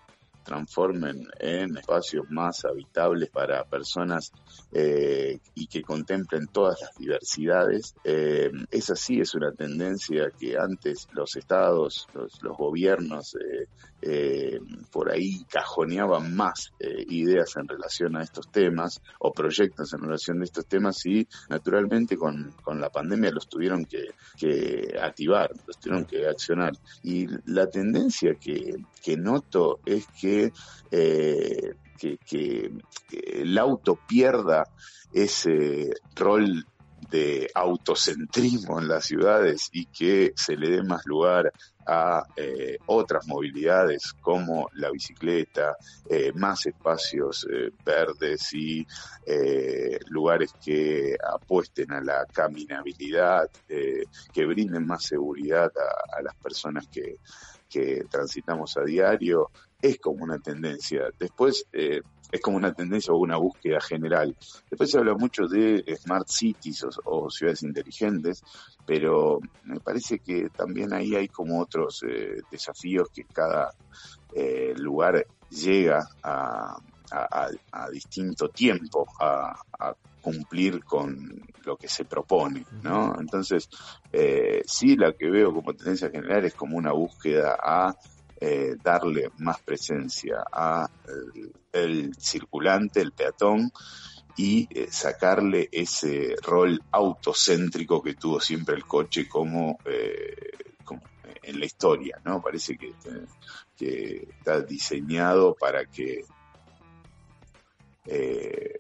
transformen en espacios más habitables para personas eh, y que contemplen todas las diversidades. Eh, esa sí es una tendencia que antes los estados, los, los gobiernos, eh, eh, por ahí cajoneaban más eh, ideas en relación a estos temas o proyectos en relación a estos temas y naturalmente con, con la pandemia los tuvieron que, que activar, los tuvieron que accionar. Y la tendencia que, que noto es que, eh, que, que el auto pierda ese rol de autocentrismo en las ciudades y que se le dé más lugar a eh, otras movilidades como la bicicleta, eh, más espacios eh, verdes y lugares que apuesten a la caminabilidad, que brinden más seguridad a, las personas que, que transitamos a diario, es como una tendencia. Después, es como una tendencia o una búsqueda general. Después se habla mucho de smart cities o, o ciudades inteligentes, pero me parece que también ahí hay como otros eh, desafíos que cada eh, lugar llega a, a, a- a distinto tiempo a, a cumplir con lo que se propone, ¿no? Entonces, eh, sí, la que veo como tendencia general es como una búsqueda a eh, darle más presencia a el, el circulante, el peatón, y eh, sacarle ese rol autocéntrico que tuvo siempre el coche como, eh, en la historia, ¿no? Parece que, que está diseñado para que eh,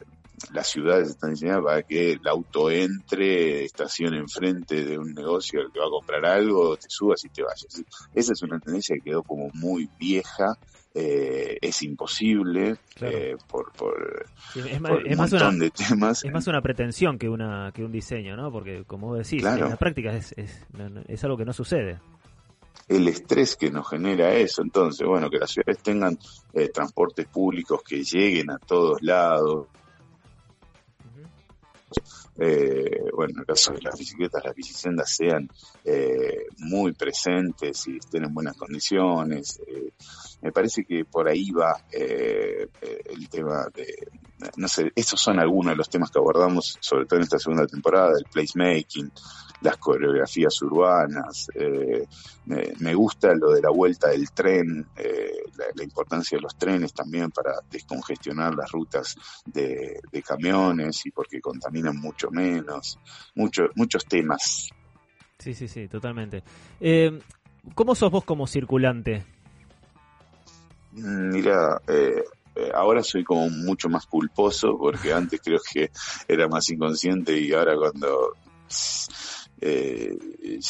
las ciudades están diseñadas para que el auto entre, estacione enfrente de un negocio al que va a comprar algo, te subas y te vayas. Esa es una tendencia que quedó como muy vieja, eh, es imposible eh, por, por, Sí, es, ma- por es un más montón una, de temas. es más una pretensión que una que un diseño, ¿no? Porque como vos decís, Claro. en la práctica es, es, es algo que no sucede. el estrés que nos genera eso. Entonces, bueno, que las ciudades tengan eh, transportes públicos que lleguen a todos lados. Eh, bueno, en el caso de las bicicletas, las bicisendas sean eh, muy presentes y estén en buenas condiciones. Eh, me parece que por ahí va el tema de, no sé, estos son algunos de los temas que abordamos, sobre todo en esta segunda temporada, el placemaking, las coreografías urbanas, eh, me, me gusta lo de la vuelta del tren, eh, la, la importancia de los trenes también para descongestionar las rutas de, de camiones y porque contaminan mucho menos, mucho, muchos temas. Sí, sí, sí, totalmente. Eh, ¿Cómo sos vos como circulante? Mm, Mira, eh, eh, ahora soy como mucho más culposo porque antes creo que era más inconsciente y ahora cuando eh,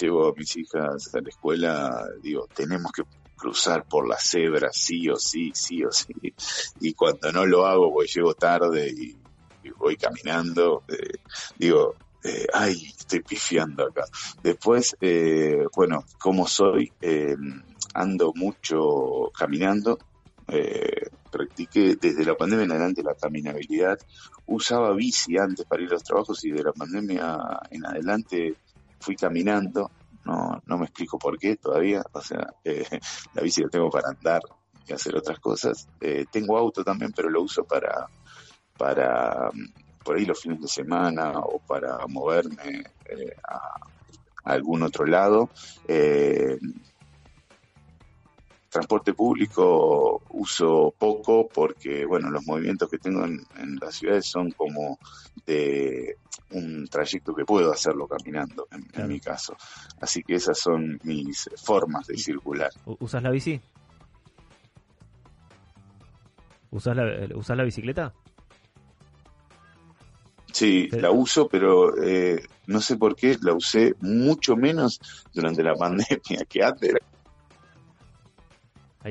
llevo a mis hijas a la escuela digo, tenemos que cruzar por la cebra sí o sí, sí o sí. Y cuando no lo hago, pues llego tarde y, y voy caminando, eh, digo, eh, ay, estoy pifiando acá. Después, eh, bueno, como soy, eh, ando mucho caminando, eh, practiqué desde la pandemia en adelante la caminabilidad, usaba bici antes para ir a los trabajos y de la pandemia en adelante fui caminando, no, no me explico por qué todavía, o sea, eh, la bici la tengo para andar y hacer otras cosas, Eh, tengo auto también, pero lo uso para, para mm, por ahí los fines de semana o para moverme eh, a, a algún otro lado. Transporte público uso poco porque, bueno, los movimientos que tengo en, en las ciudades son como de un trayecto que puedo hacerlo caminando, en, en mi caso. Así que esas son mis formas de circular. U- ¿Usás la bici? ¿Usás la, eh, ¿Usás la bicicleta? Sí, la uso, pero eh, no sé por qué la usé mucho menos durante la pandemia que antes.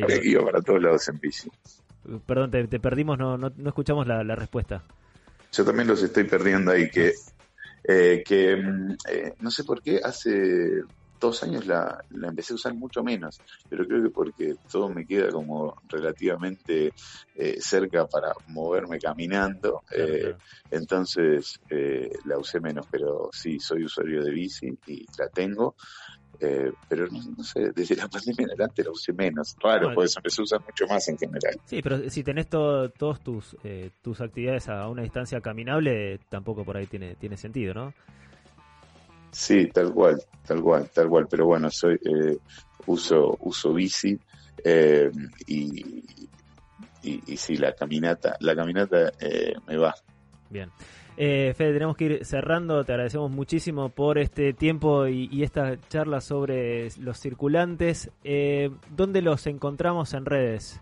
Ahí para todos lados en bici. Perdón, te, te perdimos, no, no, no escuchamos la, la respuesta. Yo también los estoy perdiendo ahí, que, eh, que mm, eh, no sé por qué hace dos años la, la empecé a usar mucho menos, pero creo que porque todo me queda como relativamente eh, cerca para moverme caminando, eh, entonces eh, la usé menos, pero sí, soy usuario de bici y la tengo. Eh, pero no, no sé, desde la pandemia en adelante la usé menos. Raro, Bueno. porque se empezó a usar mucho más en general. Sí, pero si tenés to- todos tus eh, tus actividades a una distancia caminable, tampoco por ahí tiene tiene sentido, ¿no? Sí, tal cual, tal cual, tal cual. Pero bueno, soy eh, uso uso bici eh, y, y, y sí, la caminata, la caminata eh, me va. Bien. Eh, Fede, tenemos que ir cerrando. Te agradecemos muchísimo por este tiempo y, y esta charla sobre los circulantes. Eh, ¿Dónde los encontramos en redes?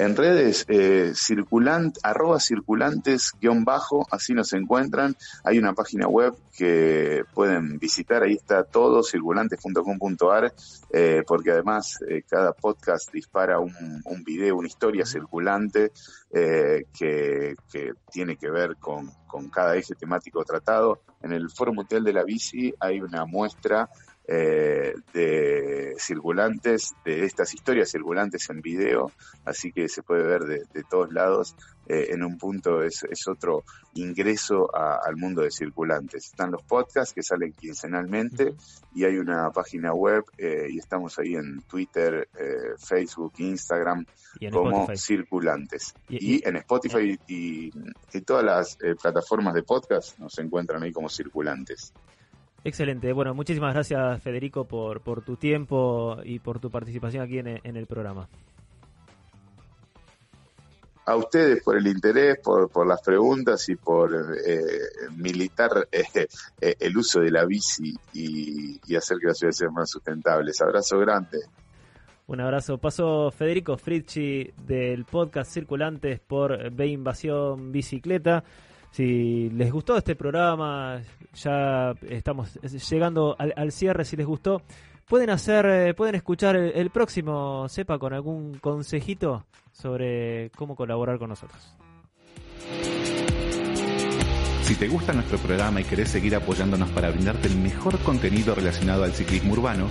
En redes, eh, circulant, arroba circulantes guion bajo, así nos encuentran. Hay una página web que pueden visitar, ahí está todo, circulantes.com.ar, eh, porque además eh, cada podcast dispara un, video, una historia circulante eh, que, que tiene que ver con, con cada eje temático tratado. En el Foro Mundial de la Bici hay una muestra eh, de circulantes, de estas historias circulantes en video, así que se puede ver de, de todos lados. Eh, en un punto es, es otro ingreso a- al mundo de circulantes. Están los podcasts que salen quincenalmente y hay una página web eh, y estamos ahí en Twitter, Facebook, Instagram en como Spotify. circulantes. Y- Y, en Spotify y, y todas las plataformas de podcast nos encuentran ahí como circulantes. Excelente. Bueno, muchísimas gracias Federico por, por tu tiempo y por tu participación aquí en, en el programa. a ustedes por el interés, por, por las preguntas y por eh, militar eh, eh, el uso de la bici y, y hacer que las ciudades sean más sustentables. Abrazo grande. Un abrazo. Paso Federico Fritchi del podcast Circulantes por B Invasión Bicicleta. Si les gustó este programa, ya estamos llegando al, cierre. Si les gustó, pueden hacer, eh, pueden escuchar el, el próximo, sepa, con algún consejito sobre cómo colaborar con nosotros. Si te gusta nuestro programa y querés seguir apoyándonos para brindarte el mejor contenido relacionado al ciclismo urbano,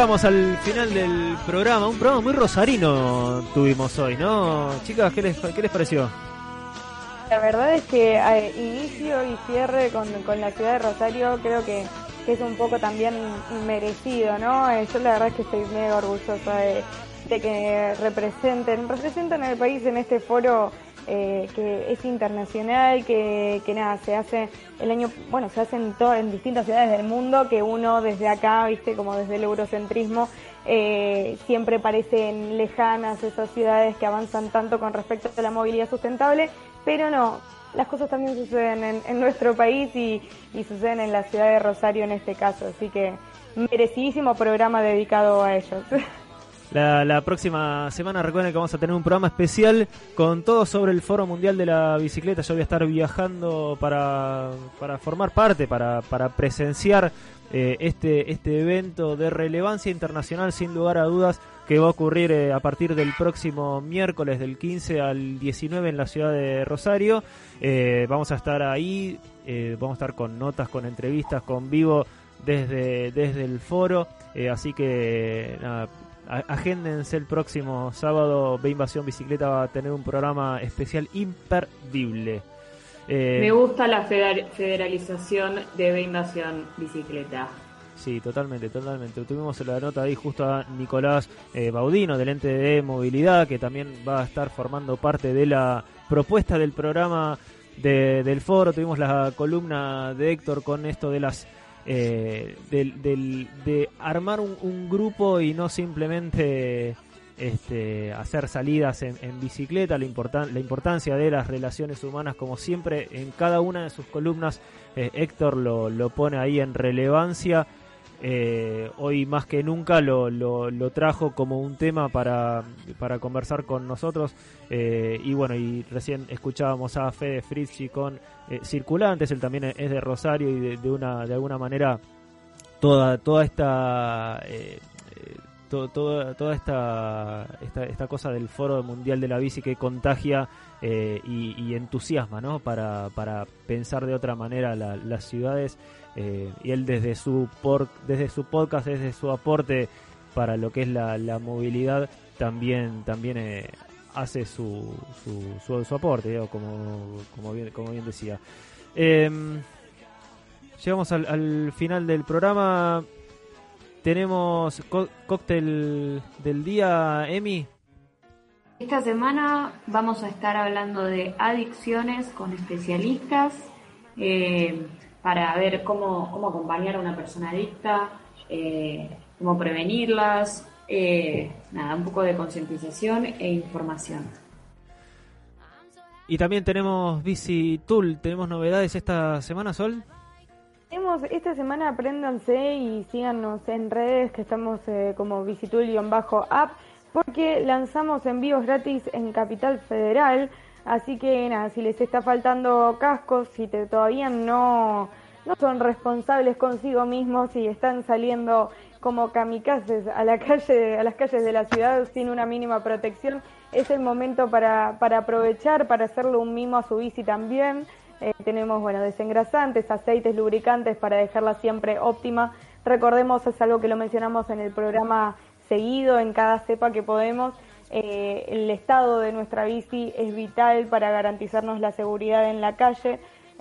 Llegamos al final del programa, un programa muy rosarino tuvimos hoy, ¿no? Chicas, ¿qué les, qué les pareció? La verdad es que inicio y cierre con, con la ciudad de Rosario creo que, que es un poco también merecido, ¿no? Eh, yo la verdad es que estoy mega orgullosa de, de que representen, representan al país en este foro eh, que es internacional, que, que nada, se hace el año, bueno, se hace en, todo, en distintas ciudades del mundo, que uno desde acá, viste, como desde el eurocentrismo, eh, siempre parecen lejanas esas ciudades que avanzan tanto con respecto a la movilidad sustentable, pero no, las cosas también suceden en, en nuestro país y, y suceden en la ciudad de Rosario en este caso, así que merecidísimo programa dedicado a ellos. La, la próxima semana recuerden que vamos a tener un programa especial con todo sobre el Foro Mundial de la Bicicleta. Yo voy a estar viajando para, para formar parte, para, para presenciar eh, este, este evento de relevancia internacional sin lugar a dudas que va a ocurrir eh, a partir del próximo miércoles del 15 al 19 en la ciudad de Rosario. Eh, vamos a estar ahí, eh, vamos a estar con notas, con entrevistas, con vivo desde, desde el foro. Así que nada, agéndense el próximo sábado. B Invasión Bicicleta va a tener un programa especial imperdible. Eh, Me gusta la feder- federalización de B Invasión Bicicleta. Sí, totalmente, totalmente. Tuvimos la nota ahí justo a Nicolás eh, Baudino del ente de movilidad, que también va a estar formando parte de la propuesta del programa de- del foro. Tuvimos la columna de Héctor con esto de las eh, del, de armar un, grupo y no simplemente este, hacer salidas en, en bicicleta, la, importan- la importancia de las relaciones humanas, como siempre en cada una de sus columnas, eh, Héctor lo, lo pone ahí en relevancia. Eh, hoy más que nunca lo, lo, trajo como un tema para, para conversar con nosotros. Eh, y bueno, y recién escuchábamos a Fede Frizzi con eh, Circulantes, él también es de Rosario y de, una, de alguna manera toda, toda esta... eh, eh, to- toda, toda esta, esta, esta cosa del Foro Mundial de la Bici que contagia eh, y, y entusiasma ¿no? para, para pensar de otra manera la- las ciudades eh, y él desde su, por, desde su podcast, desde su aporte para lo que es la, la movilidad también, también eh, hace su, su, su, aporte, como, como, bien, como bien decía. Em, llegamos al, al final del programa. Tenemos có- cóctel del día, Emi. Esta semana vamos a estar hablando de adicciones con especialistas eh, para ver cómo, cómo acompañar a una persona adicta, eh, cómo prevenirlas, eh, nada, un poco de concientización e información. Y también tenemos Bici Tool. ¿Tenemos novedades esta semana, Sol? Tenemos esta semana apréndanse y síganos en redes que estamos eh, como visitul-app porque lanzamos envíos gratis en Capital Federal. Así que nada, si les está faltando cascos, si te, todavía no, no son responsables consigo mismos y están saliendo como kamikazes a la calle, a las calles de la ciudad sin una mínima protección, es el momento para, para aprovechar, para hacerle un mimo a su bici también. Eh, tenemos bueno desengrasantes, aceites, lubricantes para dejarla siempre óptima. Recordemos, es algo que lo mencionamos en el programa seguido, en cada cepa que podemos. eh, el estado de nuestra bici es vital para garantizarnos la seguridad en la calle.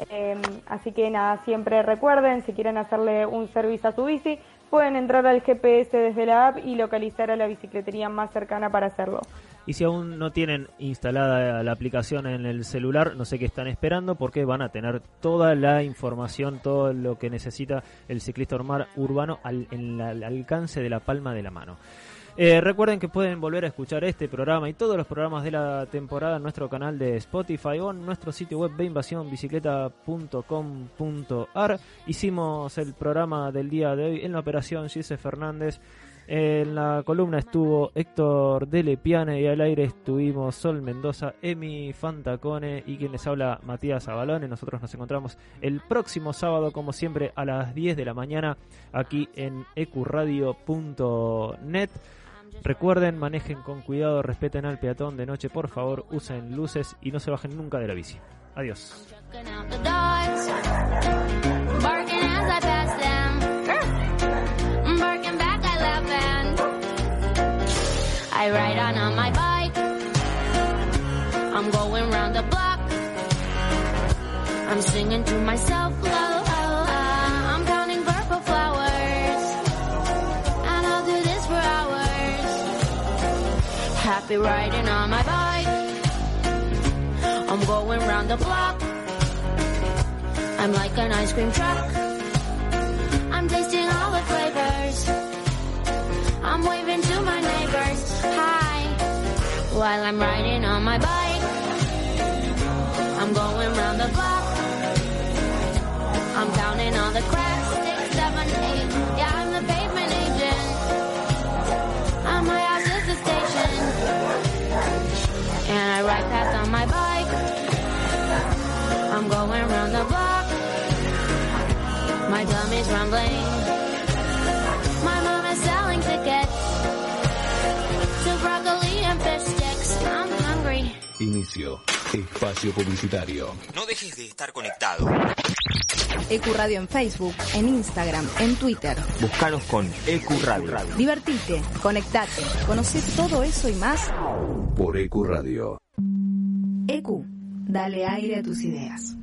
Eh, así que nada, siempre recuerden, si quieren hacerle un servicio a su bici, pueden entrar al GPS desde la app y localizar a la bicicletería más cercana para hacerlo. Y si aún no tienen instalada la aplicación en el celular, no sé qué están esperando porque van a tener toda la información, todo lo que necesita el ciclista urbano al, en la- al alcance de la palma de la mano. Eh, recuerden que pueden volver a escuchar este programa y todos los programas de la temporada en nuestro canal de Spotify o en nuestro sitio web beinvasionbicicleta.com.ar. Hicimos el programa del día de hoy en la operación Gise Fernández. En la columna estuvo Héctor Delepiane y al aire estuvimos Sol Mendoza, Emi Fantacone y quien les habla Matías Abalone. Nosotros nos encontramos el próximo sábado, como siempre, a las 10 de la mañana aquí en ecuradio.net. Recuerden, manejen con cuidado, respeten al peatón de noche, por favor, usen luces y no se bajen nunca de la bici. Adiós. I'm to myself, Happy riding on my bike. I'm going round the block. I'm like an ice cream truck. I'm tasting all the flavors. I'm waving to my neighbors. Hi. While I'm riding on my bike. I'm going round the block. I'm counting all the cracks. I ride past on my bike. I'm going round the block. My tummy's rumbling. My mom is selling tickets Inicio. Espacio publicitario. No dejes de estar conectado. Ecuradio en Facebook, en Instagram, en Twitter. Buscanos con EcuRadio. Divertite, conectate, conoce todo eso y más. Por EQ Radio. EQ, dale aire a tus ideas.